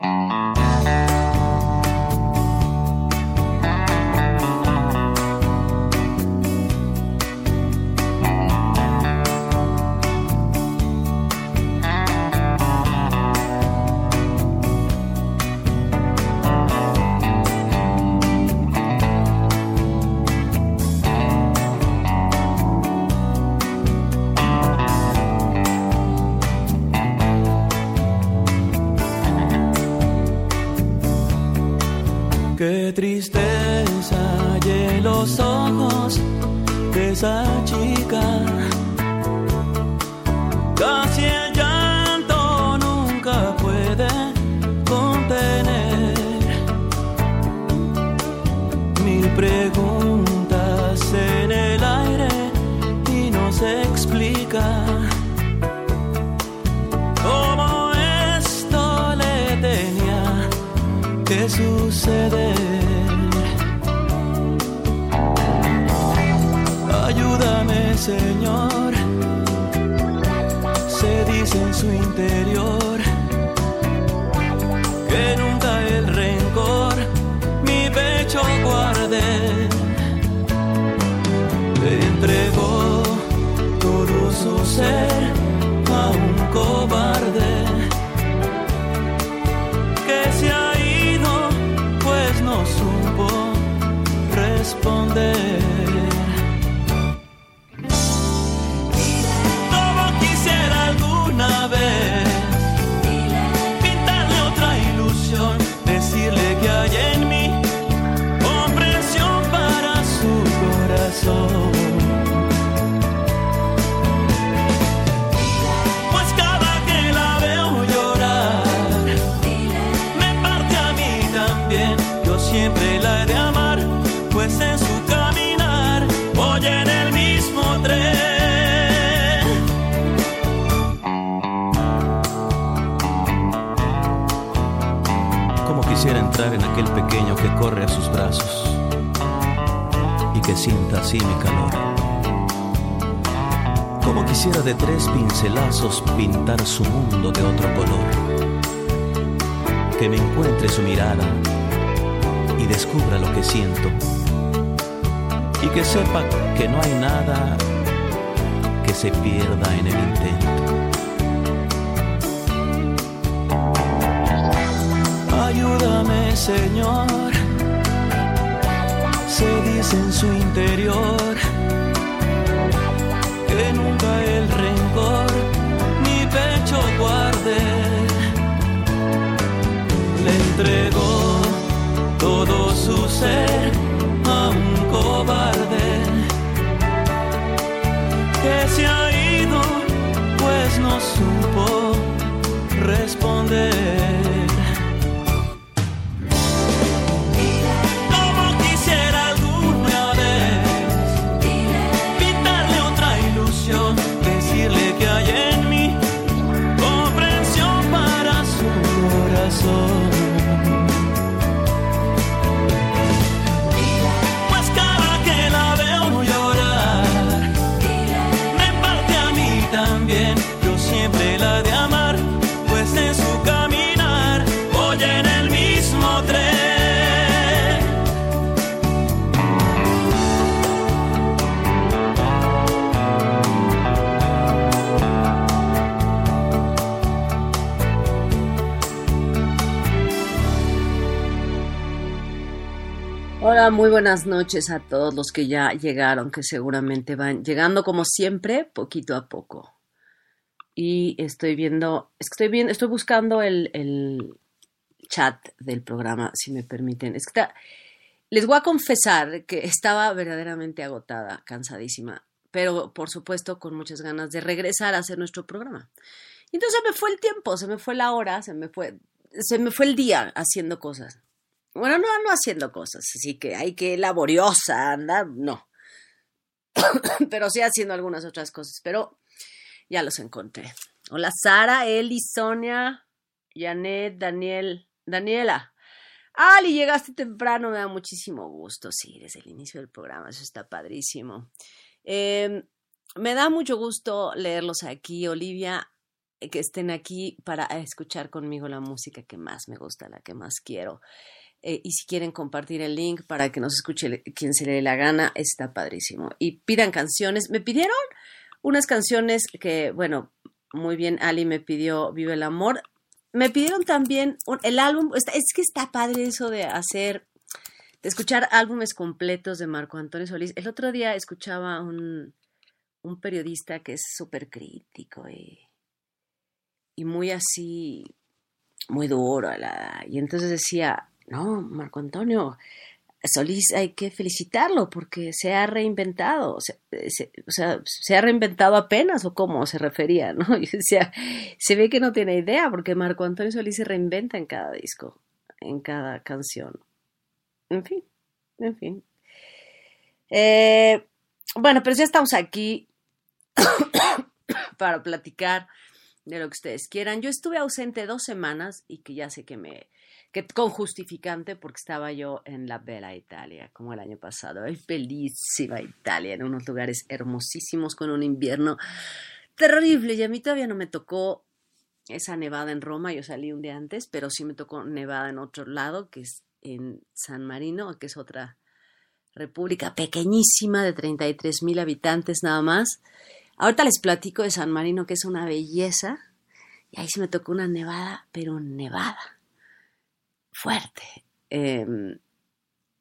Mm-hmm. Que sepa que no hay nada que se pierda en el intento. Ayúdame, Señor, se dice en su interior que nunca el rencor pecho guarde. Le entregó todo su ser que se ha ido, pues no supo muy buenas noches a todos los que ya llegaron, que seguramente van llegando como siempre, poquito a poco. Y estoy viendo, estoy viendo, estoy buscando el, el chat del programa, si me permiten. Es que les voy a confesar que estaba verdaderamente agotada, cansadísima, pero por supuesto con muchas ganas de regresar a hacer nuestro programa. Entonces se me fue el tiempo, se me fue la hora, se me fue, se me fue el día haciendo cosas. Bueno, no, no haciendo cosas, así que hay que laboriosa andar, no. pero sí haciendo algunas otras cosas, pero ya los encontré. Hola Sara, Eli, Sonia, Janet, Daniel, Daniela. Ali, llegaste temprano, me da muchísimo gusto, sí, desde el inicio del programa, eso está padrísimo. Em, me da mucho gusto leerlos aquí, Olivia. que estén aquí para escuchar conmigo la música que más me gusta, la que más quiero. Eh, y si quieren compartir el link para que nos escuche quien se le dé la gana, está padrísimo. Y pidan canciones. Me pidieron unas canciones que, bueno, muy bien, Ali me pidió Vive el Amor. Me pidieron también el álbum, es que está padre eso de hacer, de escuchar álbumes completos de Marco Antonio Solís. El otro día escuchaba un, un periodista que es súper crítico y, y, muy así, muy duro. y entonces decía, no, Marco Antonio, Solís hay que felicitarlo porque se ha reinventado, o sea, se ha reinventado apenas o cómo se refería, ¿no? Se ve que no tiene idea porque Marco Antonio Solís se reinventa en cada disco, en cada canción. En fin, en fin. Eh, bueno, pero ya estamos aquí para platicar de lo que ustedes quieran. Yo estuve ausente dos semanas y que ya sé que me que con justificante porque estaba yo en la bella Italia, como el año pasado. Es bellísima Italia, en unos lugares hermosísimos con un invierno terrible. Y a mí todavía no me tocó esa nevada en Roma, yo salí un día antes, pero sí me tocó nevada en otro lado, que es en San Marino, que es otra república pequeñísima de 33 mil habitantes nada más. Ahorita les platico de San Marino, que es una belleza, y ahí sí me tocó una nevada, pero nevada fuerte. Em,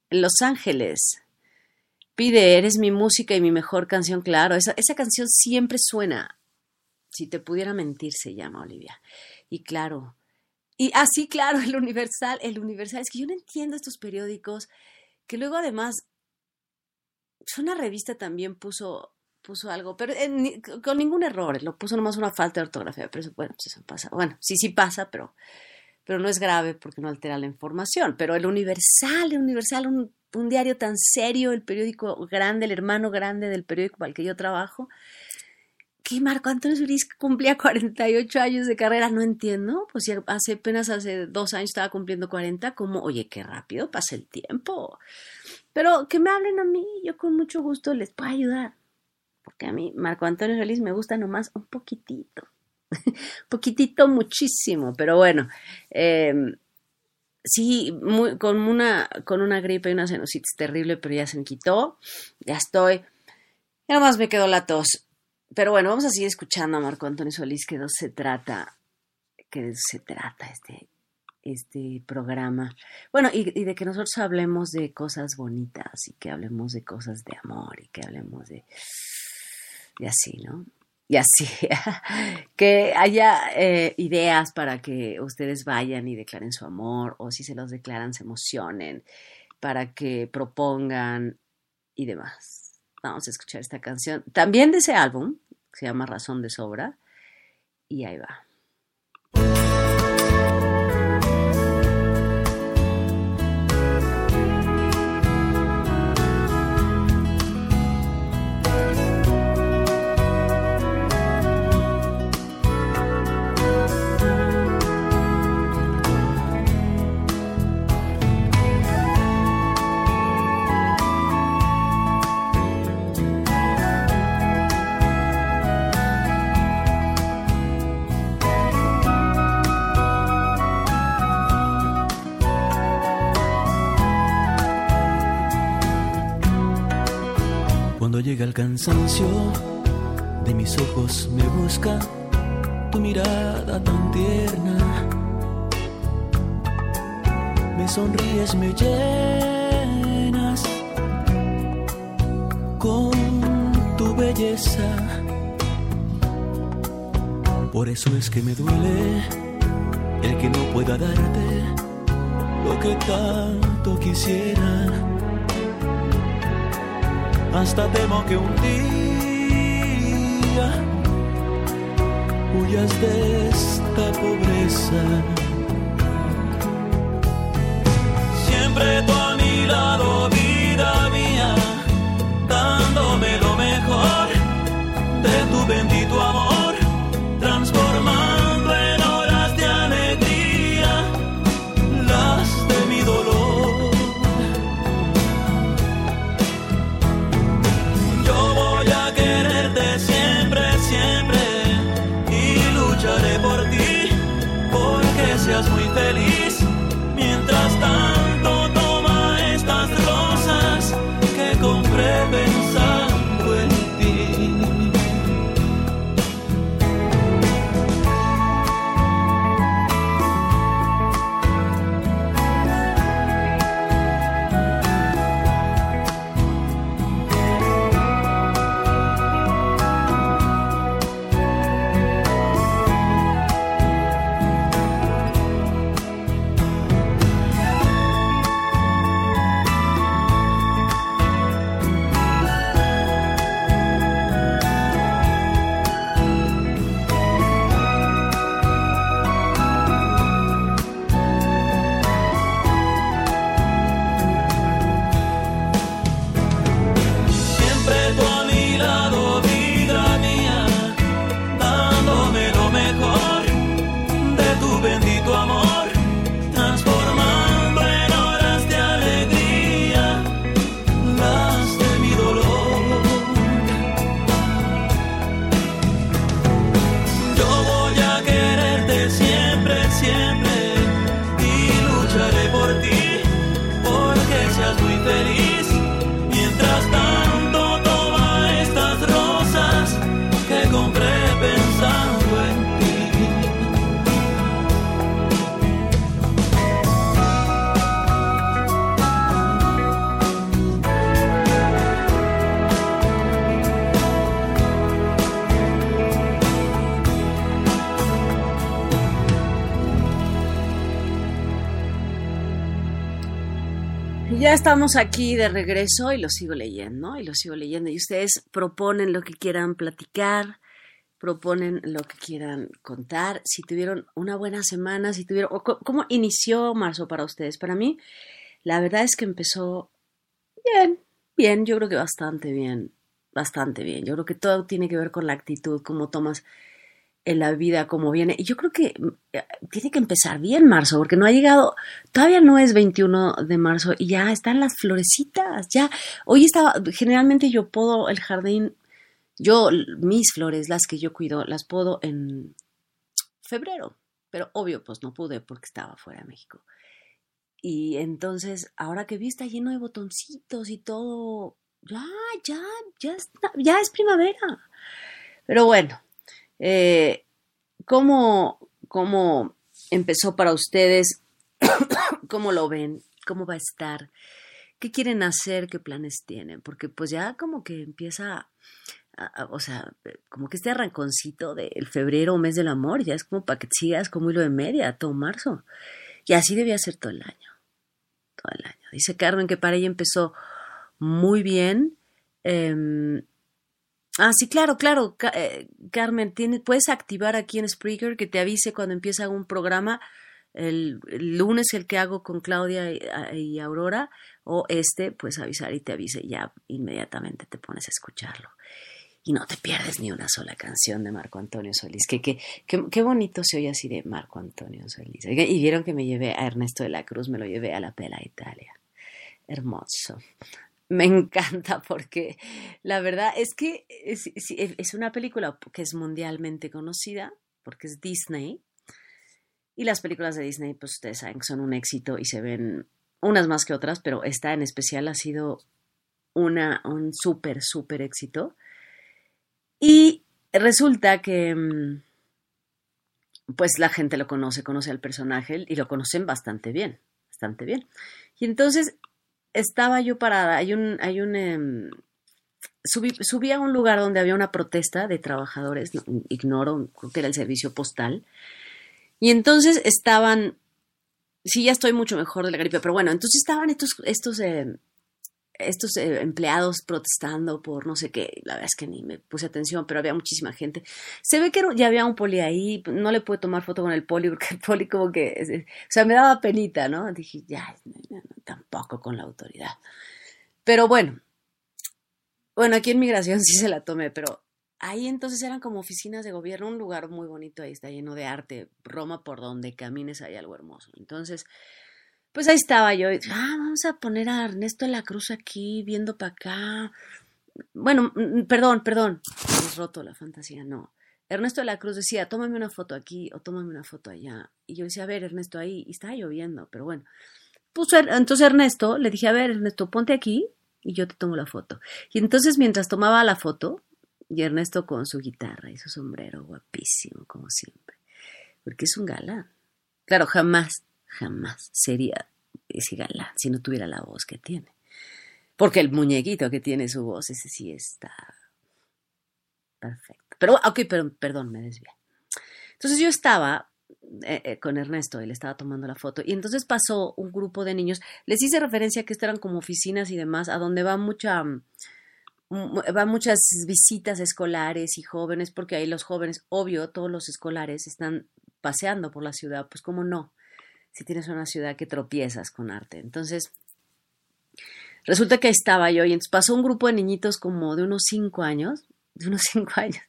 Los Ángeles. Pide, eres mi música y mi mejor canción, claro. Esa, esa canción siempre suena. Si te pudiera mentir, se llama Olivia. Y claro, y así, ah, claro, el Universal, el Universal. Es que yo no entiendo estos periódicos que luego además, una revista también puso puso algo, pero con ningún error, lo puso nomás una falta de ortografía, pero eso, bueno, pues eso pasa. Bueno, sí, sí pasa, pero pero no es grave porque no altera la información. Pero el Universal, el Universal, un, diario tan serio, el periódico grande, el hermano grande del periódico al que yo trabajo, que Marco Antonio Solís cumplía 48 años de carrera, no entiendo, pues hace apenas hace dos años estaba cumpliendo 40, como, oye, qué rápido pasa el tiempo. Pero que me hablen a mí, yo con mucho gusto les puedo ayudar, porque a mí Marco Antonio Solís me gusta nomás un poquitito. poquitito, muchísimo, pero bueno. Em, sí, con, una, con una gripe y una sinusitis terrible, pero ya se me quitó. Ya estoy. Ya más me quedó la tos. Pero bueno, vamos a seguir escuchando a Marco Antonio Solís, que no se trata, que se trata este, este programa. Bueno, y, y, de que nosotros hablemos de cosas bonitas y que hablemos de cosas de amor y que hablemos de, de así, ¿no? Y así, que haya eh, ideas para que ustedes vayan y declaren su amor o si se los declaran se emocionen, para que propongan y demás. Vamos a escuchar esta canción, también de ese álbum, se llama Razón de Sobra, y ahí va. Cansancio, de mis ojos me busca tu mirada tan tierna. Me sonríes, me llenas con tu belleza. Por eso es que me duele el que no pueda darte lo que tanto quisiera hasta temo que un día huyas de esta pobreza. Siempre tú a mi lado, vida mía, dándome lo mejor de tu estamos aquí de regreso y lo sigo leyendo y lo sigo leyendo. Y ustedes proponen lo que quieran platicar, proponen lo que quieran contar. Si tuvieron una buena semana, si tuvieron... ¿Cómo inició marzo para ustedes? Para mí, la verdad es que empezó bien, bien, yo creo que bastante bien, bastante bien. Yo creo que todo tiene que ver con la actitud, cómo tomas en la vida como viene. Y yo creo que eh, tiene que empezar bien marzo, porque no ha llegado, todavía no es 21 de marzo y ya están las florecitas, ya. Hoy estaba, generalmente yo podo el jardín, yo, mis flores, las que yo cuido, las podo en febrero, pero obvio, pues no pude porque estaba fuera de México. Y entonces, ahora que vi, está lleno de botoncitos y todo, ya, ya, ya, ya es primavera. Pero bueno, eh, ¿cómo, ¿cómo empezó para ustedes? ¿Cómo lo ven? ¿Cómo va a estar? ¿Qué quieren hacer? ¿Qué planes tienen? Porque pues ya como que empieza, a- a- o sea, como que este arranconcito del febrero, mes del amor, ya es como para que sigas como hilo de media todo marzo. Y así debía ser todo el año, todo el año. Dice Carmen que para ella empezó muy bien. em, Ah, sí, claro, claro. Eh, Carmen, puedes activar aquí en Spreaker que te avise cuando empieza un programa. El, lunes el que hago con Claudia y, a- y Aurora, o este, pues avisar y te avise ya inmediatamente te pones a escucharlo. Y no te pierdes ni una sola canción de Marco Antonio Solís. Que, que, que- qué bonito se oye así de Marco Antonio Solís. Y vieron que me llevé a Ernesto de la Cruz, me lo llevé a la Pela Italia. Hermoso. Me encanta porque la verdad es que es, es- es una película que es mundialmente conocida porque es Disney y las películas de Disney pues ustedes saben que son un éxito y se ven unas más que otras, pero esta en especial ha sido una, un súper, súper éxito. Y resulta que mm, pues la gente lo conoce, conoce al personaje y lo conocen bastante bien, bastante bien. Y entonces estaba yo parada, hay un, hay un, em, subí, subí a un lugar donde había una protesta de trabajadores, no, ignoro, creo que era el servicio postal, y entonces estaban, sí, ya estoy mucho mejor de la gripe, pero bueno, entonces estaban estos, estos, em, estos eh, empleados protestando por no sé qué, la verdad es que ni me puse atención, pero había muchísima gente. Se ve que ya había un poli ahí, no le pude tomar foto con el poli porque el poli como que, o sea, me daba penita, ¿no? Dije, ya, tampoco con la autoridad. Pero bueno, bueno, aquí en migración sí se la tomé, pero ahí entonces eran como oficinas de gobierno, un lugar muy bonito, ahí está lleno de arte, Roma por donde camines hay algo hermoso. Entonces, pues ahí estaba yo, y, ah, vamos a poner a Ernesto de la Cruz aquí, viendo para acá. Bueno, mm, perdón, perdón, hemos roto la fantasía, no. Ernesto de la Cruz decía, tómame una foto aquí o tómame una foto allá. Y yo decía, a ver, Ernesto, ahí, y estaba lloviendo, pero bueno. Puso, entonces Ernesto, le dije, a ver, Ernesto, ponte aquí y yo te tomo la foto. Y entonces mientras tomaba la foto, y Ernesto con su guitarra y su sombrero, guapísimo, como siempre, porque es un galán. Claro, jamás, jamás sería ese galán si no tuviera la voz que tiene. Porque el muñequito que tiene su voz, ese sí está perfecto. Pero, ok, pero, perdón, me desvié. Entonces yo estaba eh, eh, con Ernesto, él estaba tomando la foto, y entonces pasó un grupo de niños, les hice referencia que eran como oficinas y demás, a donde va mucha, mm, van muchas visitas escolares y jóvenes, porque ahí los jóvenes, obvio, todos los escolares están paseando por la ciudad, pues cómo no, si tienes una ciudad que tropiezas con arte. Entonces, resulta que estaba yo y entonces pasó un grupo de niñitos como de unos cinco años, de unos cinco años.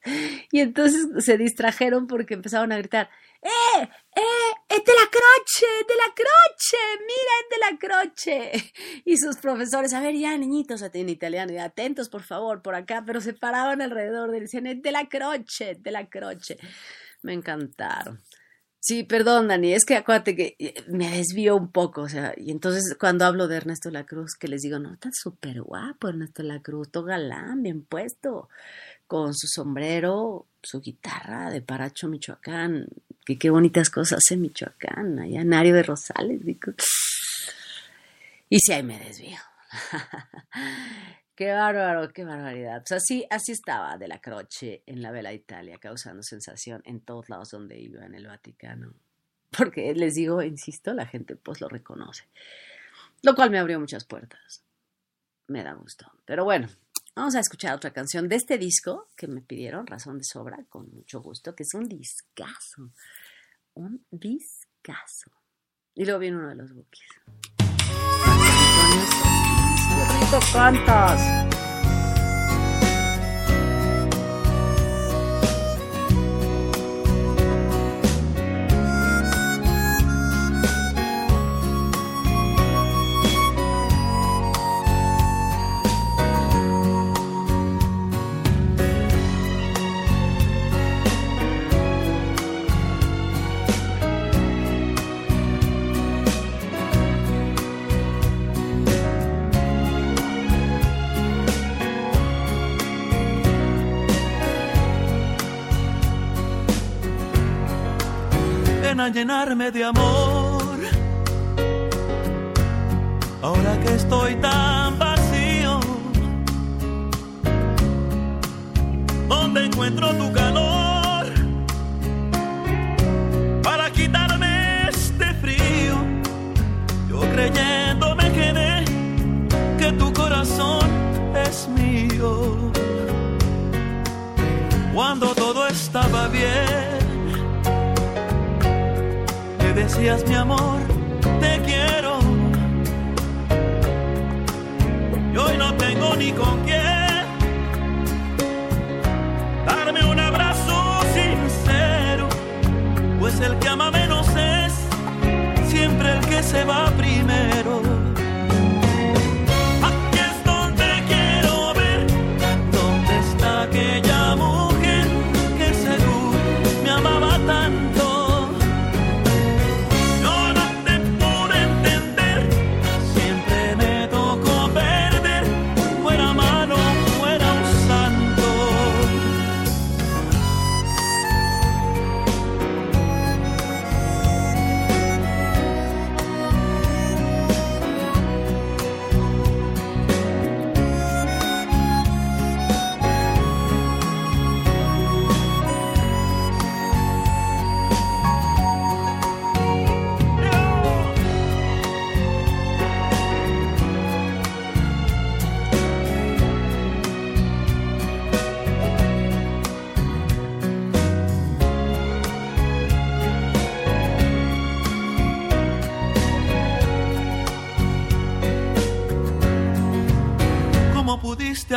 Y entonces se distrajeron porque empezaron a gritar, ¡eh! ¡eh! ¡es de la croche! ¡de la croche! ¡mira, es de la croche! Y sus profesores, a ver, ya, niñitos, en italiano, y atentos, por favor, por acá, pero se paraban alrededor de él, decían, es de la croche, de la croche. Me encantaron. Sí, perdón, Dani, es que acuérdate que eh, me desvío un poco, o sea, y entonces cuando hablo de Ernesto La Cruz, que les digo, no, está súper guapo Ernesto La Cruz, todo galán, bien puesto, con su sombrero, su guitarra de Paracho, Michoacán, que qué bonitas cosas hace Michoacán, allá en Ario de Rosales, digo. Y si ahí me desvío. Qué bárbaro, qué barbaridad. Así, así estaba de la Croce en la Vela Italia, causando sensación en todos lados donde iba, en el Vaticano. Porque les digo, insisto, la gente pues lo reconoce. Lo cual me abrió muchas puertas. Me da gusto. Pero bueno, vamos a escuchar otra canción de este disco que me pidieron, Razón de Sobra, con mucho gusto, que es un discazo. Un discazo. Y luego viene uno de los bookies. ¡Qué cantas! Llenarme de amor. Ahora que estoy tan vacío, ¿dónde encuentro tu calor? Para quitarme este frío, yo creyendo me quedé que tu corazón es mío. Cuando todo estaba bien decías mi amor, te quiero. Y hoy no tengo ni con quién darme un abrazo sincero, pues el que ama menos es siempre el que se va primero.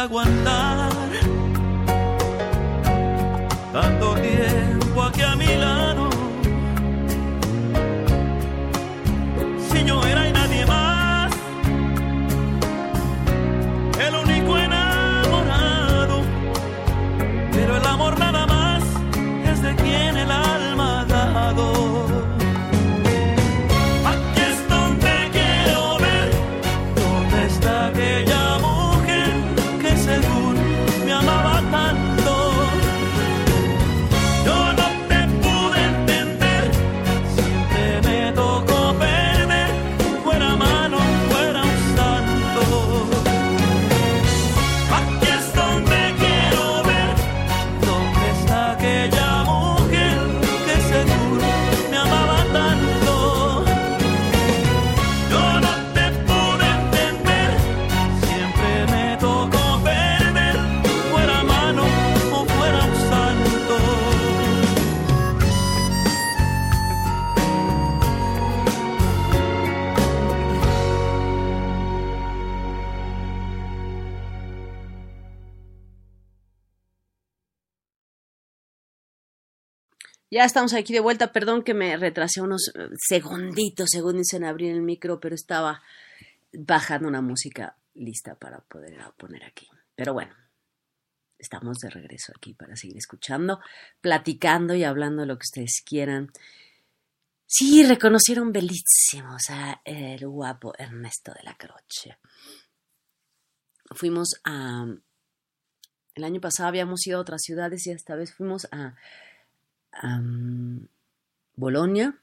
Aguantar Ya estamos aquí de vuelta. Perdón que me retrasé unos eh, segunditos, según dicen abrir el micro, pero estaba bajando una música lista para poder poner aquí. Pero bueno, estamos de regreso aquí para seguir escuchando, platicando y hablando lo que ustedes quieran. Sí, reconocieron bellísimos a el guapo Ernesto de la Croce. Fuimos a... El año pasado habíamos ido a otras ciudades y esta vez fuimos a a Bolonia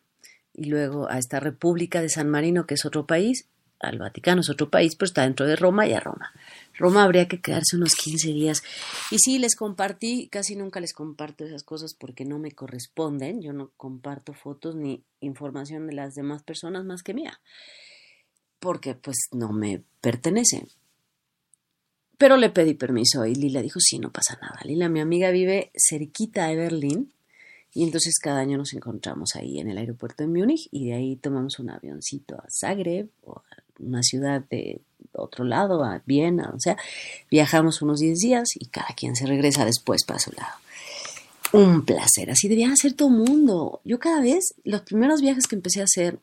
y luego a esta República de San Marino, que es otro país, al Vaticano es otro país, pero está dentro de Roma y a Roma. Roma habría que quedarse unos 15 días. Y sí, les compartí, casi nunca les comparto esas cosas porque no me corresponden. Yo no comparto fotos ni información de las demás personas más que mía, porque pues no me pertenecen. Pero le pedí permiso y Lila dijo, sí, no pasa nada. Lila, mi amiga, vive cerquita de Berlín y entonces cada año nos encontramos ahí en el aeropuerto de Múnich y de ahí tomamos un avioncito a Zagreb o a una ciudad de otro lado, a Viena, o sea, viajamos unos 10 días y cada quien se regresa después para su lado. Un placer, así debía hacer todo el mundo. Yo cada vez, los primeros viajes que empecé a hacer,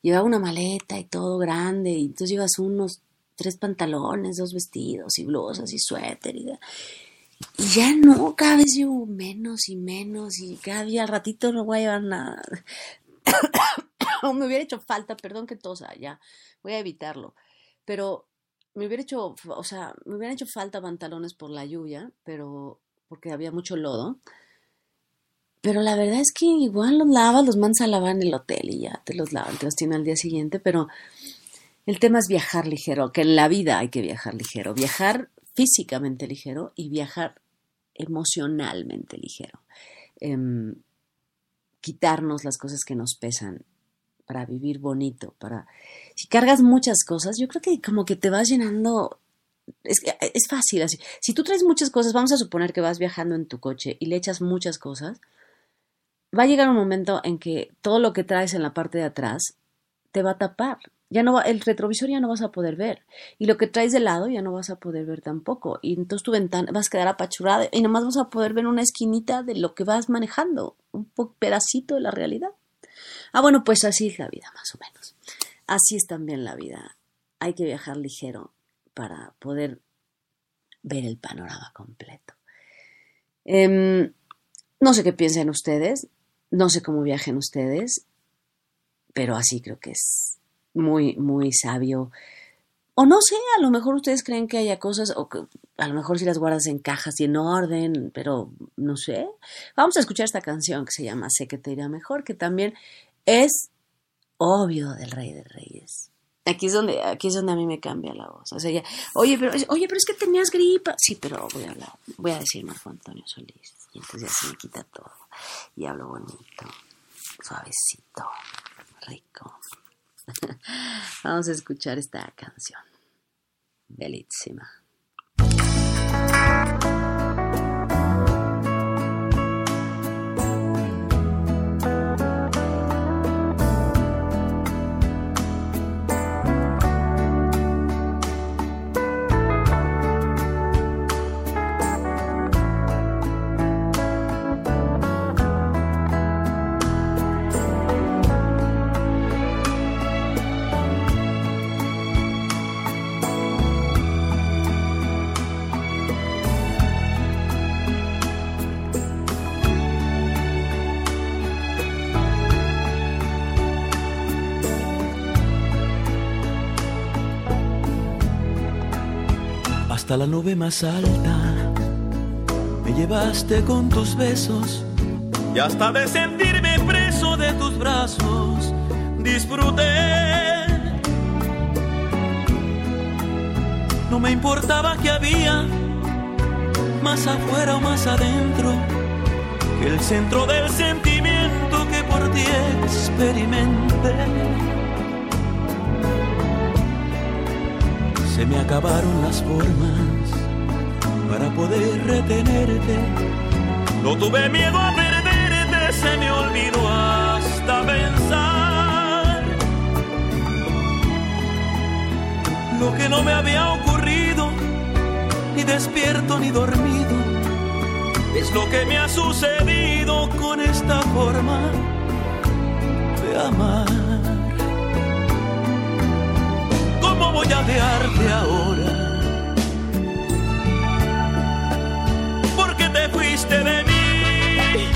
llevaba una maleta y todo grande, y entonces llevas unos tres pantalones, dos vestidos y blusas y suéter y, y ya no, cada vez llevo menos y menos y cada día al ratito no voy a llevar nada. me hubiera hecho falta, perdón que tosa, ya, voy a evitarlo. Pero me hubiera hecho, o sea, me hubieran hecho falta pantalones por la lluvia, pero porque había mucho lodo. Pero la verdad es que igual los lavas, los mandas a lavar en el hotel y ya te los lavan, te los tienen al día siguiente, pero el tema es viajar ligero, que en la vida hay que viajar ligero. Viajar físicamente ligero y viajar emocionalmente ligero. Em, quitarnos las cosas que nos pesan para vivir bonito, para... Si cargas muchas cosas, yo creo que como que te vas llenando... Es, es fácil así. Si tú traes muchas cosas, vamos a suponer que vas viajando en tu coche y le echas muchas cosas, va a llegar un momento en que todo lo que traes en la parte de atrás te va a tapar ya no el retrovisor ya no vas a poder ver. Y lo que traes de lado ya no vas a poder ver tampoco. Y entonces tu ventana vas a quedar apachurada y nomás vas a poder ver una esquinita de lo que vas manejando, un pedacito de la realidad. Ah, bueno, pues así es la vida, más o menos. Así es también la vida. Hay que viajar ligero para poder ver el panorama completo. Em, no sé qué piensen ustedes, no sé cómo viajen ustedes, pero así creo que es muy, muy sabio. O no sé, a lo mejor ustedes creen que haya cosas, o que a lo mejor si las guardas en cajas y en orden, pero no sé. Vamos a escuchar esta canción que se llama Sé que te irá mejor, que también es obvio del Rey de Reyes. Aquí es donde, aquí es donde a mí me cambia la voz. O sea, ya, oye, pero, oye, pero es que tenías gripa. Sí, pero voy a hablar, voy a decir Marco Antonio Solís. Y entonces ya se me quita todo. Y hablo bonito, suavecito, rico. Vamos a escuchar esta canción. Bellísima. Hasta la nube más alta. Me llevaste con tus besos y hasta de sentirme preso de tus brazos disfruté. No me importaba que había más afuera o más adentro que el centro del sentimiento que por ti experimenté se me acabaron las formas para poder retenerte. No tuve miedo a perderte, se me olvidó hasta pensar. Lo que no me había ocurrido, ni despierto ni dormido, es lo que me ha sucedido con esta forma de amar? Voy a dearte ahora? Porque te fuiste de mí.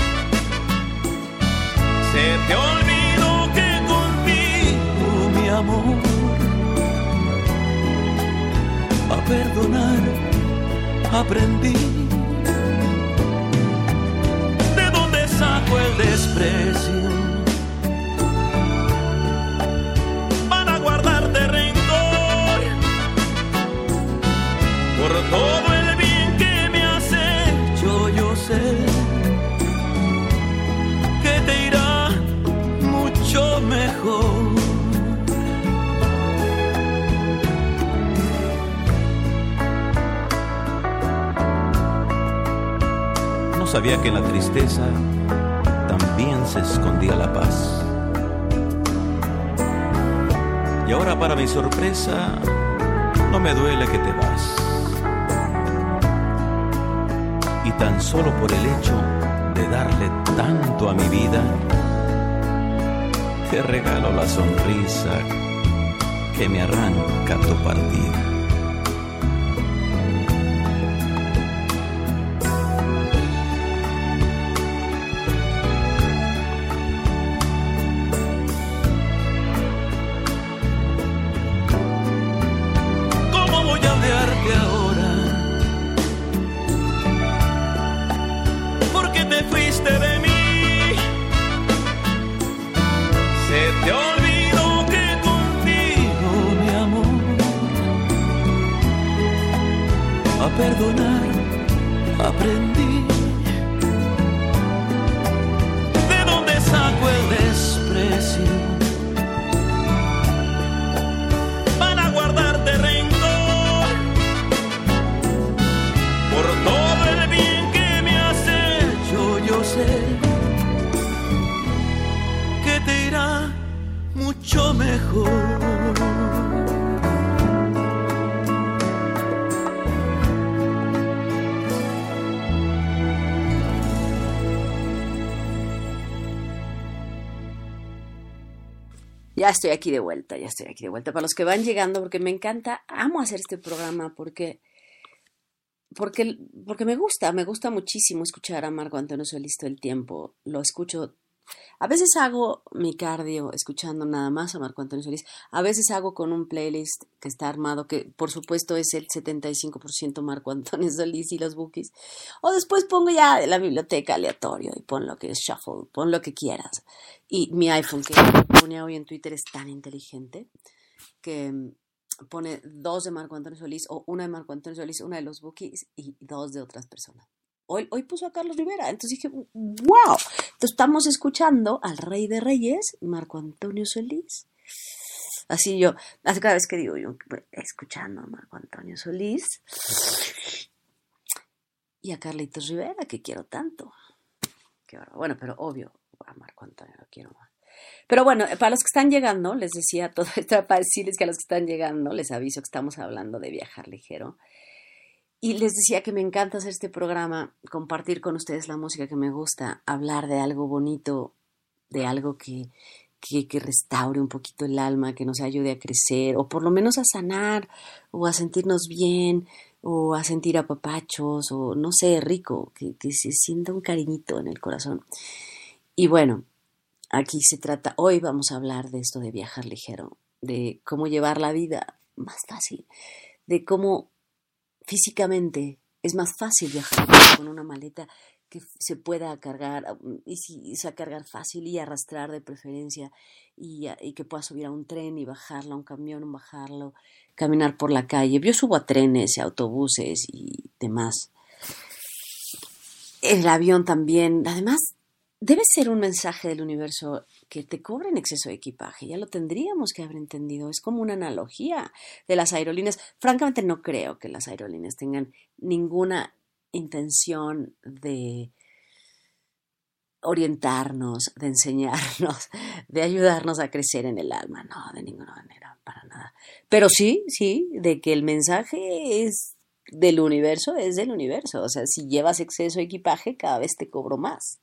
Se te olvidó que contigo, mi amor, a perdonar aprendí el desprecio. Sabía que la tristeza se escondía la paz. Y ahora para mi sorpresa, no me duele que te vas. Y tan solo por el hecho de darle tanto a mi vida, te regalo la sonrisa que me arranca tu partida. Estoy aquí de vuelta, ya estoy aquí de vuelta. Para los que van llegando, porque me encanta, amo hacer este programa porque, porque, porque me gusta, me gusta muchísimo escuchar a Marco Antonio Solís el tiempo. Lo escucho a veces hago mi cardio escuchando nada más a Marco Antonio Solís. A veces hago con un playlist que está armado, que por supuesto es el 75% Marco Antonio Solís y los bookies. O después pongo ya la biblioteca aleatorio y pon lo que es shuffle, pon lo que quieras. Y mi iPhone, que pone hoy en Twitter, es tan inteligente que mm, pone dos de Marco Antonio Solís o una de Marco Antonio Solís, una de los bookies y dos de otras personas. Hoy, puso a Carlos Rivera. Entonces dije, wow. Estamos escuchando al Rey de Reyes, Marco Antonio Solís. Así yo, hace cada vez que digo yo, escuchando a Marco Antonio Solís y a Carlitos Rivera, que quiero tanto. bueno, pero obvio, a Marco Antonio lo quiero más. Pero bueno, para los que están llegando, les decía todo esto para decirles que a los que están llegando, les aviso que estamos hablando de viajar ligero. Y les decía que me encanta hacer este programa, compartir con ustedes la música que me gusta, hablar de algo bonito, de algo que, que, que, restaure un poquito el alma, que nos ayude a crecer, o por lo menos a sanar, o a sentirnos bien, o a sentir apapachos, o no sé, rico, que, que se sienta un cariñito en el corazón. Y bueno, aquí se trata, hoy vamos a hablar de esto de viajar ligero, de cómo llevar la vida más fácil, de cómo físicamente es más fácil viajar con una maleta que se pueda cargar y, si, sea cargar fácil y arrastrar de preferencia y, que pueda subir a un tren y bajarlo, a un camión, bajarlo, caminar por la calle. Yo subo a trenes y autobuses y demás. El avión también. Además, debe ser un mensaje del universo que te cobren exceso de equipaje. Ya lo tendríamos que haber entendido. Es como una analogía de las aerolíneas. Francamente, no creo que las aerolíneas tengan ninguna intención de orientarnos, de enseñarnos, de ayudarnos a crecer en el alma. No, de ninguna manera, para nada. Pero sí, sí, de que el mensaje es del universo es del universo. O sea, si llevas exceso de equipaje, cada vez te cobro más.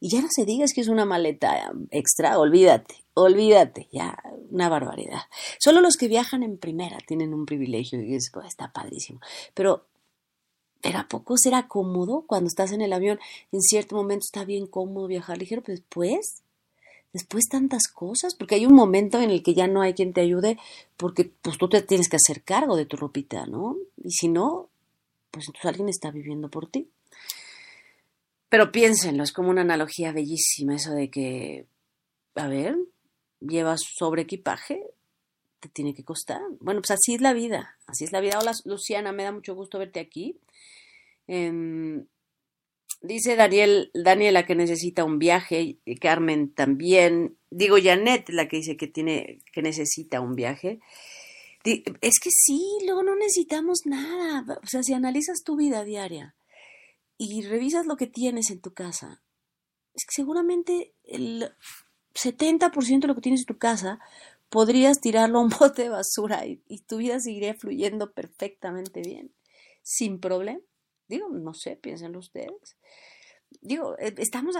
Y ya no se digas que es una maleta extra, olvídate, olvídate, ya, una barbaridad. Solo los que viajan en primera tienen un privilegio y es, está padrísimo. Pero, ¿pero a poco será cómodo cuando estás en el avión? En cierto momento está bien cómodo viajar ligero, pero después, después tantas cosas, porque hay un momento en el que ya no hay quien te ayude porque pues tú te tienes que hacer cargo de tu ropita, ¿no? Y si no, pues entonces alguien está viviendo por ti. Pero piénsenlo, es como una analogía bellísima eso de que, a ver, llevas sobre equipaje, te tiene que costar. Bueno, pues así es la vida, así es la vida. Hola Luciana, me da mucho gusto verte aquí. Em, dice Daniel, Daniela que necesita un viaje, y Carmen también. Digo, Janet, la que dice que tiene, que necesita un viaje. Es que sí, luego no necesitamos nada. O sea, si analizas tu vida diaria, y revisas lo que tienes en tu casa, es que seguramente el 70% de lo que tienes en tu casa podrías tirarlo a un bote de basura y, tu vida seguiría fluyendo perfectamente bien, sin problema. Digo, no sé, piénsenlo ustedes. Digo, eh, estamos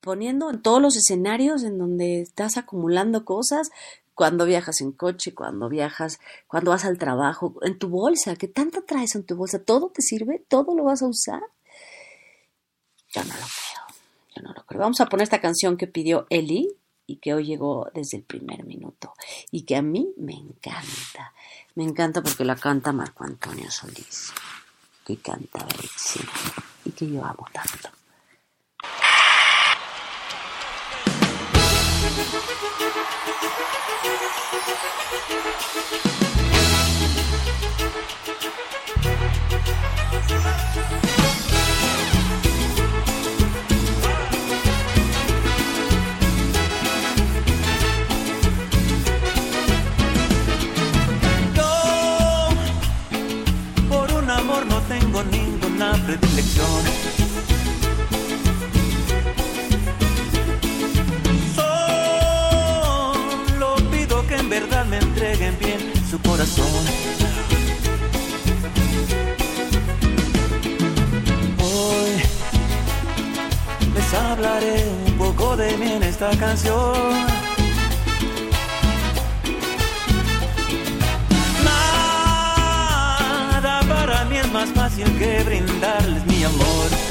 poniendo en todos los escenarios en donde estás acumulando cosas, cuando viajas en coche, cuando viajas, cuando vas al trabajo, en tu bolsa, ¿qué tanto traes en tu bolsa? ¿Todo te sirve? ¿Todo lo vas a usar? Yo no lo creo. Yo no lo creo. Vamos a poner esta canción que pidió Eli y que hoy llegó desde el primer minuto y que a mí me encanta. Me encanta porque la canta Marco Antonio Solís, que canta bellísimo y que yo amo tanto. Predilección. Solo pido que en verdad me entreguen bien su corazón. Hoy les hablaré un poco de mí en esta canción. Fácil que brindarles mi amor.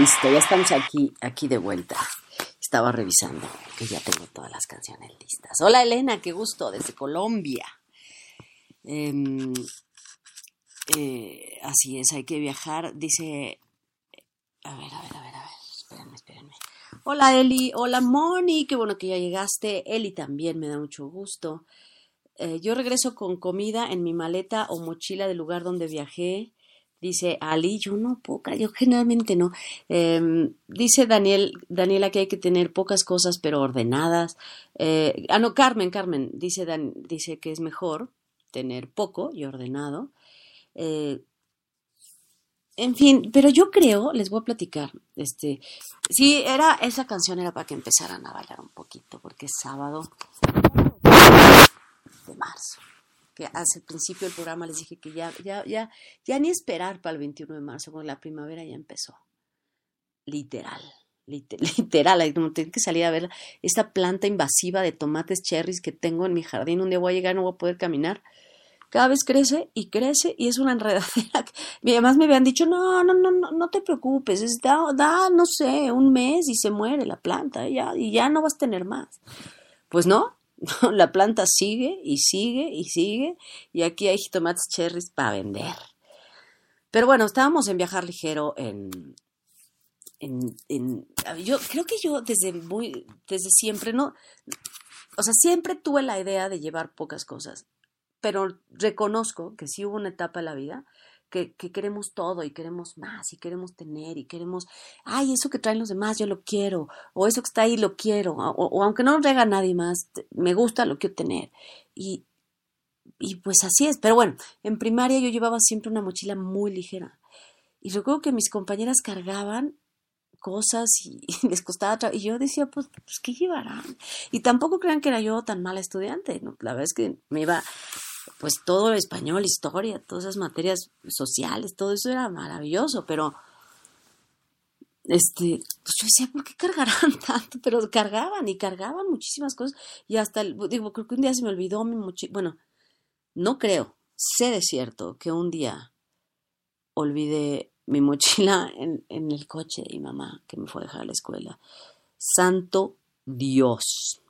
Listo, ya estamos aquí, aquí de vuelta. Estaba revisando que ya tengo todas las canciones listas. Hola Elena, qué gusto, desde Colombia. Em, eh, así es, hay que viajar. Dice, a ver, a ver, a ver, a ver, espérenme, espérenme. Hola Eli, hola Moni, qué bueno que ya llegaste. Eli también me da mucho gusto. Eh, yo regreso con comida en mi maleta o mochila del lugar donde viajé. Dice Ali, yo no poca, yo generalmente no. Em, dice Daniel, Daniela que hay que tener pocas cosas pero ordenadas. Eh, ah, no, Carmen, Carmen, dice, dice que es mejor tener poco y ordenado. Eh, en fin, pero yo creo, les voy a platicar, este, sí, era, esa canción era para que empezaran a bailar un poquito, porque es sábado de marzo que hace principio del programa les dije que ya, ya, ya, ya ni esperar para el 21 de marzo, porque la primavera ya empezó. Literal, literal, como tengo que salir a ver esta planta invasiva de tomates cherries que tengo en mi jardín. Un día voy a llegar, no voy a poder caminar. Cada vez crece y crece y es una enredadera. Y además me habían dicho, no, no, no, no, no te preocupes, da, da, no sé, un mes y se muere la planta ya, y ya no vas a tener más. Pues no, La planta sigue y sigue y sigue y aquí hay tomates cherries para vender. Pero bueno, estábamos en viajar ligero en, en, yo creo que yo desde muy desde siempre no o sea, siempre tuve la idea de llevar pocas cosas, pero reconozco que sí hubo una etapa en la vida que, queremos todo y queremos más y queremos tener y queremos, ay, eso que traen los demás, yo lo quiero, o eso que está ahí, lo quiero, o, aunque no lo traiga nadie más, me gusta, lo quiero tener. Y, y pues así es, pero bueno, en primaria yo llevaba siempre una mochila muy ligera. Y recuerdo que mis compañeras cargaban cosas y, les costaba y yo decía pues, pues qué llevarán y tampoco crean que era yo tan mala estudiante ¿no? la verdad es que me iba pues todo español, historia, todas esas materias sociales, todo eso era maravilloso, pero este, pues yo decía, ¿por qué cargarán tanto? Pero cargaban y cargaban muchísimas cosas y hasta, digo, creo que un día se me olvidó mi mochila, bueno, no creo, sé de cierto que un día olvidé mi mochila en, en el coche de mi mamá que me fue a dejar a la escuela. Santo Dios.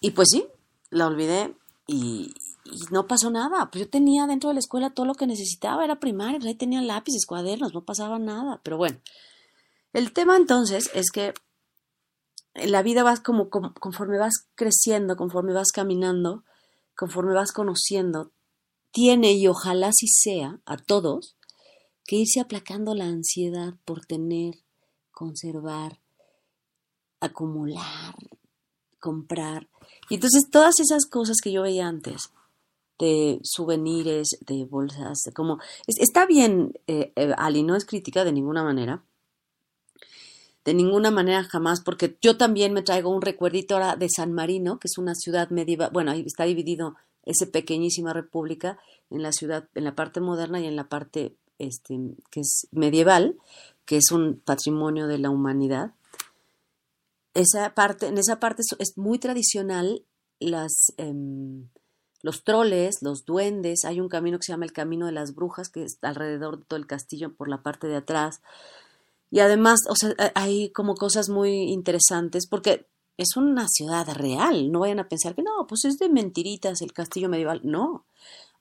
Y pues sí, la olvidé y, y no pasó nada. Pues yo tenía dentro de la escuela todo lo que necesitaba, era primaria, pues ahí tenía lápices, cuadernos, no pasaba nada. Pero bueno, el tema entonces es que la vida va como, conforme vas creciendo, conforme vas caminando, conforme vas conociendo, tiene y ojalá si sea a todos que irse aplacando la ansiedad por tener, conservar, acumular, comprar. Y entonces todas esas cosas que yo veía antes, de souvenirs, de bolsas, como... está bien, eh, eh, Ali, no es crítica de ninguna manera. De ninguna manera jamás, porque yo también me traigo un recuerdito ahora de San Marino, que es una ciudad medieval, bueno, ahí está dividido esa pequeñísima república en la ciudad, en la parte moderna y en la parte este, que es medieval, que es un patrimonio de la humanidad. Esa parte, en esa parte es, muy tradicional las... Em, los troles, los duendes, hay un camino que se llama el Camino de las Brujas, que es alrededor de todo el castillo por la parte de atrás. Y además, o sea, hay como cosas muy interesantes, porque es una ciudad real, no vayan a pensar que no, pues es de mentiritas el castillo medieval, no.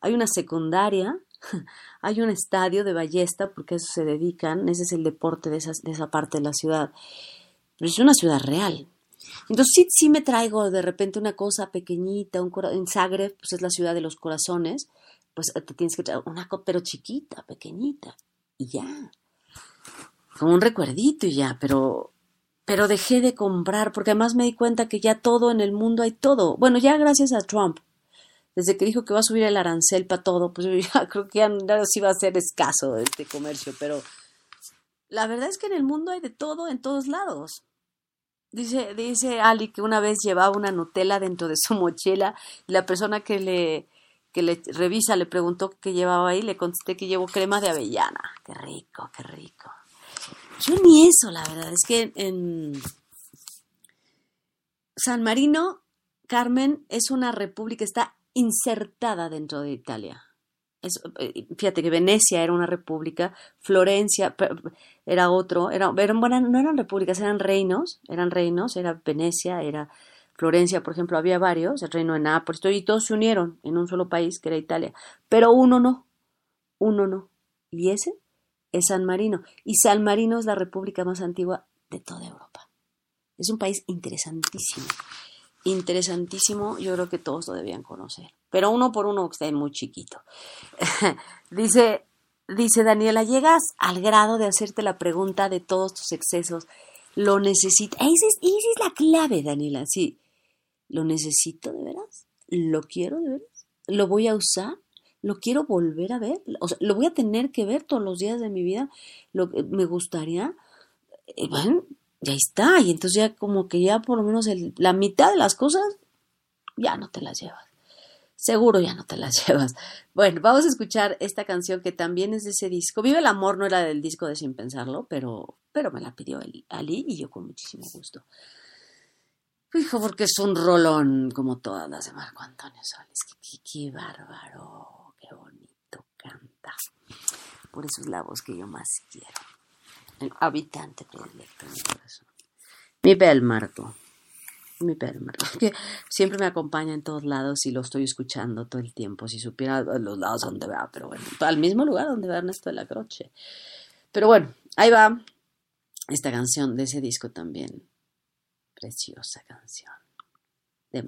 Hay una secundaria, hay un estadio de ballesta, porque a eso se dedican, ese es el deporte de, de esa parte de la ciudad. Pero es una ciudad real, entonces sí, sí me traigo de repente una cosa pequeñita, un en Zagreb, pues es la ciudad de los corazones, pues te tienes que traer una cosa, pero chiquita, pequeñita, y ya. Como un recuerdito y ya, pero, pero dejé de comprar, porque además me di cuenta que ya todo en el mundo hay todo. Bueno, ya gracias a Trump, desde que dijo que va a subir el arancel para todo, pues yo ya creo que ya sí va a ser escaso este comercio, pero la verdad es que en el mundo hay de todo en todos lados. Dice, dice Ali que una vez llevaba una Nutella dentro de su mochila y la persona que le, que le revisa le preguntó qué llevaba ahí, le contesté que llevo crema de avellana. Qué rico, qué rico. Yo ni eso, la verdad, es que en San Marino, Carmen, es una república, está insertada dentro de Italia. Eh, fíjate que Venecia era una república, Florencia era otro, era, eran, bueno, no eran repúblicas, eran reinos, eran reinos, era Venecia, era Florencia, por ejemplo, había varios, el reino de Nápoles, y todos se unieron en un solo país, que era Italia, pero uno no, uno no, y ese es San Marino, y San Marino es la república más antigua de toda Europa. Es un país interesantísimo, interesantísimo, yo creo que todos lo debían conocer, pero uno por uno está muy chiquito. dice, dice Daniela, llegas al grado de hacerte la pregunta de todos tus excesos, lo necesitas, esa es, esa es la clave, Daniela, sí, ¿Lo necesito de veras? ¿Lo quiero de veras? ¿Lo voy a usar? ¿Lo quiero volver a ver? O sea, ¿lo voy a tener que ver todos los días de mi vida? ¿Lo, ¿Me gustaría? Eh, bueno, ya está. Y entonces ya como que ya por lo menos la mitad de las cosas ya no te las llevas. Seguro ya no te las llevas. Bueno, vamos a escuchar esta canción que también es de ese disco. Vive el amor no era del disco de Sin Pensarlo, pero, pero me la pidió Ali y yo con muchísimo gusto. Hijo, porque es un rolón como todas las de Marco Antonio Soles. Qué, bárbaro, qué bonito canta. Por eso es la voz que yo más quiero. El habitante predilecto de mi corazón. Mi Marco. Mi Marco. Que siempre me acompaña en todos lados y lo estoy escuchando todo el tiempo. Si supiera los lados donde va, pero bueno, al mismo lugar donde va Ernesto de la Croce. Pero bueno, ahí va esta canción de ese disco también preciosa canción de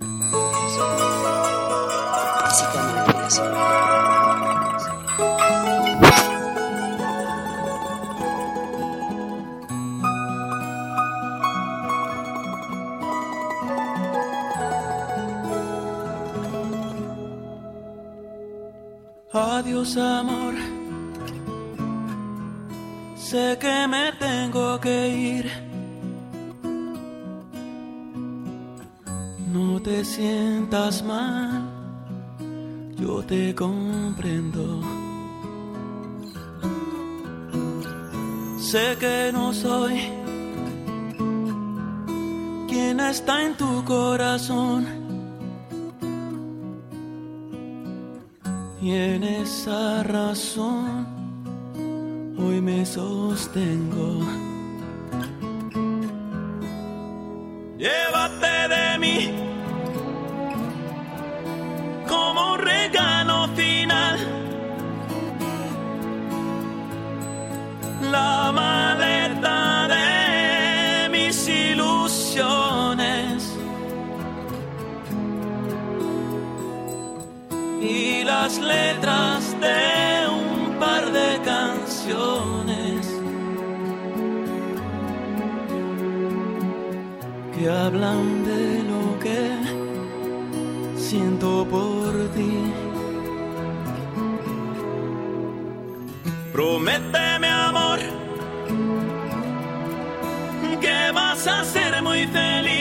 Adiós amor, sé que me tengo que ir No te sientas mal, yo te comprendo. Sé que no soy quien está en tu corazón. Y en esa razón hoy me sostengo. Llévate de mí un par de canciones que hablan de lo que siento por ti. Prométeme amor que vas a ser muy feliz.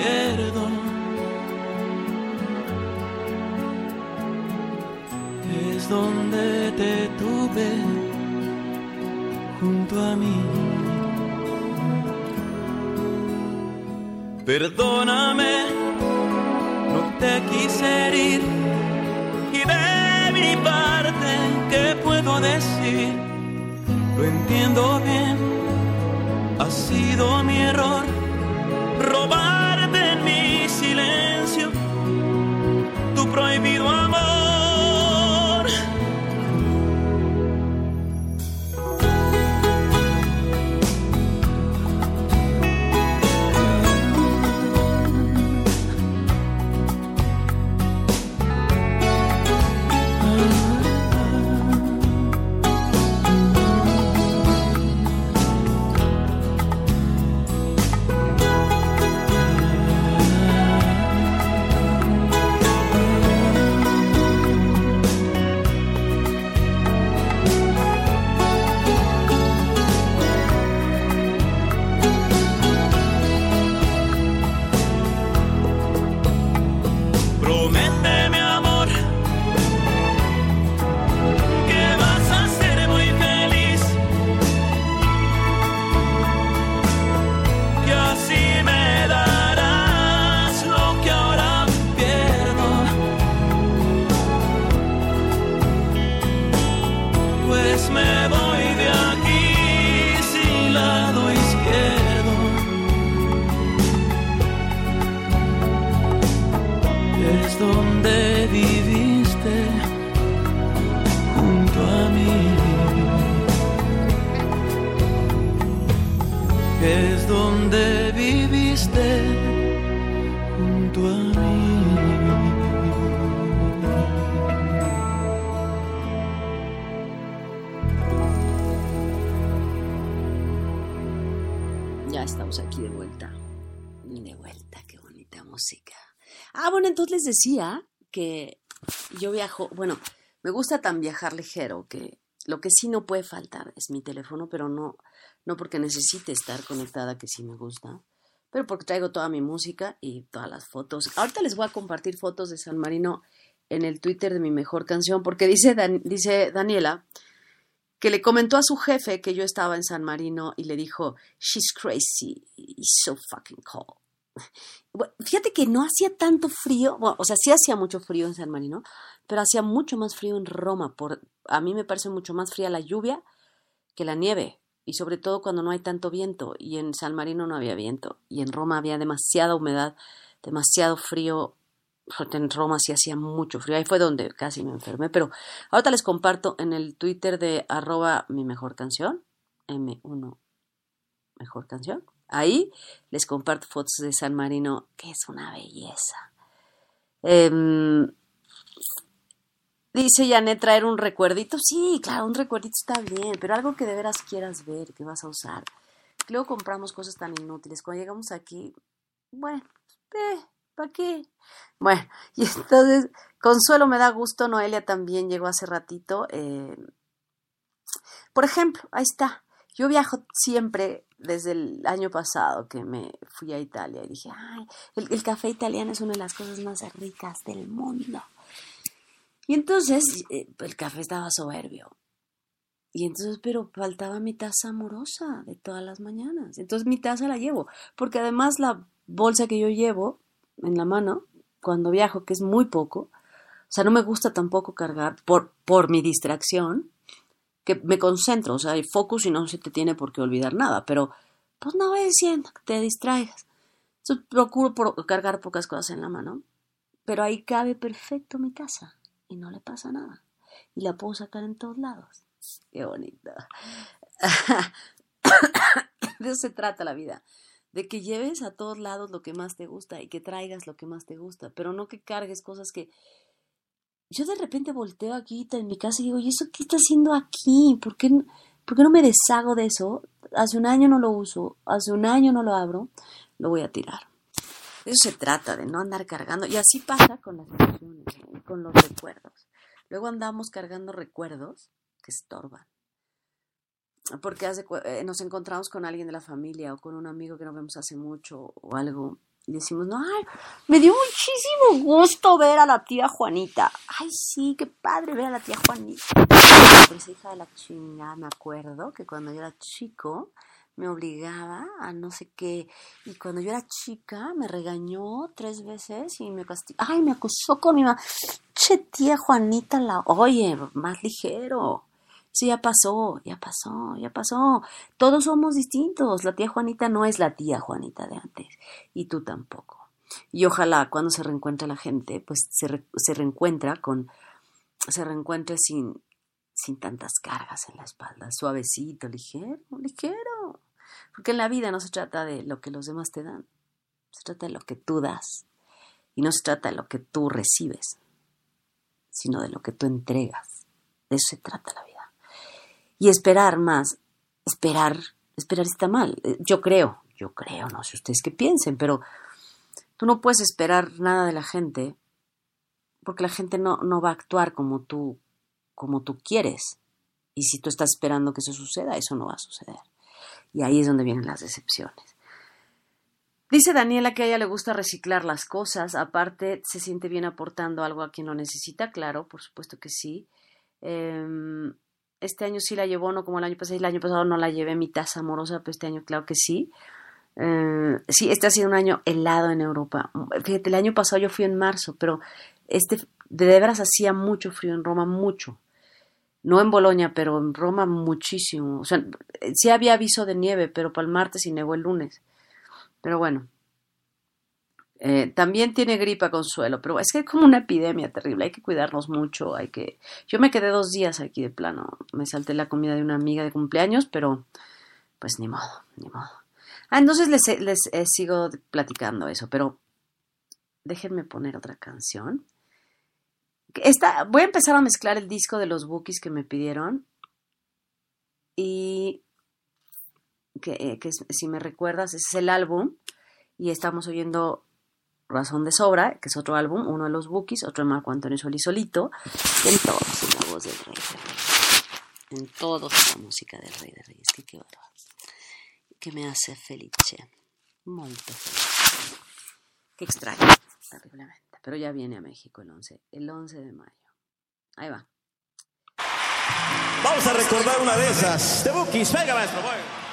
Izquierdo. Es donde te tuve junto a mí. Perdóname, no te quise herir. Y de mi parte, ¿qué puedo decir? Lo entiendo bien, ha sido mi error robarte Ah, bueno, entonces les decía que yo viajo, bueno, me gusta tan viajar ligero que lo que sí no puede faltar es mi teléfono, pero no, no porque necesite estar conectada, que sí me gusta, pero porque traigo toda mi música y todas las fotos. Ahorita les voy a compartir fotos de San Marino en el Twitter de mi mejor canción, porque dice, dice Daniela que le comentó a su jefe que yo estaba en San Marino y le dijo, she's crazy, it's so fucking cold. Fíjate que no hacía tanto frío, o sea, sí hacía mucho frío en San Marino, pero hacía mucho más frío en Roma. Por, a mí me parece mucho más fría la lluvia que la nieve y sobre todo cuando no hay tanto viento y en San Marino no había viento y en Roma había demasiada humedad, demasiado frío. En Roma sí hacía mucho frío, ahí fue donde casi me enfermé, pero ahorita les comparto en el Twitter de arroba mi mejor canción, M1 mejor canción. Ahí les comparto fotos de San Marino, que es una belleza. Em, Dice Janet, traer un recuerdito. Sí, claro, un recuerdito está bien, pero algo que de veras quieras ver, que vas a usar. Luego compramos cosas tan inútiles. Cuando llegamos aquí, bueno, eh, ¿para qué? Bueno, y entonces, Consuelo me da gusto, Noelia también llegó hace ratito. Eh, por ejemplo, ahí está. Yo viajo siempre desde el año pasado que me fui a Italia y dije, ay, el café italiano es una de las cosas más ricas del mundo. Y entonces eh, el café estaba soberbio. Y entonces, pero faltaba mi taza amorosa de todas las mañanas. Entonces mi taza la llevo, porque además la bolsa que yo llevo en la mano cuando viajo, que es muy poco, o sea, no me gusta tampoco cargar por, por mi distracción, me concentro, o sea, hay focus y no se te tiene por qué olvidar nada, pero pues no voy diciendo que te distraigas. Entonces procuro cargar pocas cosas en la mano, pero ahí cabe perfecto mi taza y no le pasa nada. Y la puedo sacar en todos lados. Qué bonito. De eso se trata la vida. De que lleves a todos lados lo que más te gusta y que traigas lo que más te gusta, pero no que cargues cosas que... Yo de repente volteo aquí en mi casa y digo, ¿y eso qué está haciendo aquí? ¿Por qué, ¿Por qué no me deshago de eso? Hace un año no lo uso, hace un año no lo abro, lo voy a tirar. eso se trata, de no andar cargando. Y así pasa con las emociones con los recuerdos. Luego andamos cargando recuerdos que estorban. Porque eh, nos encontramos con alguien de la familia o con un amigo que no vemos hace mucho o algo y decimos, no, ay, me dio muchísimo gusto ver a la tía Juanita. Ay, sí, qué padre ver a la tía Juanita. Pues hija de la chingada, me acuerdo que cuando yo era chico, me obligaba a no sé qué. Y cuando yo era chica, me regañó tres veces y me castigó. Ay, me acusó con mi mamá. Che, tía Juanita, la. Oye, más ligero. Sí, ya pasó, ya pasó, ya pasó. Todos somos distintos. La tía Juanita no es la tía Juanita de antes. Y tú tampoco. Y ojalá cuando se reencuentre la gente, pues se, se reencuentra con. Se reencuentre sin, sin tantas cargas en la espalda, suavecito, ligero, ligero. Porque en la vida no se trata de lo que los demás te dan, se trata de lo que tú das. Y no se trata de lo que tú recibes, sino de lo que tú entregas. De eso se trata la vida. Y esperar más, esperar, esperar está mal. Eh, yo creo, yo creo, no sé ustedes qué piensen, pero tú no puedes esperar nada de la gente porque la gente no, no va a actuar como tú, como tú quieres. Y si tú estás esperando que eso suceda, eso no va a suceder. Y ahí es donde vienen las decepciones. Dice Daniela que a ella le gusta reciclar las cosas, aparte se siente bien aportando algo a quien lo necesita, claro, por supuesto que sí. Em, este año sí la llevó, no como el año pasado, el año pasado no la llevé mi taza amorosa, pero este año claro que sí. Eh, sí, este ha sido un año helado en Europa. Fíjate, el año pasado yo fui en marzo, pero este de veras hacía mucho frío en Roma, mucho no en Bolonia, pero en Roma muchísimo. O sea, sí había aviso de nieve, pero para el martes y nevó el lunes. Pero bueno. Eh, también tiene gripa Consuelo, pero es que es como una epidemia terrible, hay que cuidarnos mucho, hay que... Yo me quedé dos días aquí de plano, me salté la comida de una amiga de cumpleaños, pero pues ni modo, ni modo. Ah, entonces les, les sigo platicando eso, pero déjenme poner otra canción. Esta, voy a empezar a mezclar el disco de los bookies que me pidieron. Y que, eh, si me recuerdas, ese es el álbum. Y estamos oyendo Razón de Sobra, que es otro álbum, uno de los bookies, otro de Marco Antonio Solís solito. en todos es la voz del rey de reyes. En todos la música del rey de reyes. Que qué bárbaro. Que me hace felice. Molto felice. Qué extraño, terriblemente. Pero ya viene a México el 11, el 11 de mayo. Ahí va. Vamos a recordar una de esas. De Bookies. Venga, maestro. Voy.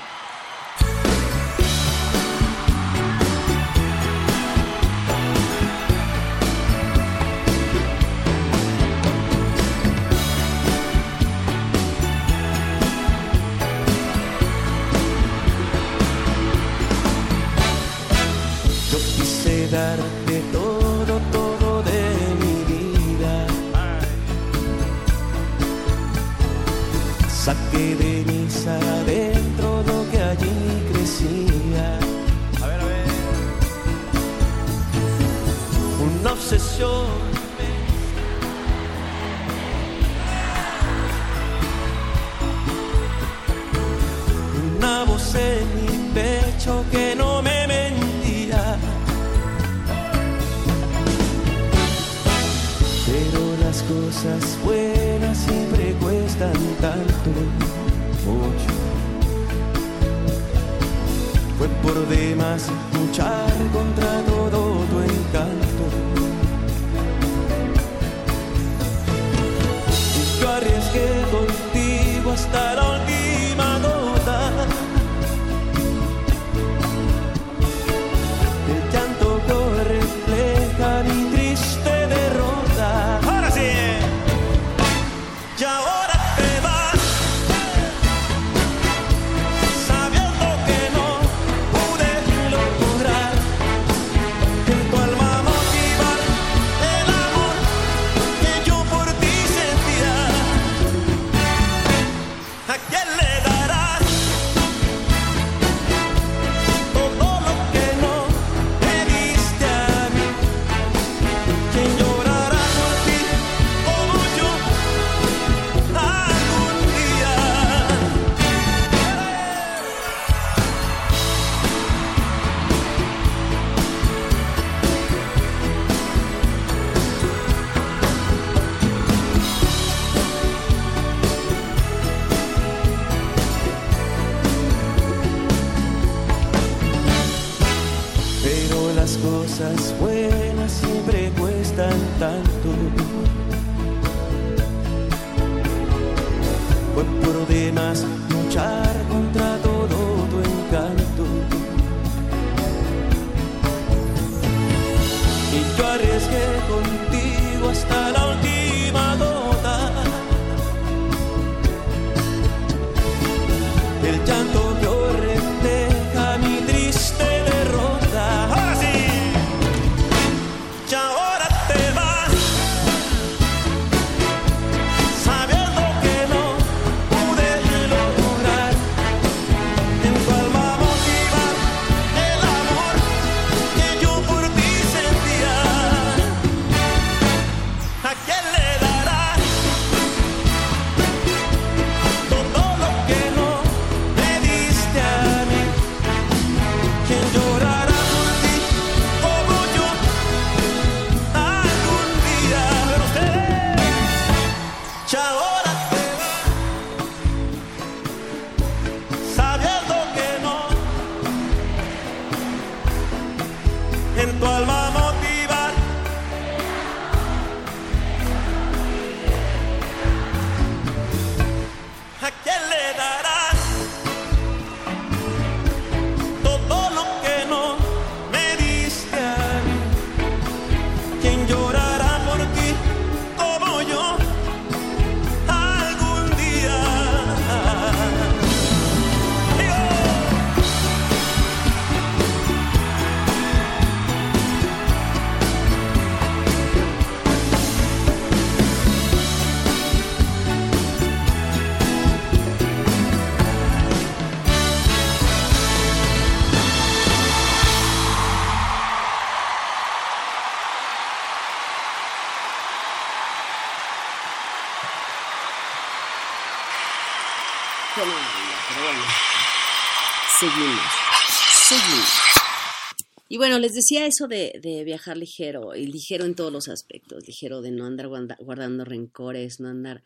Y bueno, les decía eso de, viajar ligero, y ligero en todos los aspectos, ligero de no andar guardando rencores, no andar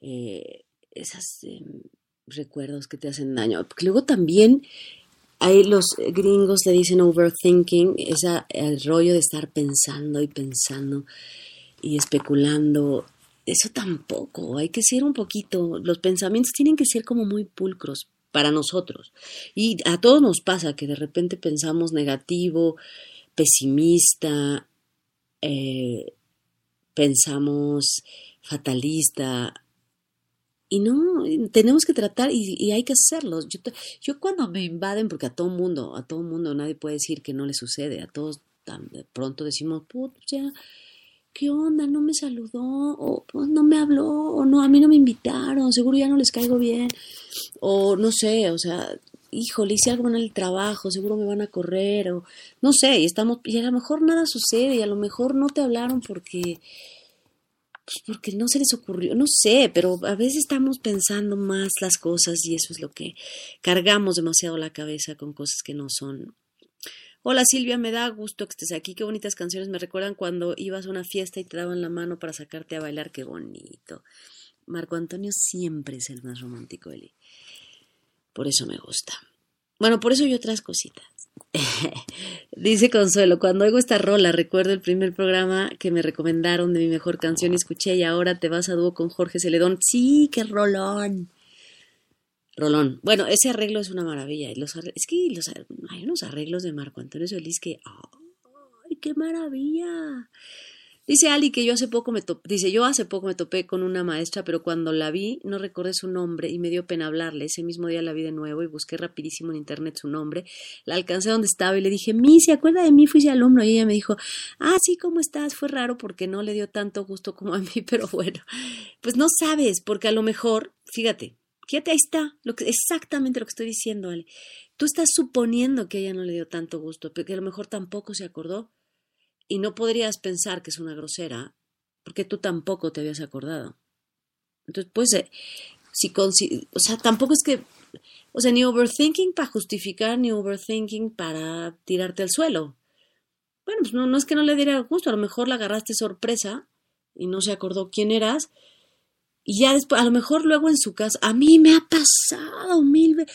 eh, esos em, recuerdos que te hacen daño. Luego también hay los gringos le dicen overthinking, ese el rollo de estar pensando y pensando y especulando. Eso tampoco, hay que ser un poquito, los pensamientos tienen que ser como muy pulcros para nosotros. Y a todos nos pasa que de repente pensamos negativo, pesimista, eh, pensamos fatalista, y no, tenemos que tratar y, hay que hacerlo. Yo, cuando me invaden, porque a todo mundo, a todo mundo nadie puede decir que no le sucede, a todos de pronto decimos, put, ya, ¿qué onda? No me saludó, o pues, no me habló, o no, a mí no me invitaron, seguro ya no les caigo bien, o no sé, o sea, híjole, hice algo en el trabajo, seguro me van a correr, o no sé, y estamos, y a lo mejor nada sucede, y a lo mejor no te hablaron porque pues porque no se les ocurrió, no sé, pero a veces estamos pensando más las cosas y eso es lo que cargamos demasiado la cabeza con cosas que no son. Hola Silvia, me da gusto que estés aquí, qué bonitas canciones me recuerdan cuando ibas a una fiesta y te daban la mano para sacarte a bailar, qué bonito. Marco Antonio siempre es el más romántico, Eli. Por eso me gusta. Bueno, por eso hay otras cositas. Dice Consuelo, cuando oigo esta rola, recuerdo el primer programa que me recomendaron de mi mejor canción y escuché y ahora te vas a dúo con Jorge Celedón. Sí, qué rolón. Rolón. Bueno, ese arreglo es una maravilla. Los es que hay unos arreglos de Marco Antonio Solís que... ¡Ay, qué maravilla! Dice Ali que yo hace poco me topé, dice yo hace poco me topé con una maestra, pero cuando la vi no recordé su nombre y me dio pena hablarle. Ese mismo día la vi de nuevo y busqué rapidísimo en internet su nombre. La alcancé donde estaba y le dije, Mi, ¿se acuerda de mí? Fui alumno y ella me dijo, ah, sí, ¿cómo estás? Fue raro porque no le dio tanto gusto como a mí, pero bueno, pues no sabes, porque a lo mejor, fíjate, fíjate, ahí está, exactamente lo que estoy diciendo, Ale. Tú estás suponiendo que ella no le dio tanto gusto, que a lo mejor tampoco se acordó y no podrías pensar que es una grosera porque tú tampoco te habías acordado. Entonces, pues, eh, si, o sea, tampoco es que, o sea, ni overthinking para justificar, ni overthinking para tirarte al suelo. Bueno, pues no, no es que no le diera gusto, a lo mejor la agarraste sorpresa y no se acordó quién eras. Y ya después, a lo mejor luego en su casa, a mí me ha pasado mil veces.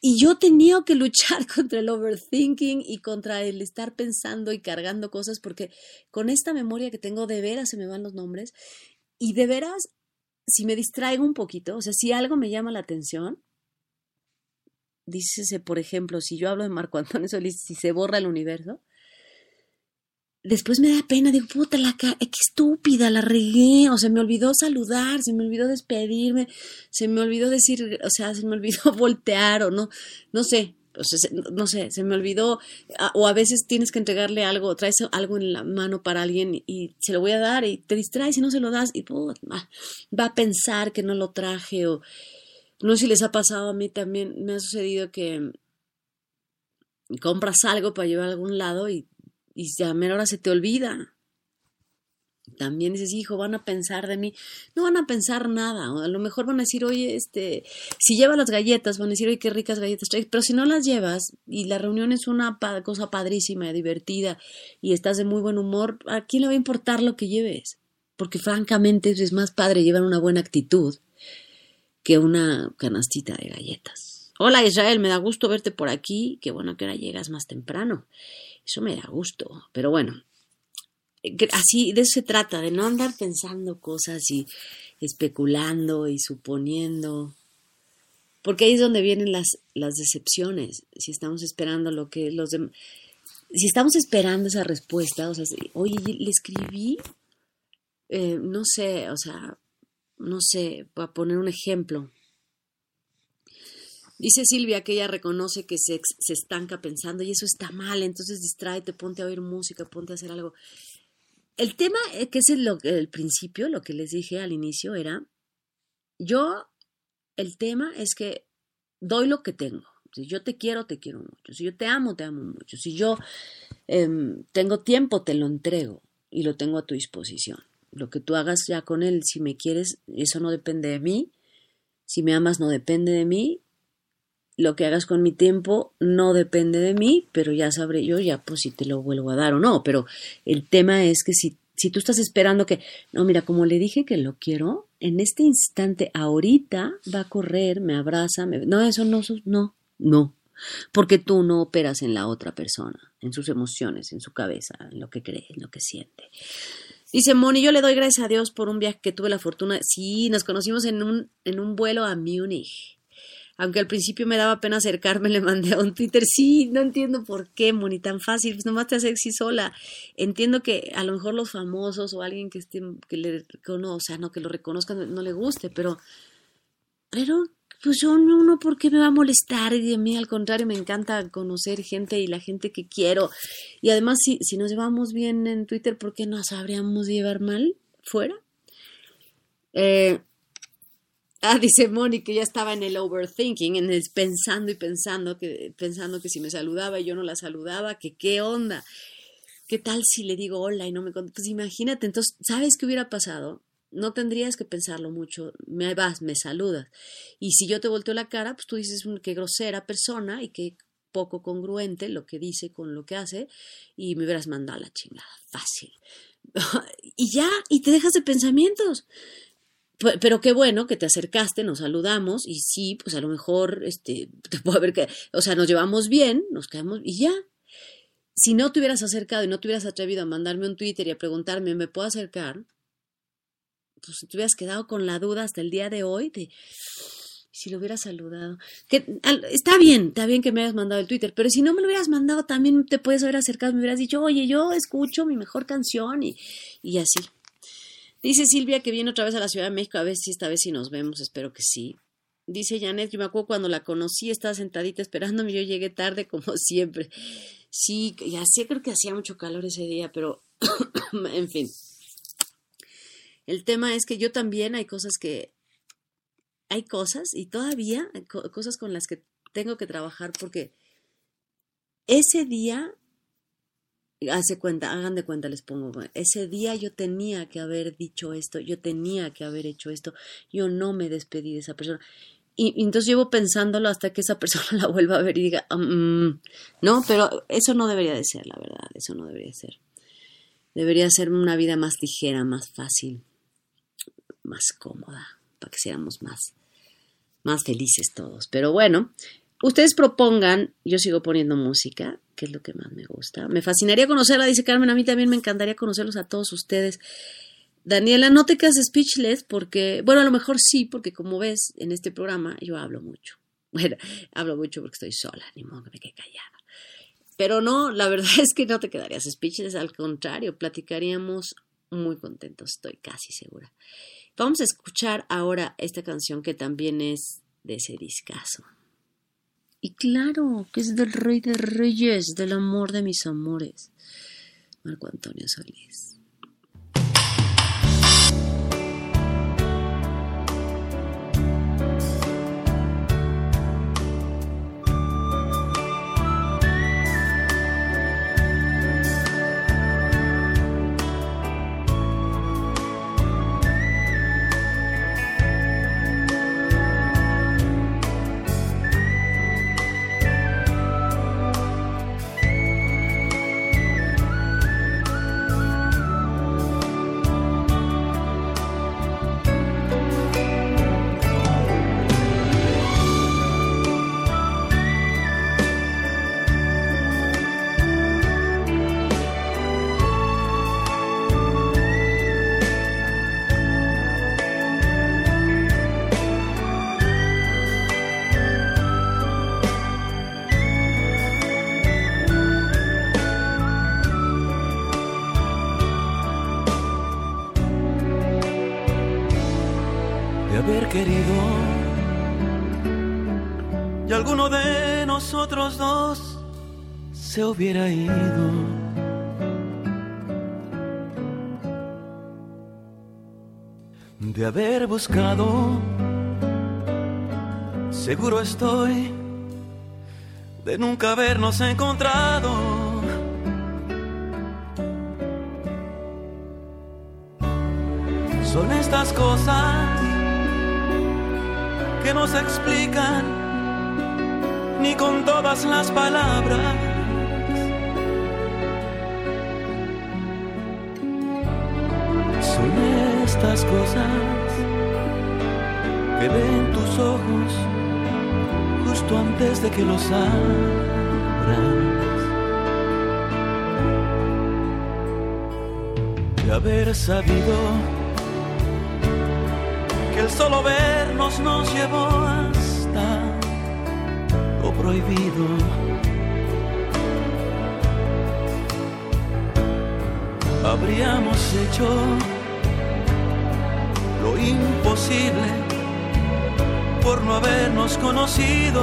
Y yo tenía que luchar contra el overthinking y contra el estar pensando y cargando cosas, porque con esta memoria que tengo, de veras se me van los nombres. Y de veras, si me distraigo un poquito, o sea, si algo me llama la atención, dícese, por ejemplo, si yo hablo de Marco Antonio Solís, si se borra el universo, después me da pena, digo, puta, la qué estúpida, la regué, o se me olvidó saludar, se me olvidó despedirme, se me olvidó decir, o sea, se me olvidó voltear o no, no sé, o sea, no sé, se me olvidó, o a veces tienes que entregarle algo, traes algo en la mano para alguien y se lo voy a dar y te distraes y no se lo das y va a pensar que no lo traje o no sé si les ha pasado a mí también, me ha sucedido que compras algo para llevar a algún lado y y a mera hora se te olvida. También dices, hijo, van a pensar de mí. No van a pensar nada. A lo mejor van a decir, oye, este, si llevas las galletas, van a decir, oye, qué ricas galletas traes. Pero si no las llevas y la reunión es una cosa padrísima, divertida y estás de muy buen humor, ¿a quién le va a importar lo que lleves? Porque francamente es más padre llevar una buena actitud que una canastita de galletas. Hola Israel, me da gusto verte por aquí. Qué bueno que ahora llegas más temprano. Eso me da gusto. Pero bueno, así de eso se trata, de no andar pensando cosas y especulando y suponiendo. Porque ahí es donde vienen las, las decepciones. Si estamos esperando lo que los demás. Si estamos esperando esa respuesta, o sea, oye, le escribí, eh, no sé, o sea, no sé, para poner un ejemplo, Dice Silvia que ella reconoce que se, se, estanca pensando y eso está mal, entonces distráete, ponte a oír música, ponte a hacer algo. El tema, eh, que es el, el principio, lo que les dije al inicio, era, yo, el tema es que doy lo que tengo. Si yo te quiero, te quiero mucho. Si yo te amo, te amo mucho. Si yo em, tengo tiempo, te lo entrego y lo tengo a tu disposición. Lo que tú hagas ya con él, si me quieres, eso no depende de mí, Si me amas no depende de mí, lo que hagas con mi tiempo no depende de mí, pero ya sabré yo ya pues si te lo vuelvo a dar o no, pero el tema es que si si tú estás esperando que, no, mira, como le dije que lo quiero, en este instante, ahorita va a correr, me abraza, me... no, eso no, no, no, porque tú no operas en la otra persona, en sus emociones, en su cabeza, en lo que cree, en lo que siente. Dice Moni, yo le doy gracias a Dios por un viaje que tuve la fortuna. Sí, nos conocimos en un, en un vuelo a Múnich aunque al principio me daba pena acercarme, le mandé a un Twitter, sí, no entiendo por qué, Moni, tan fácil, pues nomás te haces así sola. Entiendo que a lo mejor los famosos o alguien que esté, que le reconozca, no, que lo reconozca, no, le guste, pero, pero, pues yo no, no, ¿por qué me va a molestar? Y a mí, al contrario, me encanta conocer gente y la gente que quiero. Y además, si, si nos llevamos bien en Twitter, ¿por qué nos sabríamos llevar mal fuera? Eh, Ah, dice Moni que ya estaba en el overthinking, en el pensando y pensando que, pensando que si me saludaba y yo no la saludaba, que qué onda. ¿Qué tal si le digo hola y no me contesta? Pues imagínate, entonces, ¿sabes qué hubiera pasado? No tendrías que pensarlo mucho. Me vas, me saludas. Y si yo te volteo la cara, pues tú dices qué grosera persona y qué poco congruente lo que dice con lo que hace y me hubieras mandado a la chingada. Fácil. y ya, y te dejas de pensamientos pero qué bueno que te acercaste, nos saludamos y sí, pues a lo mejor este, te puedo ver que, o sea, nos llevamos bien, nos quedamos y ya. Si no te hubieras acercado y no te hubieras atrevido a mandarme un Twitter y a preguntarme, ¿me puedo acercar? Pues te hubieras quedado con la duda hasta el día de hoy de si lo hubieras saludado. Que, está bien, está bien que me hayas mandado el Twitter, pero si no me lo hubieras mandado, también te puedes haber acercado, me hubieras dicho, oye, yo escucho mi mejor canción y, y así. Dice Silvia que viene otra vez a la Ciudad de México, a ver si esta vez sí nos vemos, espero que sí. Dice Janet, yo me acuerdo cuando la conocí, estaba sentadita esperándome, yo llegué tarde como siempre. Sí, ya sé, creo que hacía mucho calor ese día, pero en fin. El tema es que yo también hay cosas que, hay cosas y todavía cosas con las que tengo que trabajar porque ese día hace cuenta, hagan de cuenta, les pongo, ese día yo tenía que haber dicho esto, yo tenía que haber hecho esto, yo no me despedí de esa persona. Y, entonces llevo pensándolo hasta que esa persona la vuelva a ver y diga, mm, no, pero eso no debería de ser, la verdad, eso no debería ser. Debería ser una vida más ligera, más fácil, más cómoda, para que seamos más, más felices todos. Pero bueno, ustedes propongan, yo sigo poniendo música, que es lo que más me gusta. Me fascinaría conocerla, dice Carmen, a mí también me encantaría conocerlos a todos ustedes. Daniela, no te quedes speechless porque, bueno, a lo mejor sí, porque como ves en este programa yo hablo mucho. Bueno, hablo mucho porque estoy sola, ni modo que me quede callada. Pero no, la verdad es que no te quedarías speechless, al contrario, platicaríamos muy contentos, estoy casi segura. Vamos a escuchar ahora esta canción que también es de ese discazo. Y claro, que es del rey de reyes, del amor de mis amores, Marco Antonio Solís. Nosotros dos se hubiera ido. De haber buscado, seguro estoy, de nunca habernos encontrado. Son estas cosas que no se explican ni con todas las palabras. Son estas cosas que ven tus ojos justo antes de que los abras. De haber sabido que el solo vernos nos llevó lo prohibido. Habríamos hecho lo imposible por no habernos conocido.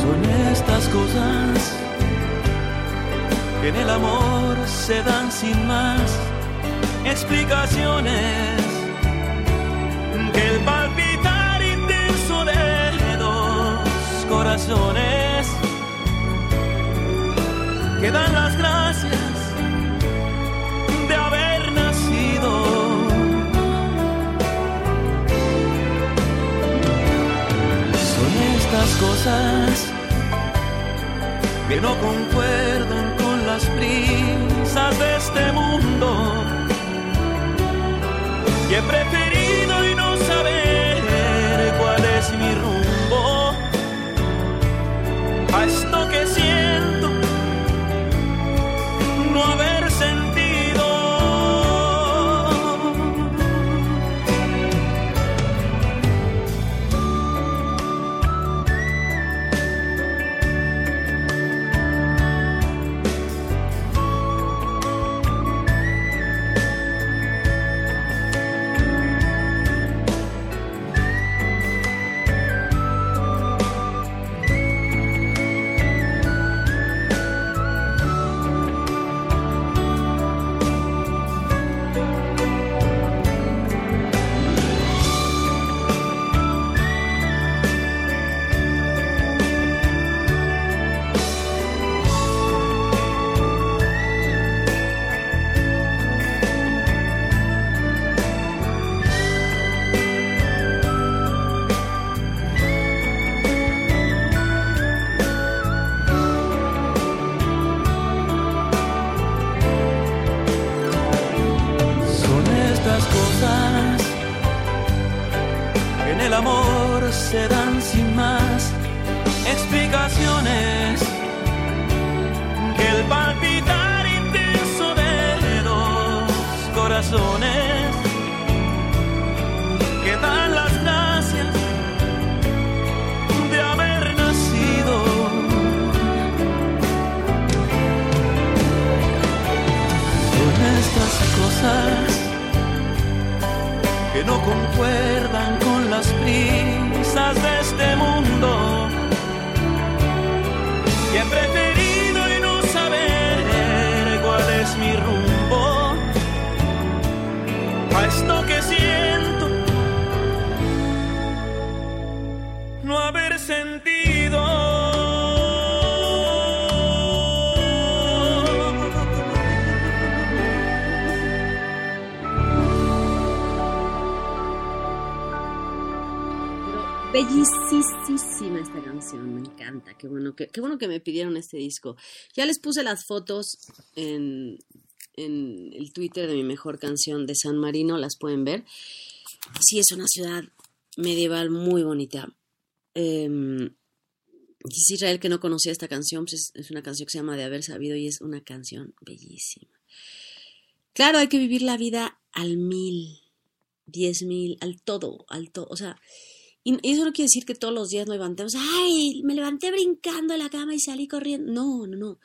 Son estas cosas que en el amor se dan sin más explicaciones. Corazones que dan las gracias de haber nacido. Son estas cosas que no concuerdan con las prisas de este mundo. Y he preferido y no saber cuál es mi rumbo esto qué bueno que me pidieron este disco. Ya les puse las fotos en, en el Twitter de mi mejor canción de San Marino, las pueden ver. Sí, es una ciudad medieval muy bonita. Eh, Israel que no conocía esta canción, pues es, es una canción que se llama De haber sabido y es una canción bellísima. Claro, hay que vivir la vida al mil, diez mil, al todo, al todo. O sea, y eso no quiere decir que todos los días nos levantemos, ay, me levanté brincando de la cama y salí corriendo. No, no, no.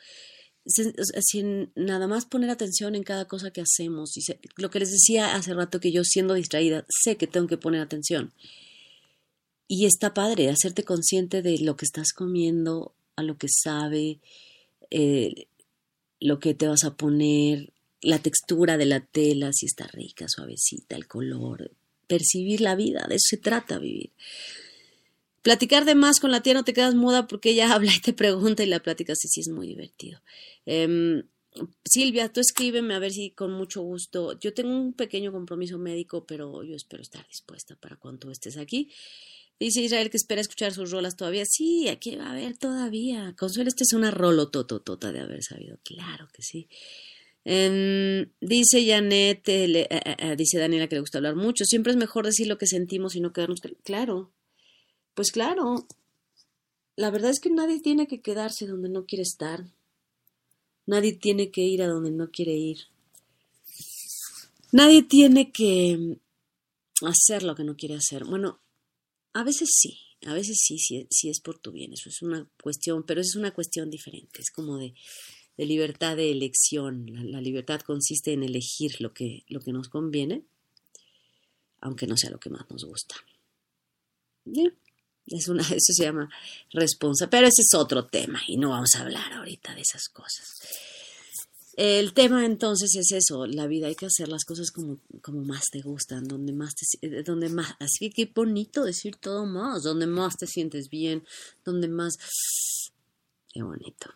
Sin nada más poner atención en cada cosa que hacemos. Y lo que les decía hace rato que yo siendo distraída, sé que tengo que poner atención. Y está padre hacerte consciente de lo que estás comiendo, a lo que sabe, eh, lo que te vas a poner, la textura de la tela, si está rica, suavecita, el color, percibir la vida, de eso se trata vivir. Platicar de más con la tía no te quedas muda porque ella habla y te pregunta y la plática sí, sí es muy divertido. Em, Silvia, tú escríbeme a ver si con mucho gusto. Yo tengo un pequeño compromiso médico, pero yo espero estar dispuesta para cuando estés aquí. Dice Israel que espera escuchar sus rolas todavía. Sí, aquí va a haber todavía. Consuelo, esta es una rolotototota de haber sabido. Claro que sí. Em, dice Janet, eh, eh, eh, dice Daniela que le gusta hablar mucho. Siempre es mejor decir lo que sentimos y no quedarnos. Claro, pues claro. La verdad es que nadie tiene que quedarse donde no quiere estar. Nadie tiene que ir a donde no quiere ir. Nadie tiene que hacer lo que no quiere hacer. Bueno, a veces sí, a veces sí, sí, es por tu bien. Eso es una cuestión, pero es una cuestión diferente. Es como de, libertad de elección. La, libertad consiste en elegir lo que, lo que nos conviene, aunque no sea lo que más nos gusta. Es una, eso se llama responsa, pero ese es otro tema y no vamos a hablar ahorita de esas cosas. El tema entonces es eso, la vida hay que hacer las cosas como, como más te gustan, donde más te, eh, donde más, así que qué bonito decir todo más, donde más te sientes bien, donde más, qué bonito.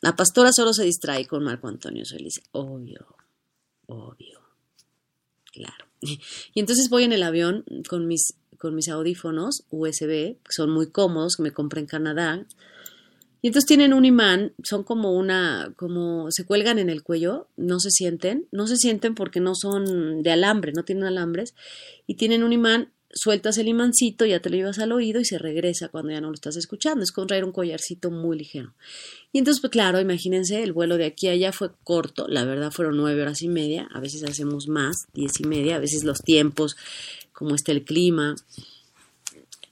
La pastora solo se distrae con Marco Antonio Solís, obvio, obvio, claro. Y entonces voy en el avión con mis con mis audífonos USB, que son muy cómodos, que me compré en Canadá. Y entonces tienen un imán, son como una, como se cuelgan en el cuello, no se sienten, no se sienten porque no son de alambre, no tienen alambres, y tienen un imán, sueltas el imancito, ya te lo llevas al oído y se regresa cuando ya no lo estás escuchando, es como traer un collarcito muy ligero. Y entonces, pues claro, imagínense, el vuelo de aquí a allá fue corto, la verdad fueron nueve horas y media, a veces hacemos más, diez y media, a veces los tiempos como está el clima,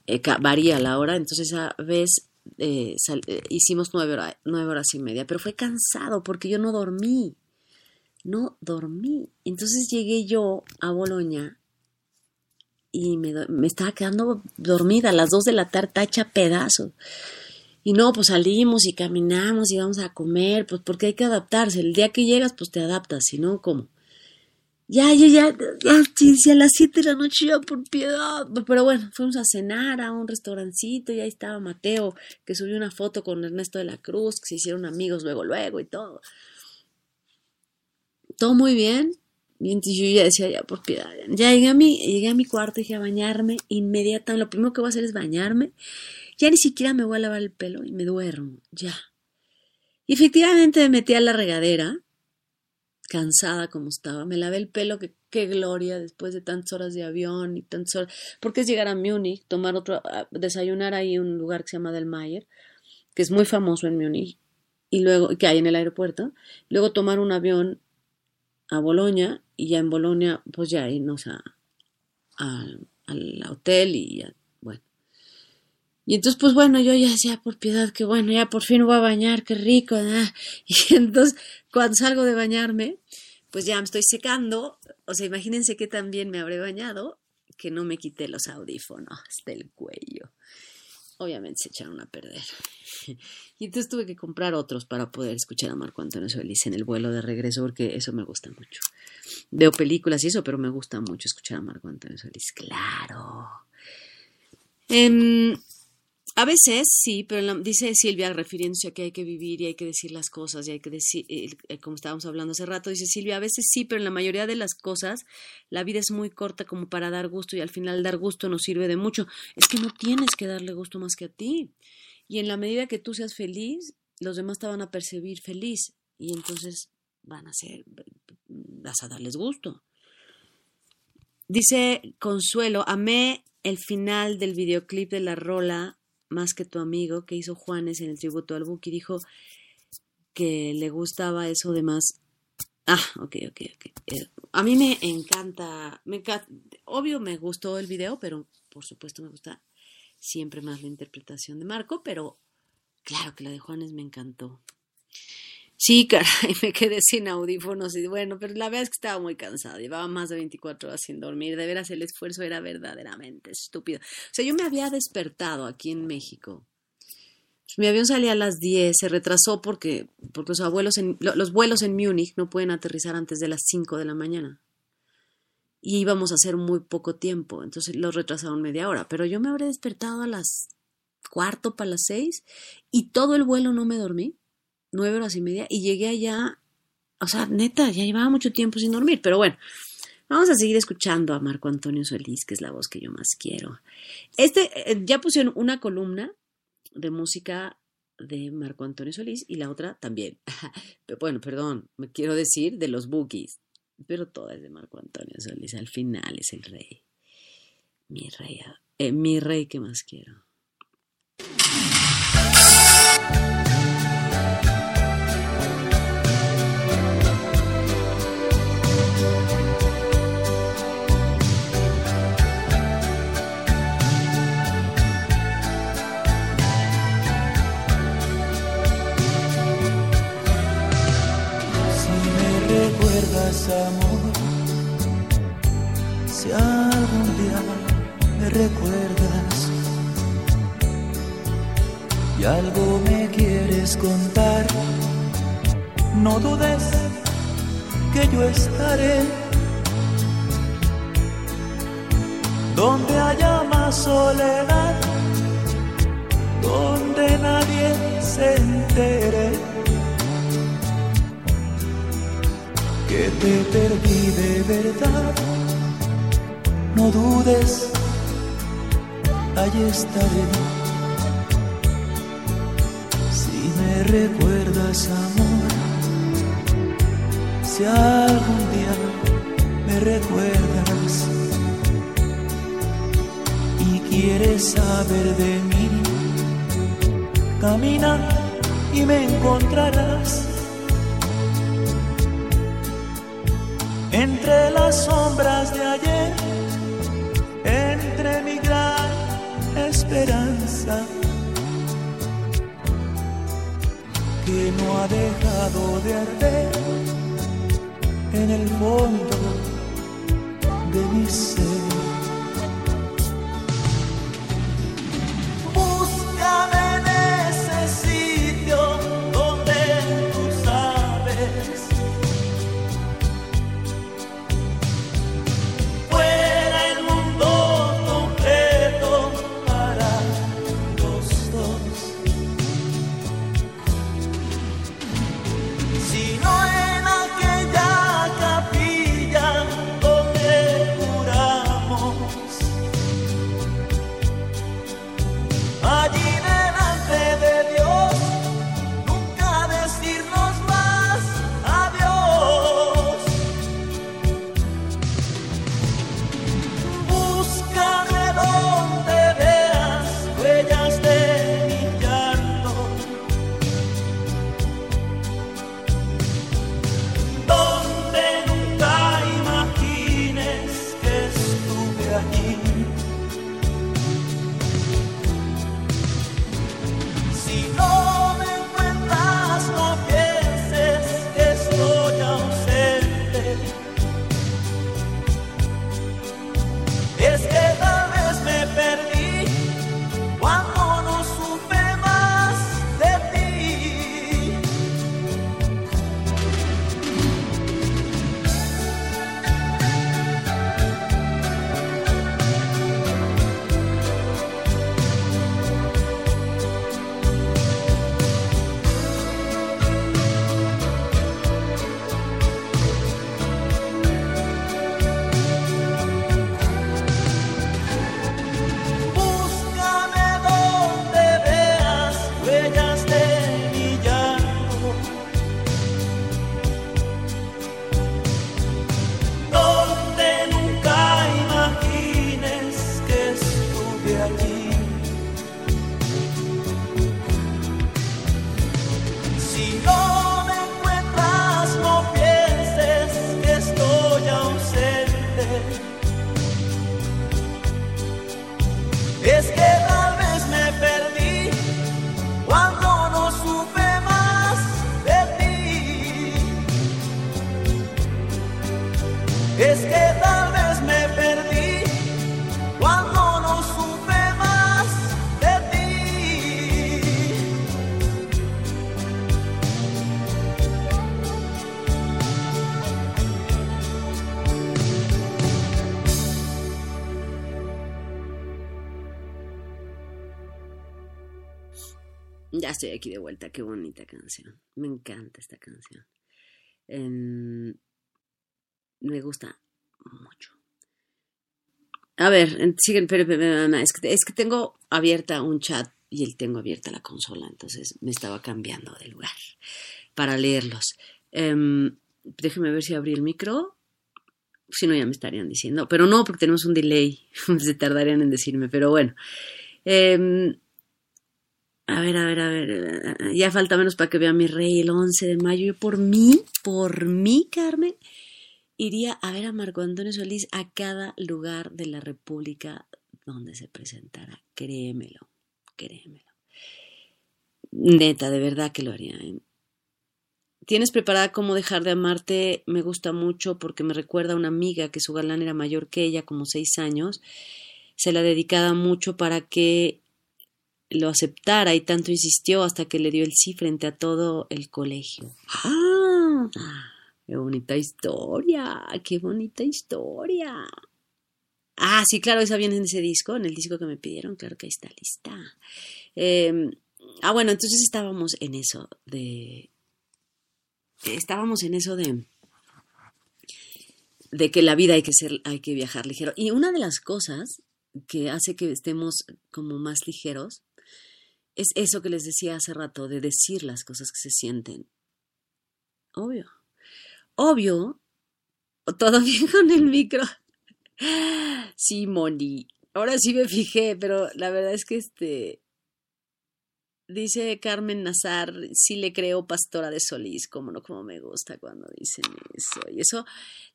eh, varía la hora, entonces esa vez eh, eh, hicimos nueve, nueve horas y media, pero fue cansado porque yo no dormí, no dormí. Entonces llegué yo a Boloña y me, me, estaba quedando dormida a las dos de la tarde, hecha pedazos. Y no, pues salimos y caminamos y vamos a comer, pues porque hay que adaptarse. El día que llegas, pues te adaptas, si no, ¿cómo? Ya, ya, ya, ya, si a las 7 de la noche ya por piedad. Pero bueno, fuimos a cenar a un restaurancito y ahí estaba Mateo, que subió una foto con Ernesto de la Cruz, que se hicieron amigos luego, luego y todo. Todo muy bien. Y yo ya decía, ya por piedad. Ya llegué a mi, llegué a mi cuarto dije a bañarme inmediatamente. Lo primero que voy a hacer es bañarme. Ya ni siquiera me voy a lavar el pelo y me duermo, ya. Y efectivamente me metí a la regadera cansada como estaba. Me lavé el pelo, que qué gloria después de tantas horas de avión y tantas horas. Porque es llegar a Múnich, tomar otro, desayunar ahí un lugar que se llama Del Mayer, que es muy famoso en Múnich, y luego, que hay en el aeropuerto. Luego tomar un avión a Bolonia y ya en Bolonia, pues ya irnos a, al hotel y ya y entonces, pues bueno, yo ya decía, por piedad, que bueno, ya por fin voy a bañar, qué rico. Y entonces, cuando salgo de bañarme, pues ya me estoy secando. O sea, imagínense que también me habré bañado, que no me quité los audífonos del cuello. Obviamente se echaron a perder. Y entonces tuve que comprar otros para poder escuchar a Marco Antonio Solís en el vuelo de regreso, porque eso me gusta mucho. Veo películas y eso, pero me gusta mucho escuchar a Marco Antonio Solís. Claro. Eh, a veces sí, pero dice Silvia, refiriéndose a que hay que vivir y hay que decir las cosas y hay que decir, eh, eh, como estábamos hablando hace rato, dice Silvia, a veces sí, pero en la mayoría de las cosas la vida es muy corta como para dar gusto y al final dar gusto no sirve de mucho. Es que no tienes que darle gusto más que a ti. Y en la medida que tú seas feliz, los demás te van a percibir feliz y entonces van a ser, vas a darles gusto. Dice Consuelo, amé el final del videoclip de la rola más que tu amigo que hizo Juanes en el tributo al Buki, dijo que le gustaba eso de más. Ah, ok, ok, ok. Eh, a mí me encanta, me encanta, obvio me gustó el video, pero por supuesto me gusta siempre más la interpretación de Marco, pero claro que la de Juanes me encantó. Sí, caray, me quedé sin audífonos y bueno, pero la verdad es que estaba muy cansada, llevaba más de 24 horas sin dormir, de veras el esfuerzo era verdaderamente estúpido. O sea, yo me había despertado aquí en México. Mi avión salía a las 10, se retrasó porque, los, abuelos en, los vuelos en Múnich no pueden aterrizar antes de las 5 de la mañana. Y íbamos a hacer muy poco tiempo, entonces los retrasaron media hora. Pero yo me habré despertado a las cuarto para las 6 y todo el vuelo no me dormí nueve horas y media y llegué allá o sea, neta, ya llevaba mucho tiempo sin dormir, pero bueno, vamos a seguir escuchando a Marco Antonio Solís, que es la voz que yo más quiero. Este, eh, ya pusieron una columna de música de Marco Antonio Solís y la otra también. Pero bueno, perdón, me quiero decir de los bookies, pero toda es de Marco Antonio Solís. Al final es el rey. Mi rey, eh, mi rey que más quiero. Si algún día me recuerdas y algo me quieres contar, no dudes que yo estaré. Donde haya más soledad, donde nadie se entere que te perdí de verdad. No dudes, allí estaré. Si me recuerdas, amor, si algún día me recuerdas y quieres saber de mí, camina y me encontrarás entre las sombras de ayer, entre mi gran esperanza, que no ha dejado de arder en el fondo de mi ser. Ya estoy aquí de vuelta, qué bonita canción. Me encanta esta canción. me gusta mucho. A ver, siguen, pero, es, que, es que tengo abierta un chat y él tengo abierta la consola, entonces me estaba cambiando de lugar para leerlos. Eh, déjeme ver si abrí el micro. Si no, ya me estarían diciendo. Pero no, porque tenemos un delay. Se tardarían en decirme, pero bueno. Em, a ver, a ver, a ver. Ya falta menos para que vea mi rey el 11 de mayo. Yo por mí, por mí, Carmen, iría a ver a Marco Antonio Solís a cada lugar de la República donde se presentara. Créemelo, créemelo. Neta, de verdad que lo haría. ¿eh? Tienes preparada cómo dejar de amarte, me gusta mucho porque me recuerda a una amiga que su galán era mayor que ella, como seis años. Se la dedicaba mucho para que lo aceptara y tanto insistió hasta que le dio el sí frente a todo el colegio. ¡Ah! ¡Qué bonita historia! ¡Qué bonita historia! Ah, sí, claro, esa viene en ese disco, en el disco que me pidieron, claro que ahí está lista. Em, ah, bueno, entonces estábamos en eso de estábamos en eso de, de que la vida hay que ser, hay que viajar ligero. Y una de las cosas que hace que estemos como más ligeros es eso que les decía hace rato, de decir las cosas que se sienten. Obvio. Obvio. Todo bien con el micro. Sí, Moni. Ahora sí me fijé, pero la verdad es que este Dice Carmen Nazar, sí le creo pastora de Solís, como no, como me gusta cuando dicen eso. Y eso,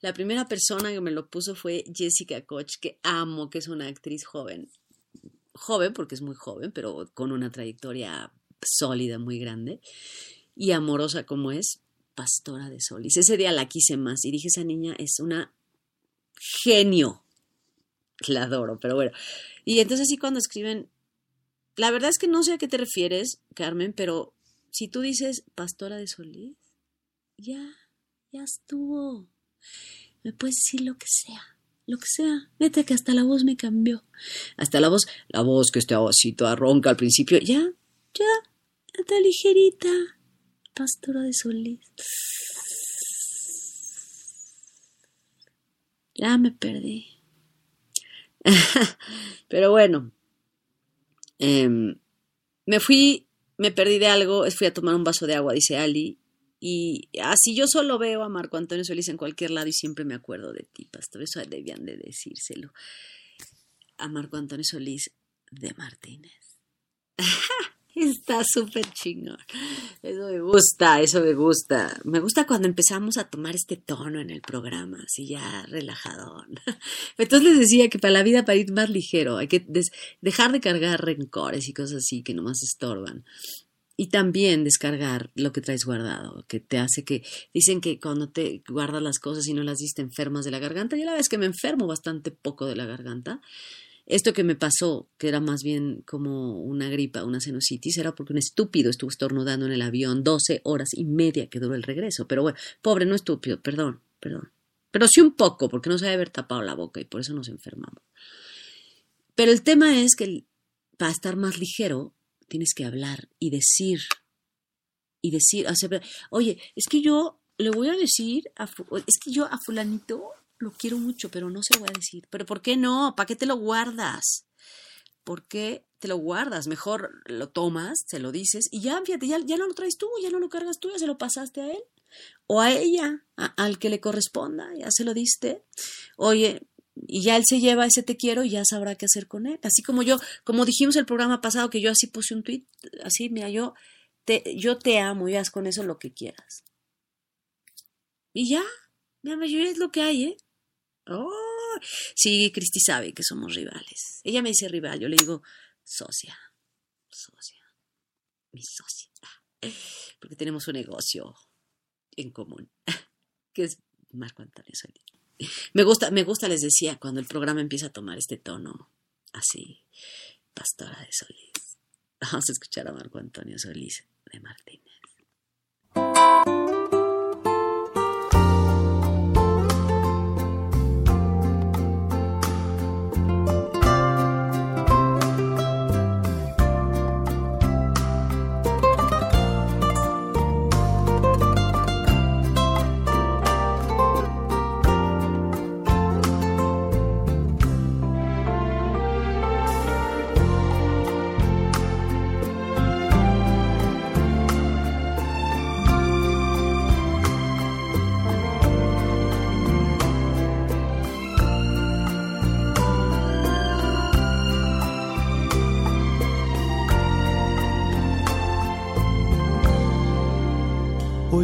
la primera persona que me lo puso fue Jessica Koch, que amo, que es una actriz joven. Joven, porque es muy joven, pero con una trayectoria sólida, muy grande. Y amorosa como es, pastora de Solís. Ese día la quise más y dije, esa niña es una genio. La adoro, pero bueno. Y entonces sí cuando escriben la verdad es que no sé a qué te refieres, Carmen, pero si tú dices pastora de Solís, ya, ya estuvo. Me puedes decir lo que sea, lo que sea. Vete que hasta la voz me cambió. Hasta la voz, la voz que estaba así toda ronca al principio, ya, ya, está ligerita. Pastora de Solís. Ya me perdí. Pero bueno, Em, me fui, me perdí de algo, fui a tomar un vaso de agua, dice Ali, y así yo solo veo a Marco Antonio Solís en cualquier lado y siempre me acuerdo de ti, pastor. Eso debían de decírselo. A Marco Antonio Solís de Martínez. Está súper chingón. Eso me gusta, eso me gusta. Me gusta cuando empezamos a tomar este tono en el programa, así ya relajadón. Entonces les decía que para la vida, para ir más ligero, hay que dejar de cargar rencores y cosas así que nomás estorban. Y también descargar lo que traes guardado, que te hace que. Dicen que cuando te guardas las cosas y no las diste enfermas de la garganta, yo la vez que me enfermo bastante poco de la garganta, esto que me pasó, que era más bien como una gripa, una sinusitis, era porque un estúpido estuvo estornudando en el avión 12 horas y media que duró el regreso. Pero bueno, pobre, no estúpido, perdón, perdón. Pero sí un poco, porque no se debe haber tapado la boca y por eso nos enfermamos. Pero el tema es que para estar más ligero, tienes que hablar y decir. Y decir, oye, es que yo le voy a decir, a, es que yo a fulanito lo quiero mucho, pero no se lo voy a decir. ¿Pero por qué no? ¿Para qué te lo guardas? ¿Por qué te lo guardas? Mejor lo tomas, se lo dices y ya, fíjate, ya, no lo traes tú, ya no lo cargas tú, ya se lo pasaste a él o a ella, al que le corresponda, ya se lo diste. Oye, y ya él se lleva ese te quiero y ya sabrá qué hacer con él. Así como yo, como dijimos el programa pasado que yo así puse un tweet, así, mira, yo te, yo te amo y haz con eso lo que quieras. Y ya, la mayoría es lo que hay, ¿eh? Oh, sí, Cristi sabe que somos rivales. Ella me dice rival, yo le digo socia, socia, mi socia, porque tenemos un negocio en común, que es Marco Antonio Solís. Me gusta, me gusta, les decía, cuando el programa empieza a tomar este tono así, pastora de Solís. Vamos a escuchar a Marco Antonio Solís de Martínez.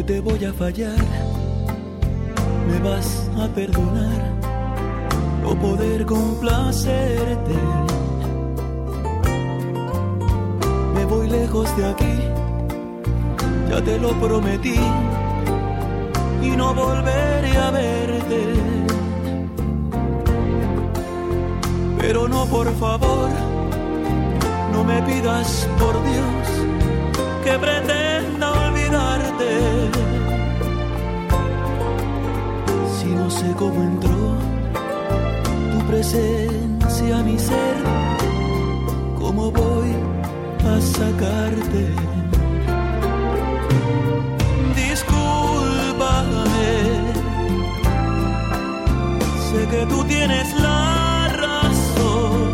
Te voy a fallar, me vas a perdonar, no poder complacerte. Me voy lejos de aquí, ya te lo prometí, y no volveré a verte. Pero no, por favor, no me pidas por Dios que sé cómo entró tu presencia mi ser, ¿cómo voy a sacarte? Discúlpame, sé que tú tienes la razón,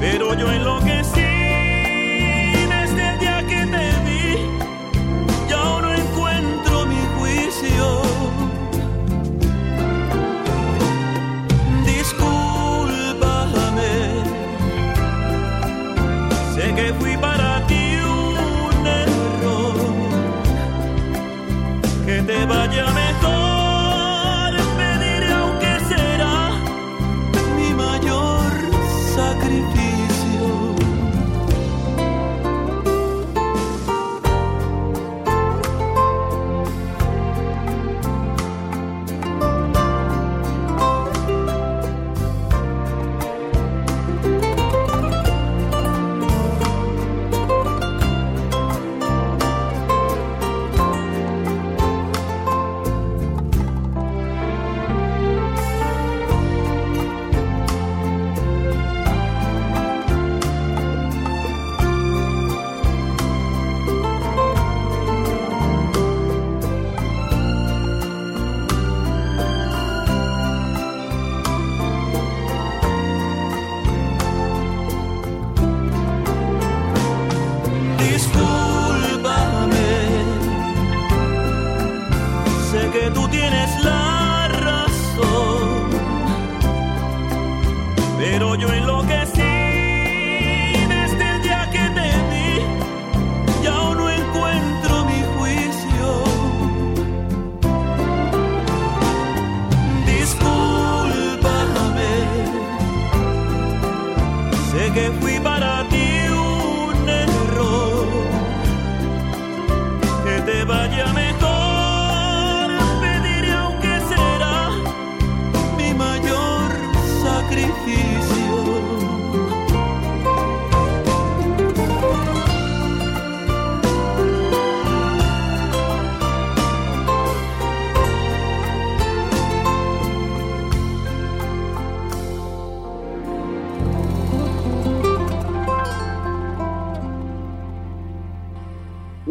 pero yo enloquecí. Desde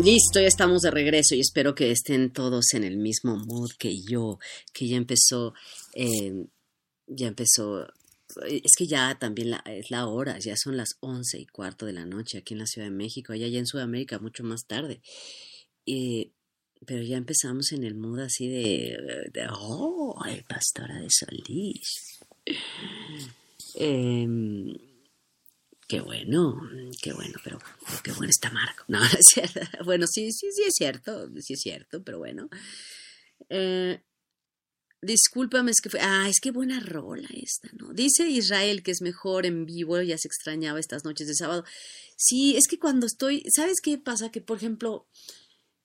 Listo, ya estamos de regreso y espero que estén todos en el mismo mood que yo, que ya empezó, eh, ya empezó, es que ya también la- es la hora, ya son las once y cuarto de la noche aquí en la Ciudad de México, allá en Sudamérica mucho más tarde. Eh, pero ya empezamos en el mood así de, de oh, pastora de Solís. Em, Qué bueno, qué bueno, pero qué bueno está Marco. No, es cierto. Bueno, sí, sí, sí es cierto, sí es cierto, pero bueno. Eh, discúlpame, es que fue. Ah, es que buena rola esta, ¿no? Dice Israel que es mejor en vivo, ya se extrañaba estas noches de sábado. Sí, es que cuando estoy. ¿Sabes qué pasa? Que, por ejemplo,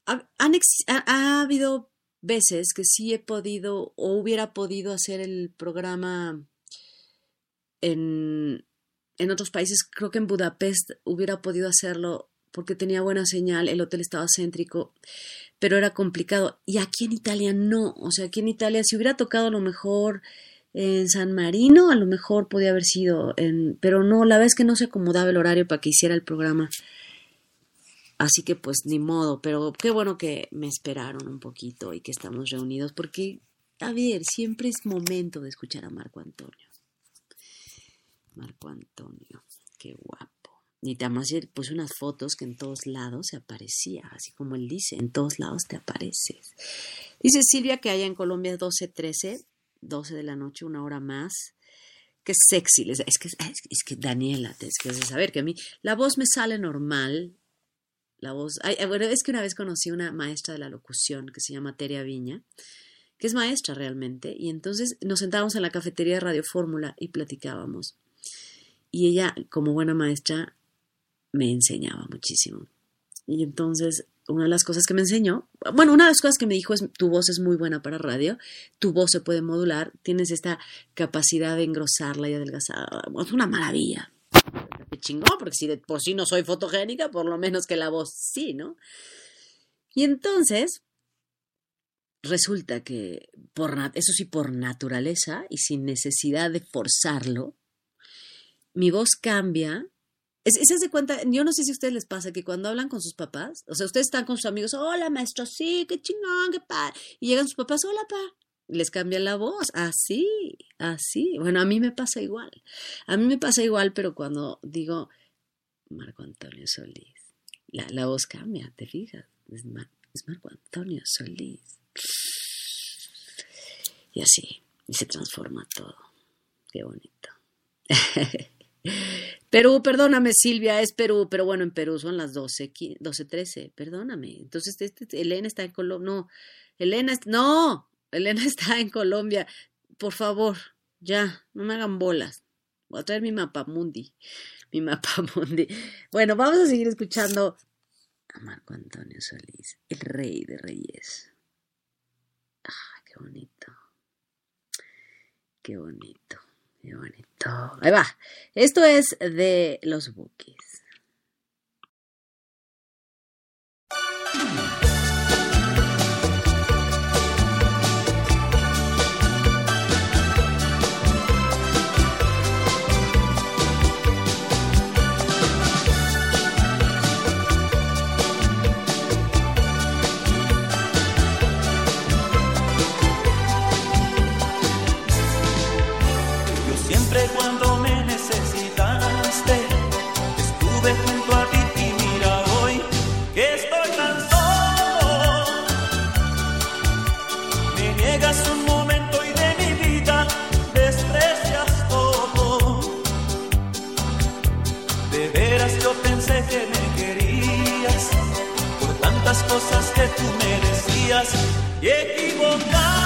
ha, han ha habido veces que sí he podido o hubiera podido hacer el programa en, en otros países, creo que en Budapest hubiera podido hacerlo porque tenía buena señal, el hotel estaba céntrico, pero era complicado. Y aquí en Italia no, o sea, aquí en Italia si hubiera tocado a lo mejor en San Marino, a lo mejor podía haber sido, en, pero no, la vez que no se acomodaba el horario para que hiciera el programa. Así que pues ni modo, pero qué bueno que me esperaron un poquito y que estamos reunidos, porque, a ver, siempre es momento de escuchar a Marco Antonio. Marco Antonio, qué guapo. Y además puse unas fotos que en todos lados se aparecía, así como él dice, en todos lados te apareces. Dice Silvia que allá en Colombia es 12, 13, 12 de la noche, una hora más. Qué sexy. Es que, es que Daniela, tienes que saber que a mí la voz me sale normal, la voz. bueno, es que una vez conocí una maestra de la locución que se llama Teria Viña, que es maestra realmente, y entonces nos sentábamos en la cafetería de Radio Fórmula y platicábamos. Y ella, como buena maestra, me enseñaba muchísimo. Y entonces, una de las cosas que me enseñó, bueno, una de las cosas que me dijo es, tu voz es muy buena para radio, tu voz se puede modular, tienes esta capacidad de engrosarla y adelgazarla. Es una maravilla. Me chingó, porque si por sí no soy fotogénica, por lo menos que la voz sí, ¿no? Y entonces, resulta que, por, eso sí, por naturaleza y sin necesidad de forzarlo, mi voz cambia. Es, es cuenta, yo no sé si a ustedes les pasa que cuando hablan con sus papás, o sea, ustedes están con sus amigos, hola maestro, sí, qué chingón, qué padre, y llegan sus papás, hola pa, les cambia la voz, así, así. Bueno, a mí me pasa igual, a mí me pasa igual, pero cuando digo Marco Antonio Solís, la, la voz cambia, ¿te fijas? Es, es Marco Antonio Solís. Y así, y se transforma todo. Qué bonito. Perú, perdóname Silvia, es Perú, pero bueno, en Perú son las 12, 12, 13, perdóname. Entonces, este, Elena está en Colombia, no, Elena, no, Elena está en Colombia, por favor, ya, no me hagan bolas. Voy a traer mi mapa mundi, mi mapa mundi. Bueno, vamos a seguir escuchando a Marco Antonio Solís, el rey de reyes. Ah, qué bonito, qué bonito. Qué bonito. Ahí va. Esto es de los Bookies. Y equivocado.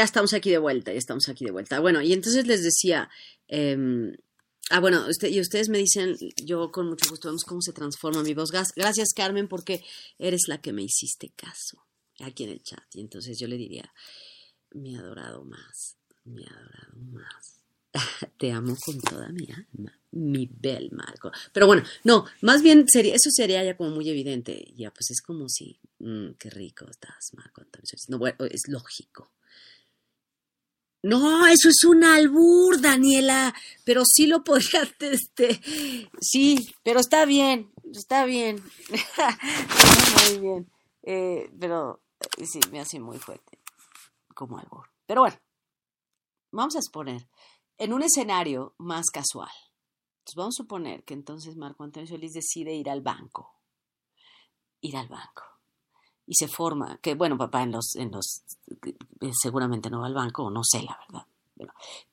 Ya estamos aquí de vuelta, ya estamos aquí de vuelta. Bueno, y entonces les decía, em, ah, bueno, y ustedes me dicen, yo con mucho gusto vemos cómo se transforma mi voz. Gracias, Carmen, porque eres la que me hiciste caso aquí en el chat. Y entonces yo le diría, mi adorado más, mi adorado más. Te amo con toda mi alma, mi bel Marco. Pero bueno, no, más bien sería, eso sería ya como muy evidente. Ya, pues es como si, mm, qué rico estás, Marco No, bueno, es lógico. No, eso es un albur, Daniela, pero sí lo podría, este, sí, pero está bien, está bien, muy bien, eh, pero eh, sí, me hace muy fuerte, como albur. Pero bueno, vamos a exponer en un escenario más casual. Entonces vamos a suponer que entonces Marco Antonio Solís decide ir al banco, ir al banco y se forma, que bueno, papá en los, en los, seguramente no va al banco, no sé la verdad.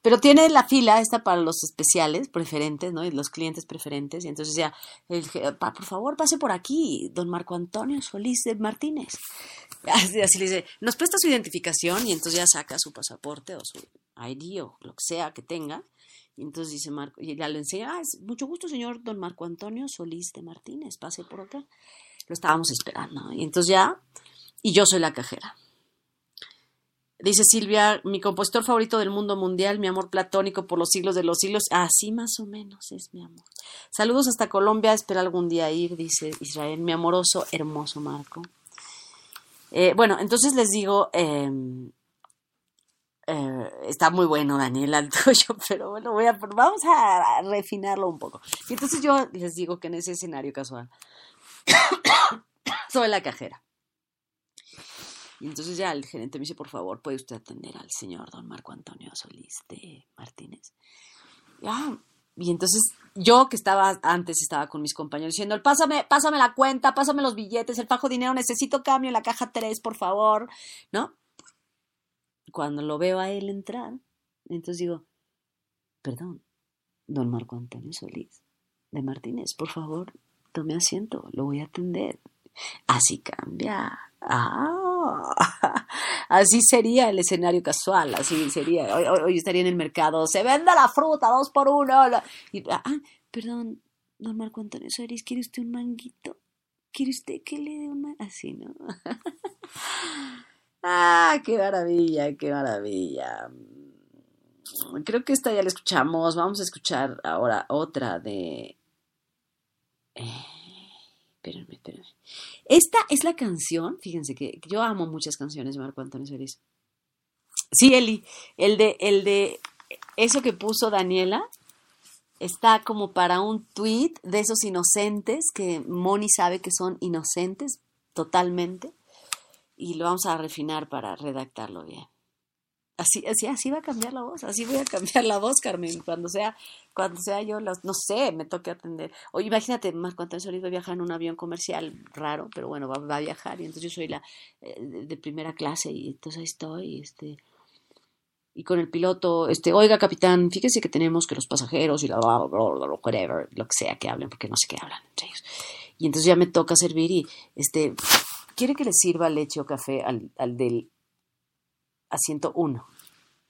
Pero, tiene la fila esta para los especiales, preferentes, ¿no? Y los clientes preferentes. Y entonces ya, por favor, pase por aquí, don Marco Antonio Solís de Martínez. Así, así, le dice, nos presta su identificación y entonces ya saca su pasaporte o su ID o lo que sea que tenga. Y entonces dice Marco, y ya le enseña, ah, es mucho gusto, señor don Marco Antonio Solís de Martínez, pase por acá lo estábamos esperando. Y entonces ya, y yo soy la cajera. Dice Silvia, mi compositor favorito del mundo mundial, mi amor platónico por los siglos de los siglos. Así más o menos es mi amor. Saludos hasta Colombia, espero algún día ir, dice Israel, mi amoroso, hermoso Marco. Eh, bueno, entonces les digo, em, eh, está muy bueno, Daniela, el tuyo, pero bueno, voy a, vamos a refinarlo un poco. Y entonces yo les digo que en ese escenario casual, soy la cajera. Y entonces ya el gerente me dice, por favor, ¿puede usted atender al señor don Marco Antonio Solís de Martínez? Y, entonces yo que estaba antes estaba con mis compañeros diciendo, pásame, pásame la cuenta, pásame los billetes, el fajo dinero, necesito cambio en la caja 3, por favor, ¿no? Cuando lo veo a él entrar, entonces digo, perdón, don Marco Antonio Solís de Martínez, por favor, tome asiento, lo voy a atender. Así cambia. Ah, así sería el escenario casual, así sería. Hoy, estaría en el mercado, se vende la fruta, dos por uno. ah, perdón, don Marco Antonio ¿quiere usted un manguito? ¿Quiere usted que le dé un Así, ¿no? ah, qué maravilla, qué maravilla. Creo que esta ya la escuchamos. Vamos a escuchar ahora otra de eh, espérenme. Esta es la canción, fíjense que yo amo muchas canciones de Marco Antonio Solís. Sí, Eli, el de, el de eso que puso Daniela está como para un tweet de esos inocentes que Moni sabe que son inocentes totalmente y lo vamos a refinar para redactarlo bien. Así, así, así va a cambiar la voz, así voy a cambiar la voz, Carmen, cuando sea, cuando sea yo, no sé, me toque atender. O imagínate, Marco Antonio Solís va a viajar en un avión comercial raro, pero bueno, va, a viajar y entonces yo soy la eh, de, primera clase y entonces ahí estoy, este, y con el piloto, este, oiga capitán, fíjese que tenemos que los pasajeros y la whatever, lo que sea que hablen, porque no sé qué hablan entre ellos. Y entonces ya me toca servir y, este, ¿quiere que le sirva leche o café al, al del asiento 1.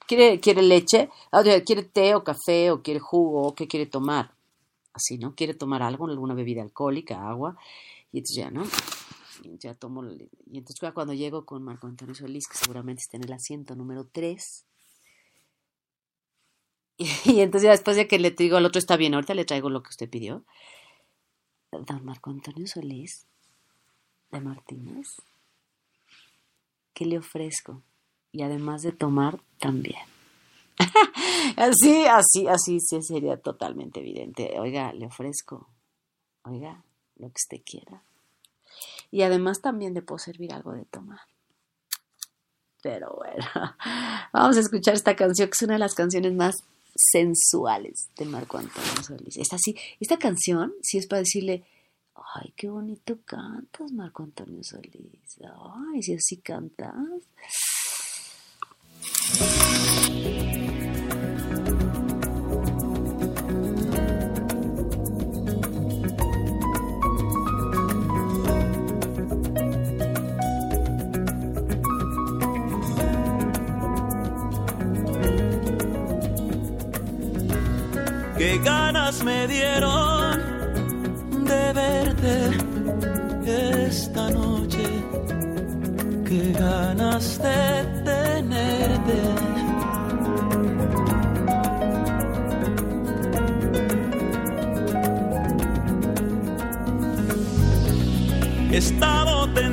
¿Quiere, ¿Quiere leche? ¿Quiere té o café o quiere jugo? ¿Qué quiere tomar? Así, ¿no? ¿Quiere tomar algo, alguna bebida alcohólica, agua? Y entonces ya, ¿no? Y ya tomo. Y entonces cuando llego con Marco Antonio Solís, que seguramente está en el asiento número 3. Y, entonces ya después de que le digo al otro, está bien, ahorita le traigo lo que usted pidió. Don Marco Antonio Solís de Martínez, ¿qué le ofrezco? Y además de tomar también. así, así, así sí sería totalmente evidente. Oiga, le ofrezco, oiga, lo que usted quiera. Y además también le puedo servir algo de tomar. Pero bueno, vamos a escuchar esta canción que es una de las canciones más sensuales de Marco Antonio Solís. Esta, sí, esta canción sí es para decirle, ay, qué bonito cantas, Marco Antonio Solís. Ay, si así cantas. Qué ganas me dieron de verte esta noche. Qué ganas de, estado te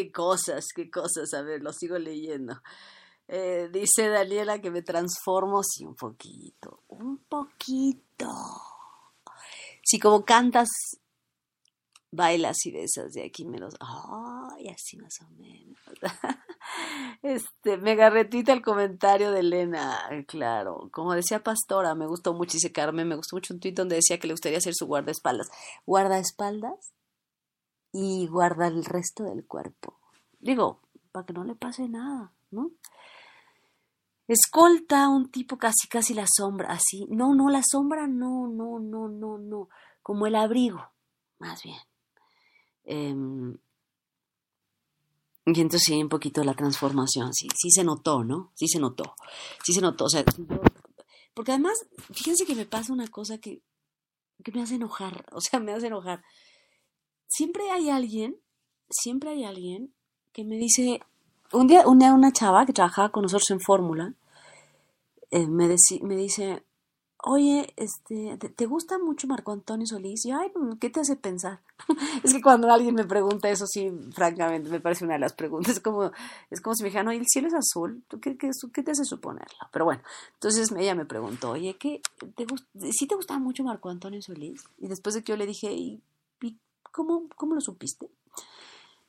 qué cosas, qué cosas. A ver, lo sigo leyendo. Eh, dice Daniela que me transformo, sí, un poquito, un poquito. Si como cantas, bailas y besas de aquí menos, ay, así más o menos. este, mega retita el comentario de Elena, claro. Como decía Pastora, me gustó mucho, dice Carmen, me gustó mucho un tuit donde decía que le gustaría hacer su guardaespaldas. ¿Guardaespaldas? y guarda el resto del cuerpo. Digo, para que no le pase nada, ¿no? Escolta a un tipo casi, casi la sombra, así. No, no, la sombra, no, no, no, no, no. Como el abrigo, más bien. Eh, y entonces sí, un poquito la transformación, sí, sí se notó, ¿no? Sí se notó, sí se notó. O sea, porque además, fíjense que me pasa una cosa que, que me hace enojar, o sea, me hace enojar. Siempre hay alguien, siempre hay alguien que me dice, un día, un una chava que trabajaba con nosotros en Fórmula, eh, me, me dice, oye, este, ¿te, gusta mucho Marco Antonio Solís? Y, ay, pues, ¿qué te hace pensar? es que cuando alguien me pregunta eso, sí, francamente, me parece una de las preguntas. Es como, es como si me dijeran, oye, el cielo es azul, ¿tú qué, qué, te hace suponerlo? Pero bueno, entonces ella me preguntó, oye, ¿qué, te ¿sí te gustaba mucho Marco Antonio Solís? Y después de que yo le dije, ¿y, cómo, cómo lo supiste?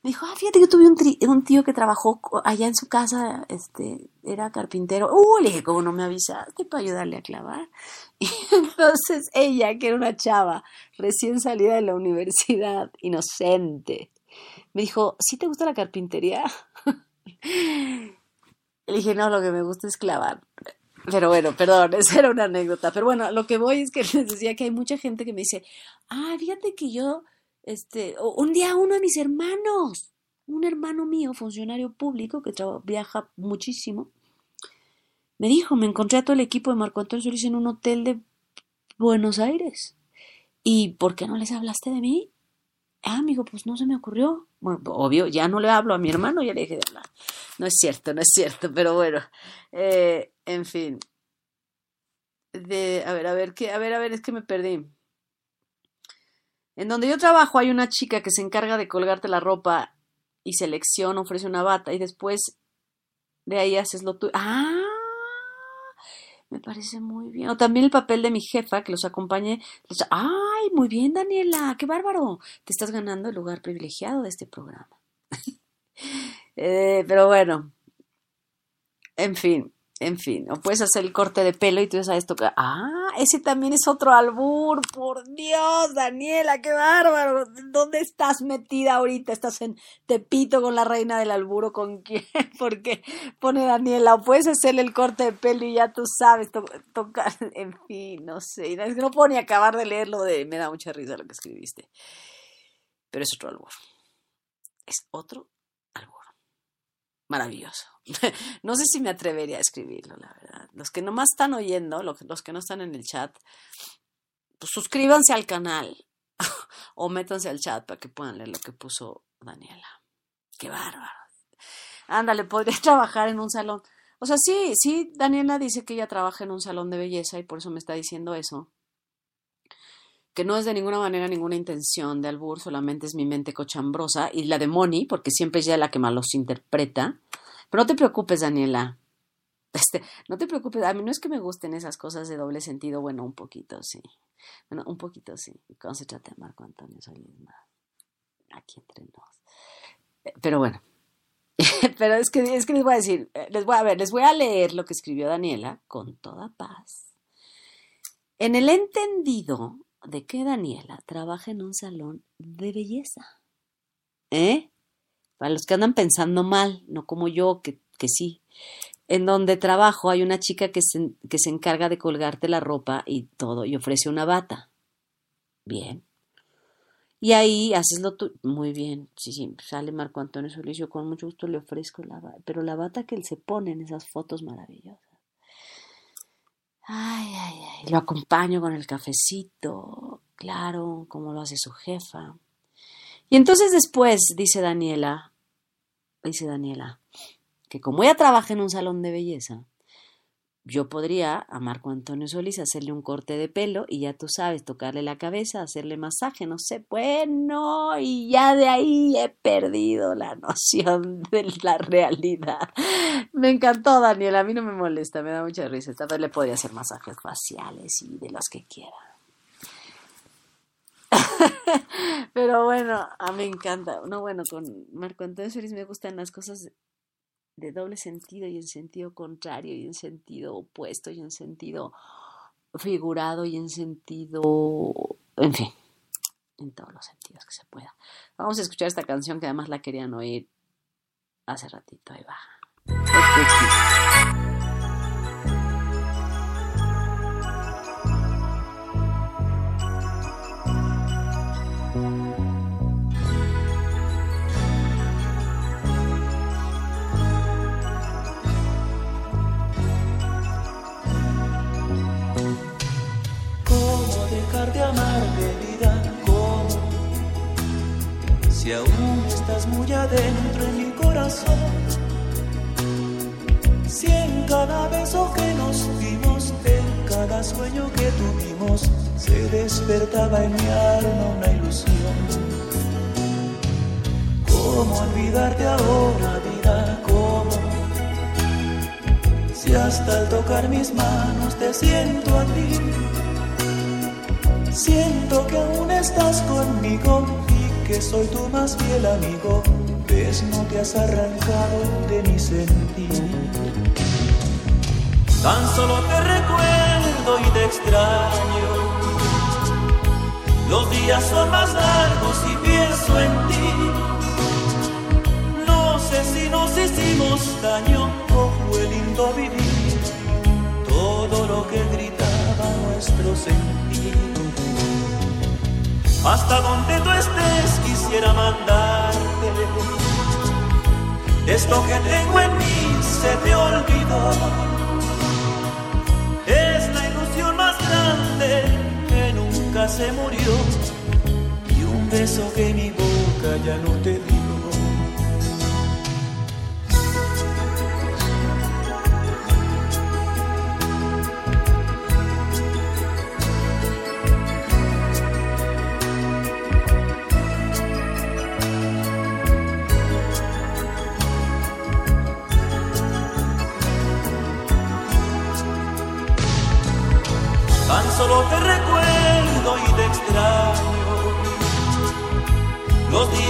Me dijo, ah, fíjate, yo tuve un, un, tío que trabajó allá en su casa, este, era carpintero. Uh, le dije, ¿cómo no me avisaste para ayudarle a clavar? Y entonces ella, que era una chava recién salida de la universidad, inocente, me dijo, ¿sí te gusta la carpintería? Le dije, no, lo que me gusta es clavar. Pero bueno, perdón, esa era una anécdota. Pero bueno, lo que voy es que les decía que hay mucha gente que me dice, ah, fíjate que yo este, un día uno de mis hermanos, un hermano mío, funcionario público que viaja muchísimo, me dijo, me encontré a todo el equipo de Marco Antonio Solís en un hotel de Buenos Aires. ¿Y por qué no les hablaste de mí? Ah, amigo, pues no se me ocurrió. Bueno, obvio, ya no le hablo a mi hermano, ya le dije. No es cierto, no es cierto, pero bueno. Eh, en fin. De, a ver, a ver, ¿qué? a ver, a ver, es que me perdí. En donde yo trabajo hay una chica que se encarga de colgarte la ropa y selecciona, ofrece una bata y después de ahí haces lo tuyo. ¡Ah! Me parece muy bien. O también el papel de mi jefa que los acompañe. ¡Ay! Muy bien, Daniela. ¡Qué bárbaro! Te estás ganando el lugar privilegiado de este programa. Eh, pero bueno. En fin. En fin, o puedes hacer el corte de pelo y tú sabes tocar. Ah, ese también es otro albur. Por Dios, Daniela, qué bárbaro. ¿Dónde estás metida ahorita? ¿Estás en Tepito con la reina del alburo? ¿Con quién? Porque pone Daniela, o puedes hacerle el corte de pelo y ya tú sabes tocar. En fin, no sé. No puedo ni acabar de leerlo de. Me da mucha risa lo que escribiste. Pero es otro albur. Es otro. Maravilloso. no sé si me atrevería a escribirlo, la verdad. Los que nomás están oyendo, los que no están en el chat, pues suscríbanse al canal o métanse al chat para que puedan leer lo que puso Daniela. Qué bárbaro. Ándale, podría trabajar en un salón. O sea, sí, sí, Daniela dice que ella trabaja en un salón de belleza y por eso me está diciendo eso. Que no es de ninguna manera ninguna intención de albur, solamente es mi mente cochambrosa y la de Moni, porque siempre es ella la que más los interpreta. Pero no te preocupes, Daniela. Este, no te preocupes, a mí no es que me gusten esas cosas de doble sentido, bueno, un poquito sí. Bueno, un poquito sí. Trata de Marco Antonio Solís, aquí entre nos. Eh, pero bueno. Pero es que, es que les voy a decir, eh, les voy a ver, les voy a leer lo que escribió Daniela con toda paz. En el entendido de que Daniela trabaja en un salón de belleza. ¿Eh? Para los que andan pensando mal, no como yo, que, que sí. En donde trabajo hay una chica que se, que se encarga de colgarte la ropa y todo, y ofrece una bata. Bien. Y ahí haces lo tú. Muy bien. Sí, sí, sale Marco Antonio Solís. Yo con mucho gusto le ofrezco la bata. Pero la bata que él se pone en esas fotos maravillosas. Ay, ay, ay. Lo acompaño con el cafecito. Claro, como lo hace su jefa. Y entonces después, dice Daniela, dice Daniela, que como ella trabaja en un salón de belleza, yo podría a Marco Antonio Solís hacerle un corte de pelo y ya tú sabes, tocarle la cabeza, hacerle masaje, no sé, bueno, y ya de ahí he perdido la noción de la realidad. Me encantó, Daniela, a mí no me molesta, me da mucha risa. Esta vez le podría hacer masajes faciales y de los que quiera. Pero bueno, a mí me encanta. No, bueno, con Marco Antonio Solís me gustan las cosas de doble sentido y en sentido contrario y en sentido opuesto y en sentido figurado y en sentido, en fin, en todos los sentidos que se pueda. Vamos a escuchar esta canción que además la querían oír hace ratito. Ahí va. Si aún estás muy adentro en mi corazón. Si en cada beso que nos dimos, en cada sueño que tuvimos, se despertaba en mi alma una ilusión. ¿Cómo olvidarte ahora, vida? ¿Cómo? Si hasta al tocar mis manos te siento a ti, siento que aún estás conmigo que soy tu más fiel amigo, ves no te has arrancado de mi sentir. Tan solo te recuerdo y te extraño. Los días son más largos y pienso en ti. No sé si nos hicimos daño o fue lindo vivir todo lo que gritaba nuestro sentir. Hasta donde tú estés quisiera mandarte. Esto que tengo en mí se te olvidó que nunca se murió y un beso que mi boca ya no te dio.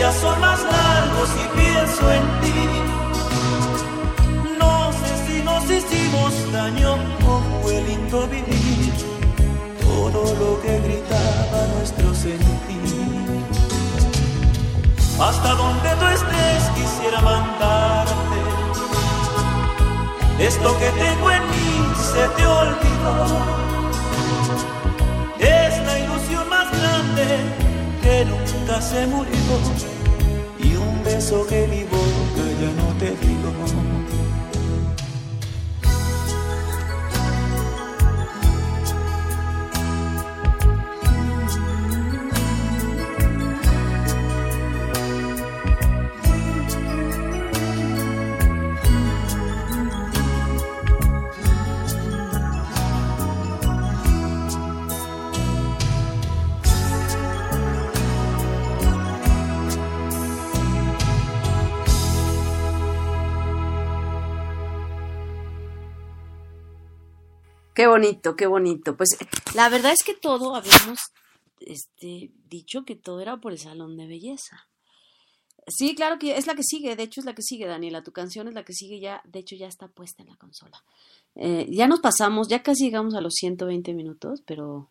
Días son más largos y pienso en ti. No sé si nos hicimos daño o fue lindo vivir todo lo que gritaba nuestro sentir. Hasta donde tú estés quisiera mandarte. Esto que tengo en mí se te olvidó que nunca se murió y un beso que mi boca ya no te dio. Qué bonito, qué bonito. Pues la verdad es que todo habíamos este, dicho que todo era por el salón de belleza. Sí, claro que es la que sigue, de hecho es la que sigue, Daniela, tu canción es la que sigue ya, de hecho ya está puesta en la consola. Eh, ya nos pasamos, ya casi llegamos a los 120 minutos, pero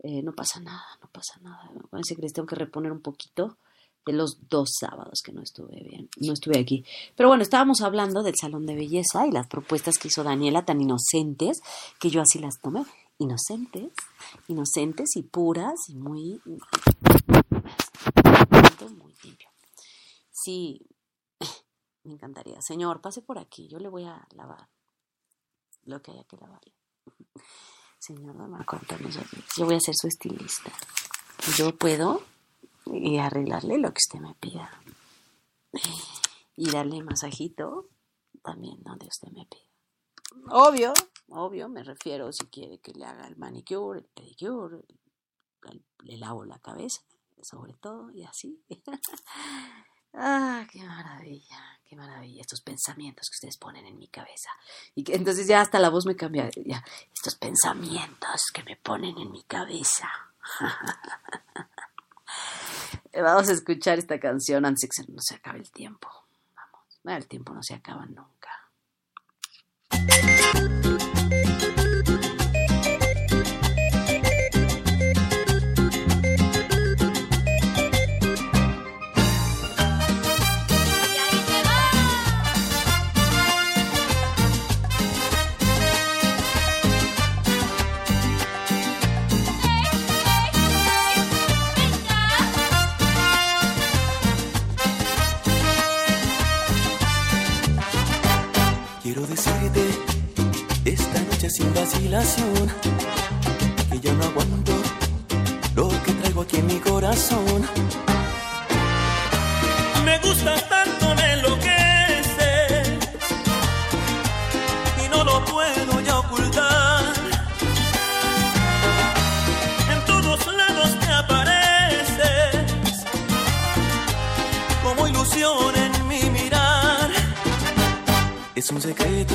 eh, no pasa nada, no pasa nada. Parece que les tengo que reponer un poquito de los dos sábados que no estuve bien, no estuve aquí. Pero bueno, estábamos hablando del salón de belleza y las propuestas que hizo Daniela tan inocentes que yo así las tomé. Inocentes, inocentes y puras y muy muy limpio. Sí, me encantaría. Señor, pase por aquí, yo le voy a lavar lo que haya que lavarle. Señor Don Marco yo voy a ser su estilista. Yo puedo y arreglarle lo que usted me pida. Y darle masajito también donde usted me pida. Obvio, obvio, me refiero si quiere que le haga el manicure, el pedicure, le lavo la cabeza, sobre todo, y así. ah, qué maravilla, qué maravilla, estos pensamientos que ustedes ponen en mi cabeza. Y que entonces ya hasta la voz me cambia, ya, estos pensamientos que me ponen en mi cabeza. Vamos a escuchar esta canción antes que no se acabe el tiempo. Vamos, el tiempo no se acaba nunca. sin vacilación, que ya no aguanto lo que traigo aquí en mi corazón. Me gustas tanto, me enloqueces y no lo puedo ya ocultar. En todos lados te apareces como ilusión en mi mirar. Es un secreto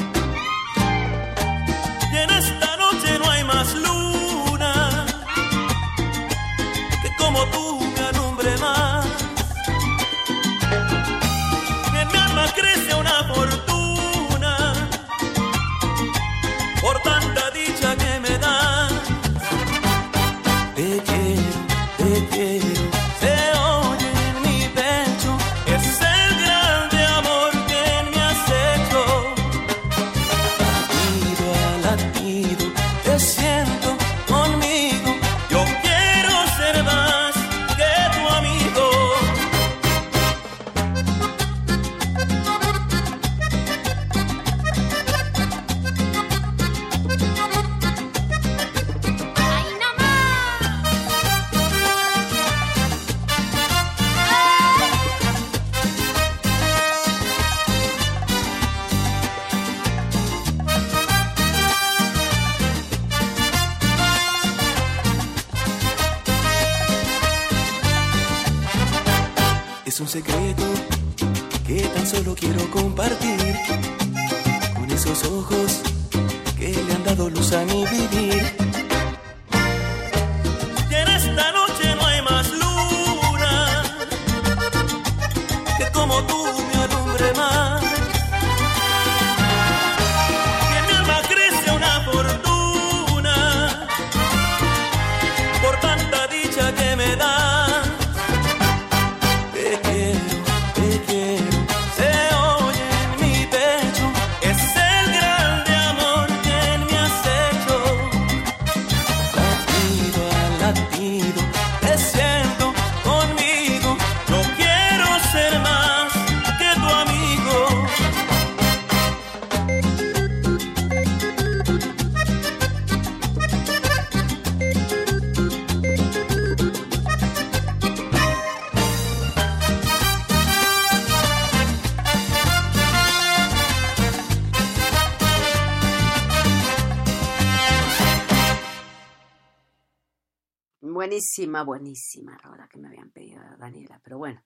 Buenísima, buenísima rola que me habían pedido Daniela, pero bueno.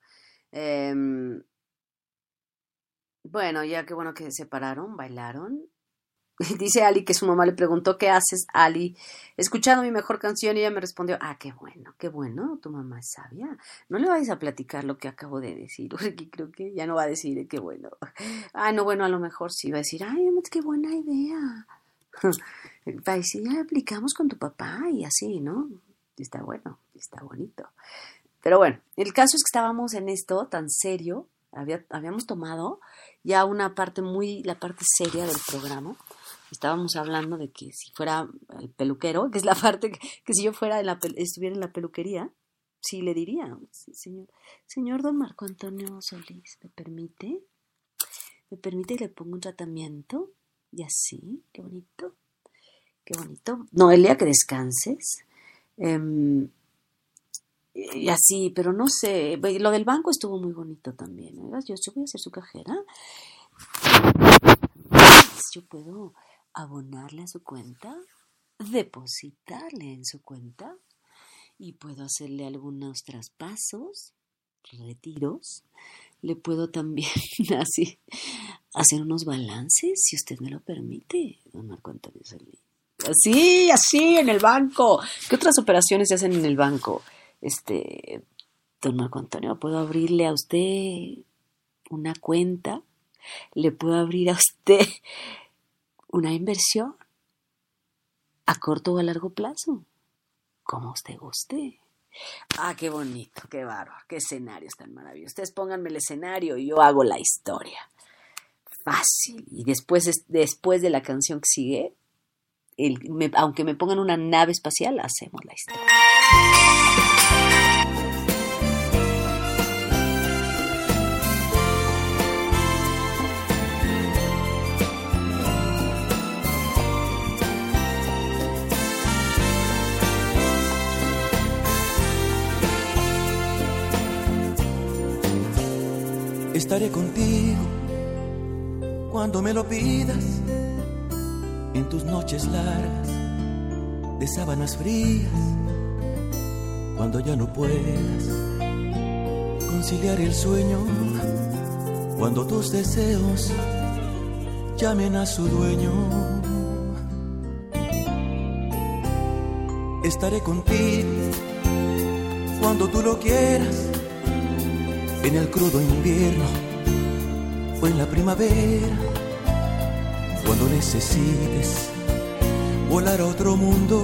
em, bueno, ya qué bueno que se separaron, bailaron. Dice Ali que su mamá le preguntó, ¿qué haces, Ali? Escuchando mi mejor canción y ella me respondió, ah, qué bueno, qué bueno, tu mamá es sabia. No le vais a platicar lo que acabo de decir, porque creo que ya no va a decir qué bueno. Ah, no, bueno, a lo mejor sí va a decir, ay, qué buena idea. Va a decir, ya aplicamos con tu papá y así, ¿no? Y está bueno, y está bonito. Pero bueno, el caso es que estábamos en esto tan serio, había- habíamos tomado ya una parte muy, la parte seria del programa. Estábamos hablando de que si fuera el peluquero, que es la parte que, si yo fuera en la, estuviera en la peluquería, sí le diría, "Sí, señor, señor don Marco Antonio Solís, ¿me permite? ¿Me permite que le ponga un tratamiento? Y así, qué bonito, qué bonito. Noelia, que descanses. Em, y así, pero no sé, lo del banco estuvo muy bonito también. ¿verdad? Yo, yo voy a ser su cajera. Yo puedo abonarle a su cuenta, depositarle en su cuenta y puedo hacerle algunos traspasos, retiros. Le puedo también así hacer unos balances, si usted me lo permite, don Marco Antonio Solís. Así, así, en el banco. ¿Qué otras operaciones se hacen en el banco? Este, don Marco Antonio, ¿puedo abrirle a usted una cuenta? ¿Le puedo abrir a usted una inversión? ¿A corto o a largo plazo? Como usted guste. Ah, qué bonito, qué bárbaro, qué escenarios tan maravillosos. Ustedes pónganme el escenario y yo hago la historia. Fácil. Y después, es- después de la canción que sigue, aunque me pongan una nave espacial, hacemos la historia. Estaré contigo cuando me lo pidas en tus noches largas de sábanas frías cuando ya no puedas conciliar el sueño, cuando tus deseos llamen a su dueño. Estaré contigo cuando tú lo quieras, en el crudo invierno o en la primavera, cuando necesites volar a otro mundo,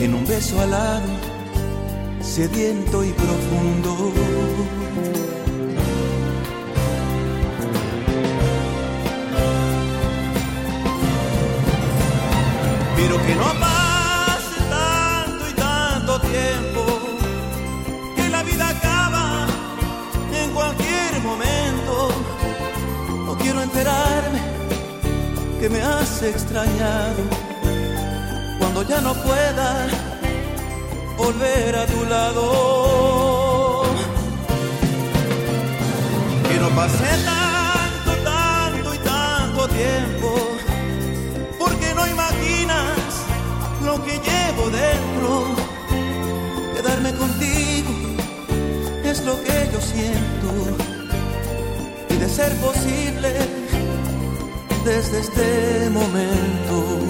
en un beso alado, sediento y profundo. Pero que no pase tanto y tanto tiempo, que me has extrañado cuando ya no pueda volver a tu lado. Que no pase tanto, tanto y tanto tiempo, porque no imaginas lo que llevo dentro. Quedarme contigo es lo que yo siento y de ser posible desde este momento.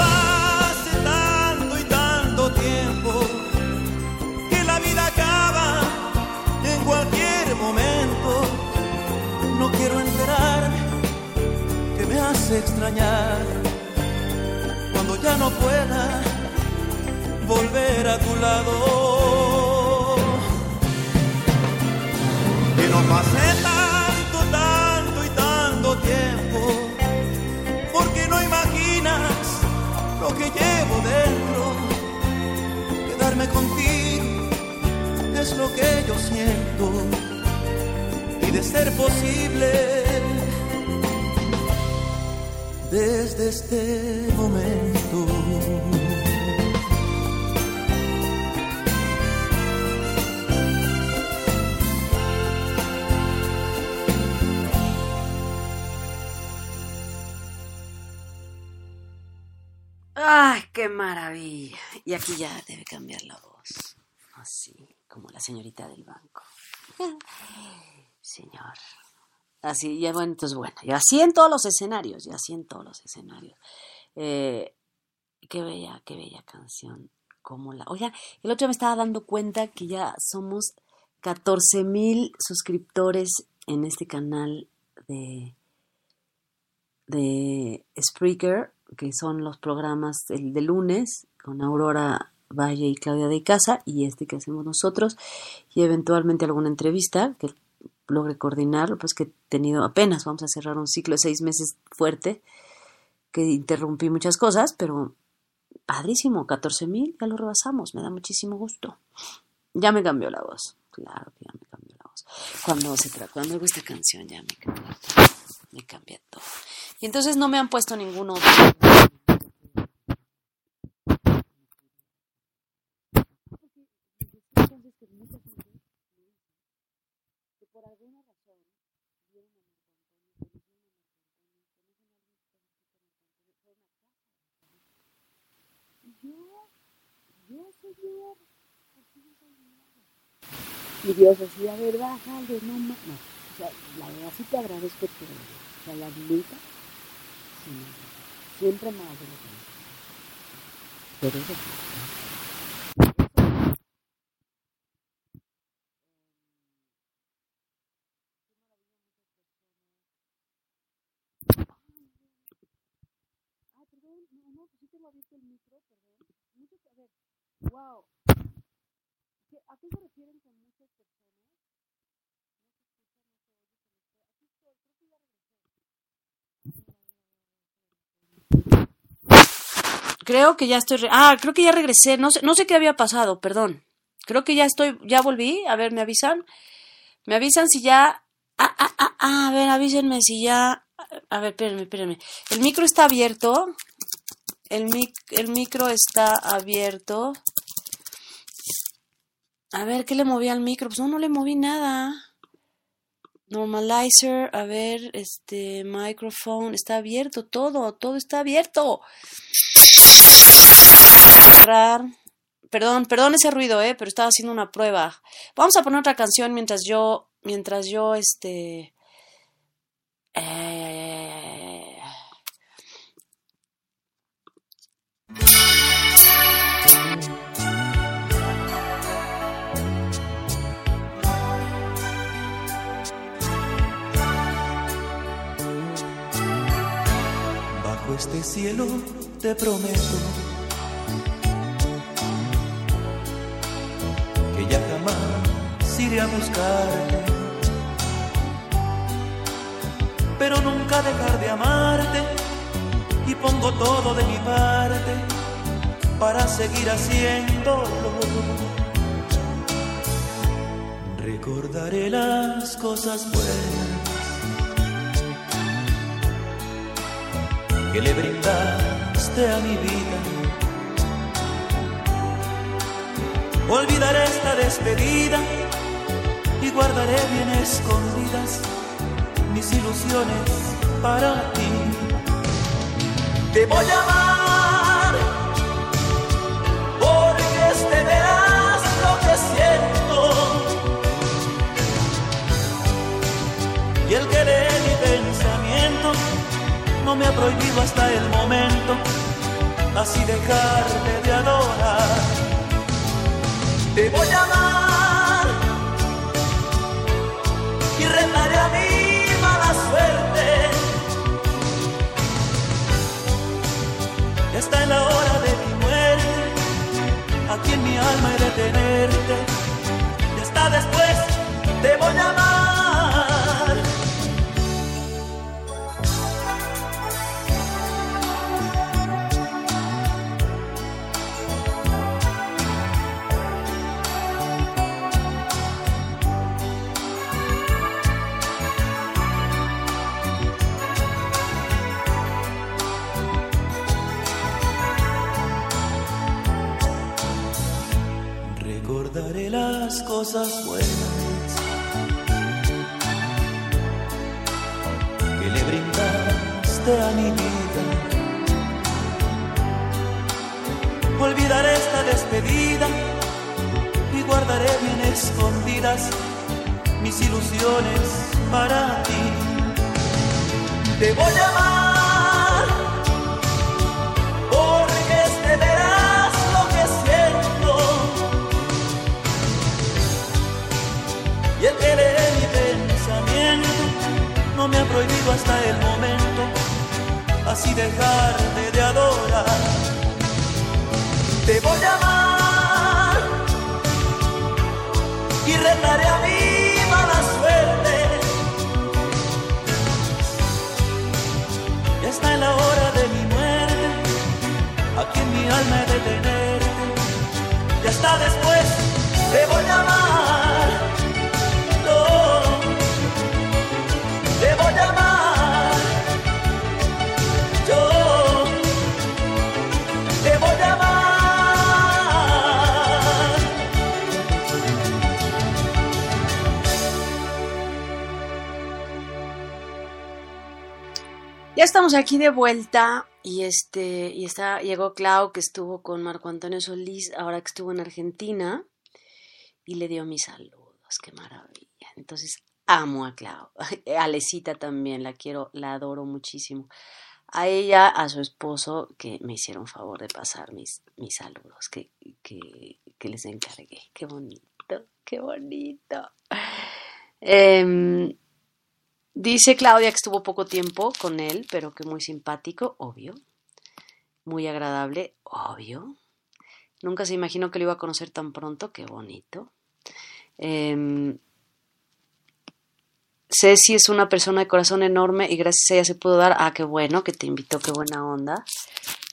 cuando ya no pueda volver a tu lado. Que no pase tanto, tanto y tanto tiempo porque no imaginas lo que llevo dentro. Quedarme contigo es lo que yo siento y de ser posible desde este momento. ¡Ay, qué maravilla! Y aquí ya debe cambiar la voz. Así, como la señorita del banco. Señor. Así, ya bueno, entonces bueno, y así en todos los escenarios, y así en todos los escenarios. Eh, qué bella, qué bella canción. Como la... Oiga, el otro día me estaba dando cuenta que ya somos 14 mil suscriptores en este canal de, de Spreaker, que son los programas el de lunes con Aurora Valle y Claudia de Casa y este que hacemos nosotros y eventualmente alguna entrevista que logre coordinar, pues que he tenido apenas, vamos a cerrar un ciclo de seis meses fuerte, que interrumpí muchas cosas, pero padrísimo, 14 mil, ya lo rebasamos, me da muchísimo gusto. Ya me cambió la voz, claro que ya me cambió la voz. Cuando se cuando hago esta canción ya me cambió, me cambia todo. Y entonces no me han puesto ninguno por Y Dios así, a ver, bájale, no. No. La verdad sí te agradezco tu O sea, la neta, siempre más de Pero eso ah, no, no, sí tengo abierto el micro, perdón. Muchas, a ver, wow. ¿A qué se refieren con muchas? Creo que ya estoy. Re ah, creo que ya regresé. No sé, no sé qué había pasado, perdón. Creo que ya estoy. Ya volví. A ver, ¿me avisan? ¿Me avisan si ya. Ah, ah, ah, ah, a ver, avísenme si ya. A ver, espérenme, espérenme. El micro está abierto. El, mic el micro está abierto. A ver, ¿qué le moví al micro? Pues no, no le moví nada. Normalizer, a ver, este, microphone, está abierto todo, todo está abierto. Cerrar. Perdón, perdón ese ruido, eh, pero estaba haciendo una prueba. Vamos a poner otra canción mientras yo, mientras yo, este, eh... este cielo te prometo que ya jamás iré a buscarte, pero nunca dejar de amarte y pongo todo de mi parte para seguir haciéndolo. Recordaré las cosas buenas que le brindaste a mi vida. Olvidaré esta despedida y guardaré bien escondidas mis ilusiones para ti. Te voy a amar me ha prohibido hasta el momento así dejarte de adorar. Te voy a amar y retaré a mi mala suerte. Ya está en la hora de mi muerte, aquí en mi alma he de tenerte. Ya está después, te voy a amar. Aquí de vuelta y este y está llegó Clau que estuvo con Marco Antonio Solís ahora que estuvo en Argentina y le dio mis saludos, qué maravilla. Entonces amo a Clau, a Lesita también la quiero, la adoro muchísimo. A ella, a su esposo que me hicieron favor de pasar mis mis saludos que que, que les encargué. Qué bonito, qué bonito. Em, Dice Claudia que estuvo poco tiempo con él, pero que muy simpático, obvio. muy agradable, obvio. Nunca se imaginó que lo iba a conocer tan pronto, qué bonito. Eh, Ceci es una persona de corazón enorme y gracias a ella se pudo dar. Ah, qué bueno que te invitó, qué buena onda.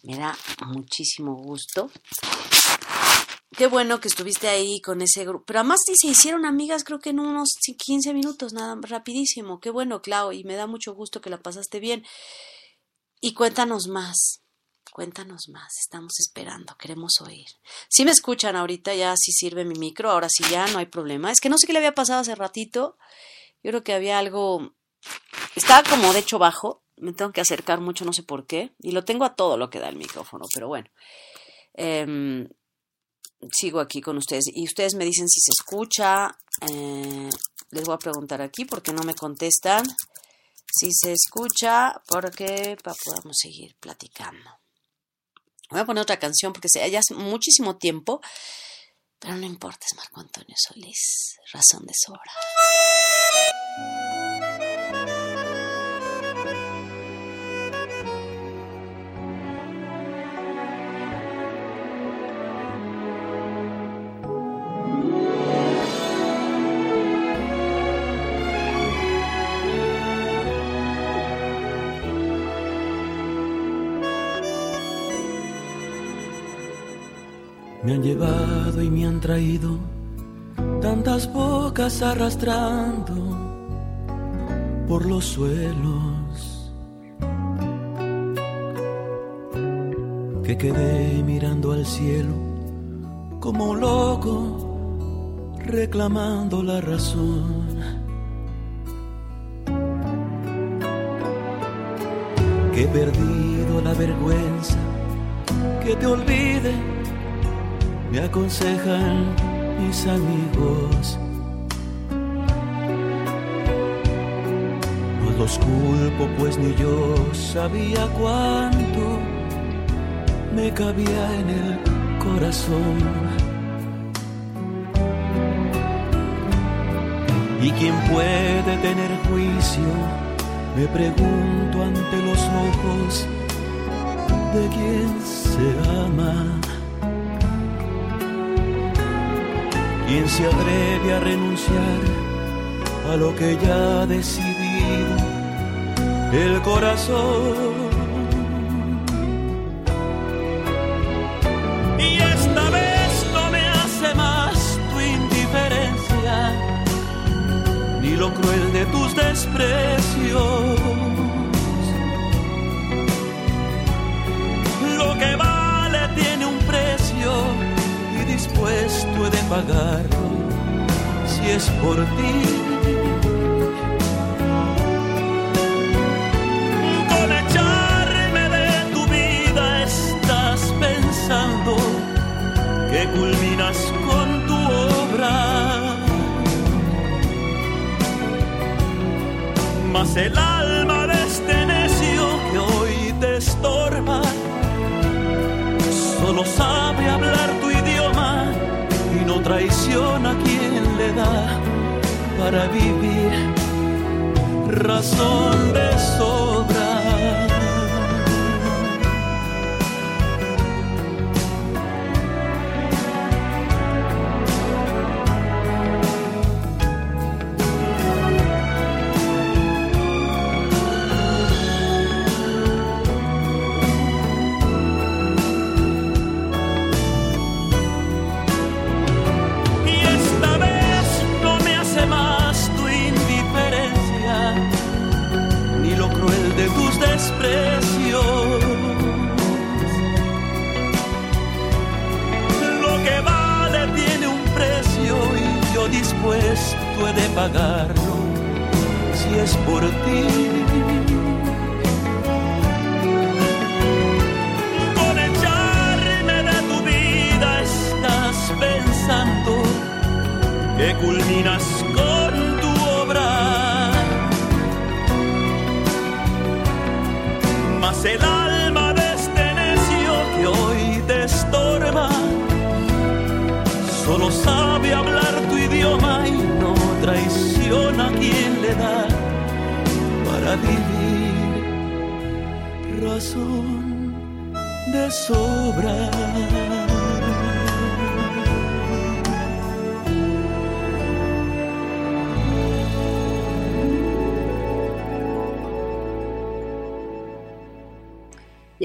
Me da muchísimo gusto. Qué bueno que estuviste ahí con ese grupo. Pero además sí se hicieron amigas, creo que en unos 15 minutos, nada, rapidísimo. Qué bueno, Clau, y me da mucho gusto que la pasaste bien. Y cuéntanos más. Cuéntanos más, estamos esperando, queremos oír. Si me escuchan ahorita, ya sí sirve mi micro, ahora sí ya no hay problema. Es que no sé qué le había pasado hace ratito. Yo creo que había algo. Estaba como de hecho bajo. Me tengo que acercar mucho, no sé por qué. Y lo tengo a todo lo que da el micrófono, pero bueno. Eh, sigo aquí con ustedes. Y ustedes me dicen si se escucha. Eh, les voy a preguntar aquí porque no me contestan. Si se escucha, porque podamos seguir platicando. Voy a poner otra canción porque ya hace muchísimo tiempo, pero no importa, es Marco Antonio Solís, razón de sobra. Me han llevado y me han traído tantas bocas arrastrando por los suelos que quedé mirando al cielo como loco reclamando la razón. Que he perdido la vergüenza, que te olvide me aconsejan mis amigos. No los culpo, pues ni yo sabía cuánto me cabía en el corazón. ¿Y quién puede tener juicio? Me pregunto ante los ojos de quien se ama. ¿Quién se atreve a renunciar a lo que ya ha decidido el corazón? Pagarlo si es por ti. Con echarme de tu vida estás pensando que culminas con tu obra. Mas el alma de este necio que hoy te estorba solo sabe hablar no traiciona a quien le da para vivir razón de sobra.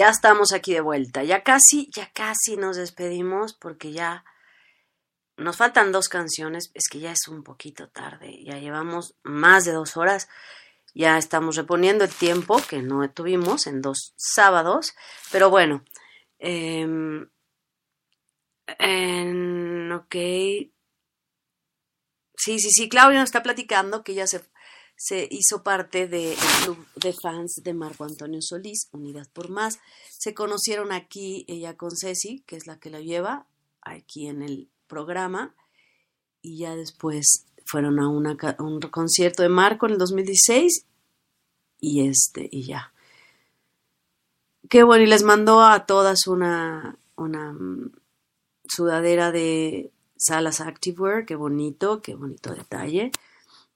Ya estamos aquí de vuelta. Ya casi, ya casi nos despedimos porque ya nos faltan dos canciones. Es que ya es un poquito tarde. Ya llevamos más de dos horas. Ya estamos reponiendo el tiempo que no tuvimos en dos sábados. Pero bueno. en- ok. Sí, sí, sí. Claudia nos está platicando que ya se, se hizo parte del club de fans de Marco Antonio Solís, Unidas por Más. Se conocieron aquí ella con Ceci, que es la que la lleva aquí en el programa. Y ya después fueron a, una un concierto de Marco en el 2016 y este, y ya. Qué bueno, y les mandó a todas una, una mm, sudadera de Salas Activewear, qué bonito, qué bonito detalle.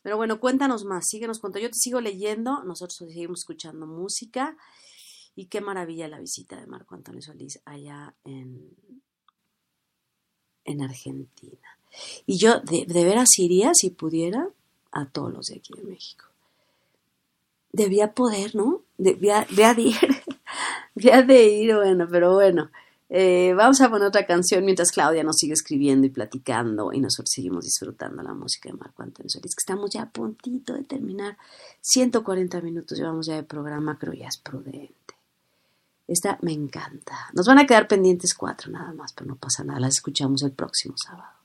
Pero bueno, cuéntanos más, síguenos contando. Yo te sigo leyendo, nosotros seguimos escuchando música. Y qué maravilla la visita de Marco Antonio Solís allá en, en Argentina. Y yo de, de veras iría, si pudiera, a todos los de aquí de México. Debía poder, ¿no? Debía, debía de ir. debía de ir, bueno, pero bueno. Eh, vamos a poner otra canción mientras Claudia nos sigue escribiendo y platicando y nosotros seguimos disfrutando la música de Marco Antonio Solís, que estamos ya a puntito de terminar. 140 minutos llevamos ya de programa, creo ya es prudente. Esta me encanta. Nos van a quedar pendientes cuatro nada más, pero no pasa nada. Las escuchamos el próximo sábado.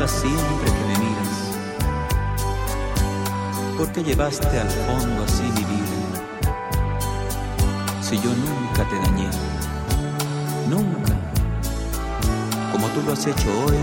¿Por qué me matas siempre que me miras? ¿Por qué llevaste al fondo así mi vida? Si yo nunca te dañé, nunca, como tú lo has hecho hoy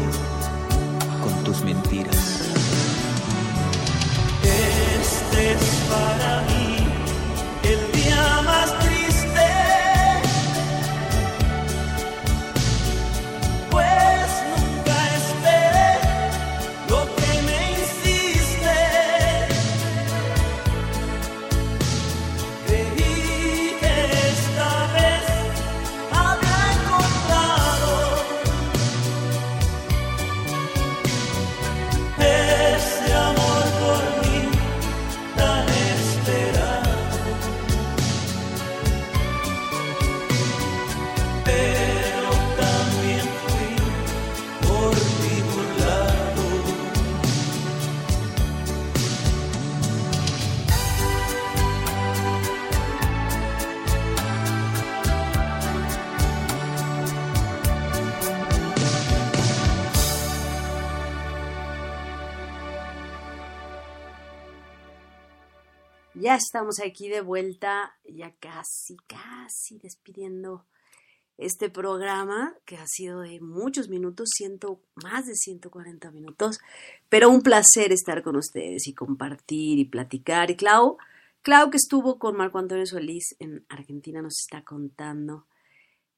estamos aquí de vuelta, ya casi, casi despidiendo este programa que ha sido de muchos minutos, ciento, más de 140 minutos, pero un placer estar con ustedes y compartir y platicar. Y Clau, Clau que estuvo con Marco Antonio Solís en Argentina nos está contando,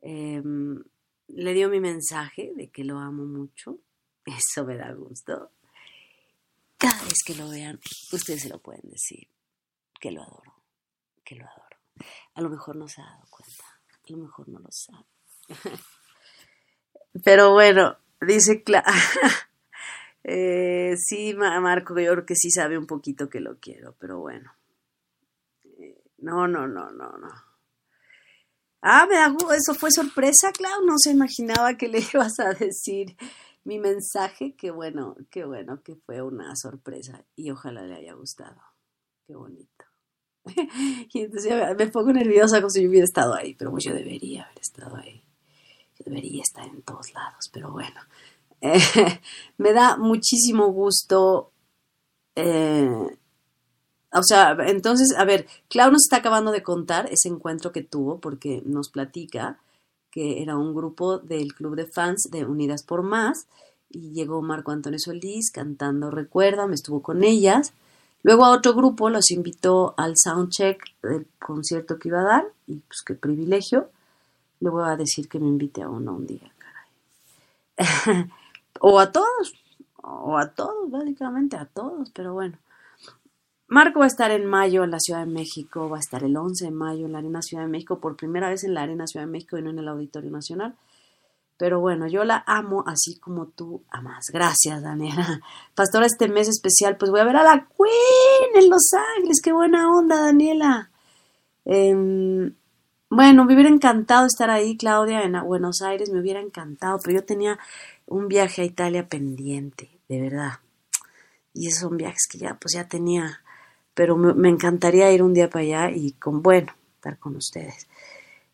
eh, le dio mi mensaje de que lo amo mucho, eso me da gusto. Cada vez que lo vean, ustedes se lo pueden decir que lo adoro, que lo adoro. A lo mejor no se ha dado cuenta, a lo mejor no lo sabe. Pero bueno, dice Cla eh, sí, Ma- Marco, yo creo que sí sabe un poquito que lo quiero, pero bueno. Eh, no, no, no, no, no. Ah, me da eso fue sorpresa, Clau. No se imaginaba que le ibas a decir mi mensaje. Qué bueno, qué bueno que fue una sorpresa y ojalá le haya gustado. Qué bonito. Y entonces me pongo nerviosa como si yo hubiera estado ahí, pero pues yo debería haber estado ahí. Yo debería estar en todos lados, pero bueno. Me da muchísimo gusto. eh, o sea, entonces, a ver, Clau nos está acabando de contar ese encuentro que tuvo porque nos platica que era un grupo del club de fans de Unidas por Más y llegó Marco Antonio Solís cantando Recuerda, me estuvo con ellas. Luego a otro grupo los invitó al soundcheck del concierto que iba a dar y pues qué privilegio. Le voy a decir que me invite a uno un día, caray. o a todos, o a todos, básicamente a todos, pero bueno. Marco va a estar en mayo en la Ciudad de México, va a estar el 11 de mayo en la Arena Ciudad de México, por primera vez en la Arena Ciudad de México y no en el Auditorio Nacional. Pero bueno, yo la amo así como tú amas. Gracias, Daniela. Pastora, este mes especial, pues voy a ver a la Queen en Los Ángeles. Qué buena onda, Daniela. Em, bueno, me hubiera encantado estar ahí, Claudia, en Buenos Aires, me hubiera encantado, pero yo tenía un viaje a Italia pendiente, de verdad. Y esos son viajes que ya, pues ya tenía, pero me, encantaría ir un día para allá y con, bueno, estar con ustedes.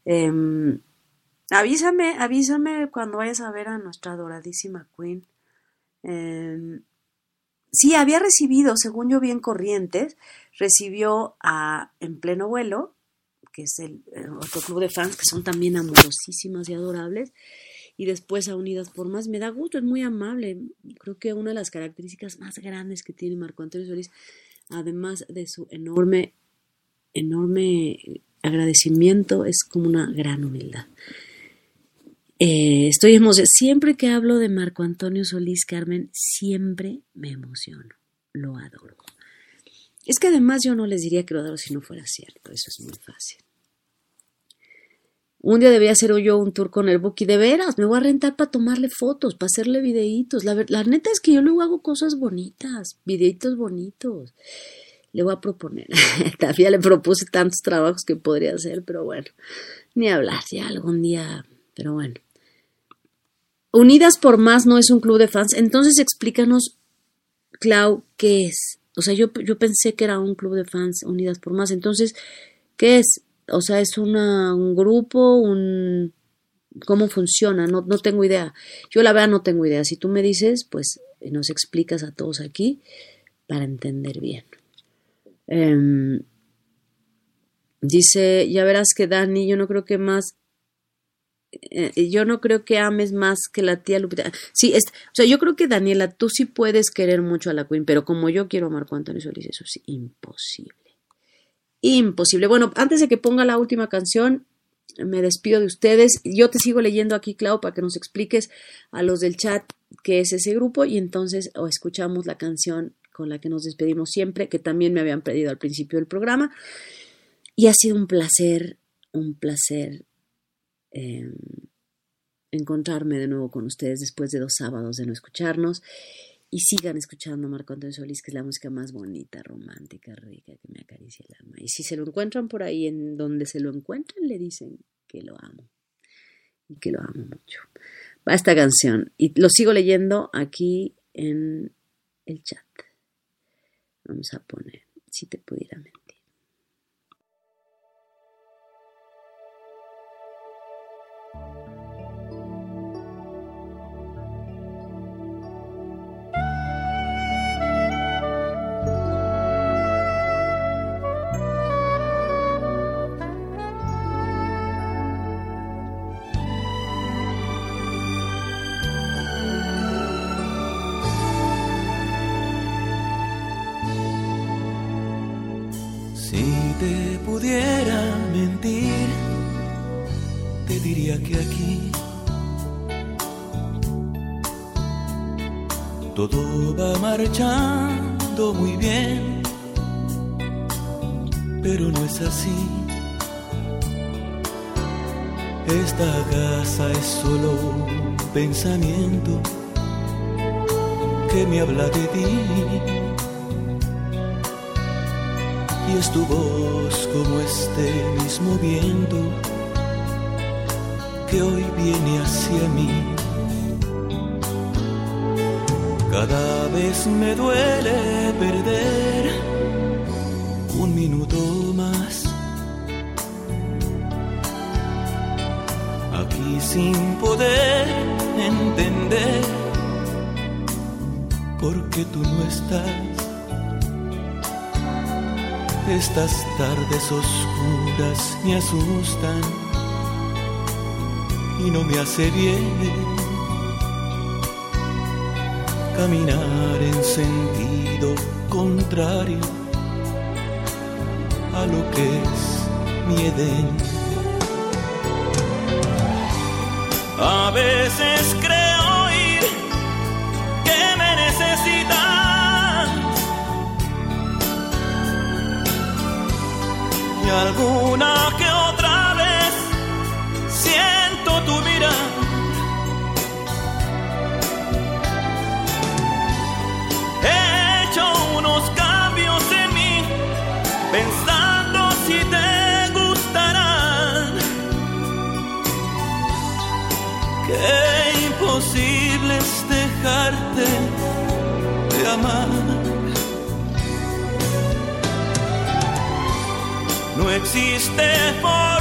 Em, avísame, avísame cuando vayas a ver a nuestra adoradísima Queen. Em, sí, había recibido, según yo vi en Corrientes, recibió a En Pleno Vuelo, que es el, el otro club de fans que son también amorosísimas y adorables, y después a Unidas por Más. Me da gusto, es muy amable. Creo que una de las características más grandes que tiene Marco Antonio Solís, además de su enorme, enorme agradecimiento, es como una gran humildad. Eh, estoy emocionada. Siempre que hablo de Marco Antonio Solís Carmen, siempre me emociono. Lo adoro. Es que además yo no les diría que lo adoro si no fuera cierto. Eso es muy fácil. Un día debía hacer yo un tour con el Buki. De veras, me voy a rentar para tomarle fotos, para hacerle videitos. La, la neta es que yo luego hago cosas bonitas, videitos bonitos. Le voy a proponer. Todavía le propuse tantos trabajos que podría hacer, pero bueno, ni hablar, ya algún día, pero bueno. Unidas por Más no es un club de fans. Entonces explícanos, Clau, ¿qué es? o sea, yo, yo pensé que era un club de fans unidas por más. Entonces, ¿qué es? O sea, es una, un grupo, un... ¿Cómo funciona? No, no tengo idea. Yo la verdad no tengo idea. Si tú me dices, pues nos explicas a todos aquí para entender bien. Em, dice, ya verás que Dani, yo no creo que más eh, yo no creo que ames más que la tía Lupita. Sí, es, o sea, yo creo que Daniela, tú sí puedes querer mucho a la Queen, pero como yo quiero a Marco Antonio Solís, eso es imposible. Imposible. Bueno, antes de que ponga la última canción, me despido de ustedes. Yo te sigo leyendo aquí, Clau, para que nos expliques a los del chat qué es ese grupo y entonces o escuchamos la canción con la que nos despedimos siempre, que también me habían pedido al principio del programa. Y ha sido un placer, un placer eh, encontrarme de nuevo con ustedes después de dos sábados de no escucharnos. Y sigan escuchando Marco Antonio Solís, que es la música más bonita, romántica, rica, que me acaricia el alma. Y si se lo encuentran por ahí, en donde se lo encuentran, le dicen que lo amo. Y que lo amo mucho. Va esta canción. Y lo sigo leyendo aquí en el chat. Vamos a poner, si te pudiera. Asustan y no me hace bien caminar en sentido contrario a lo que es mi Edén. A veces creo oír que me necesitas y alguna que dejarte de amar. No existe fórmula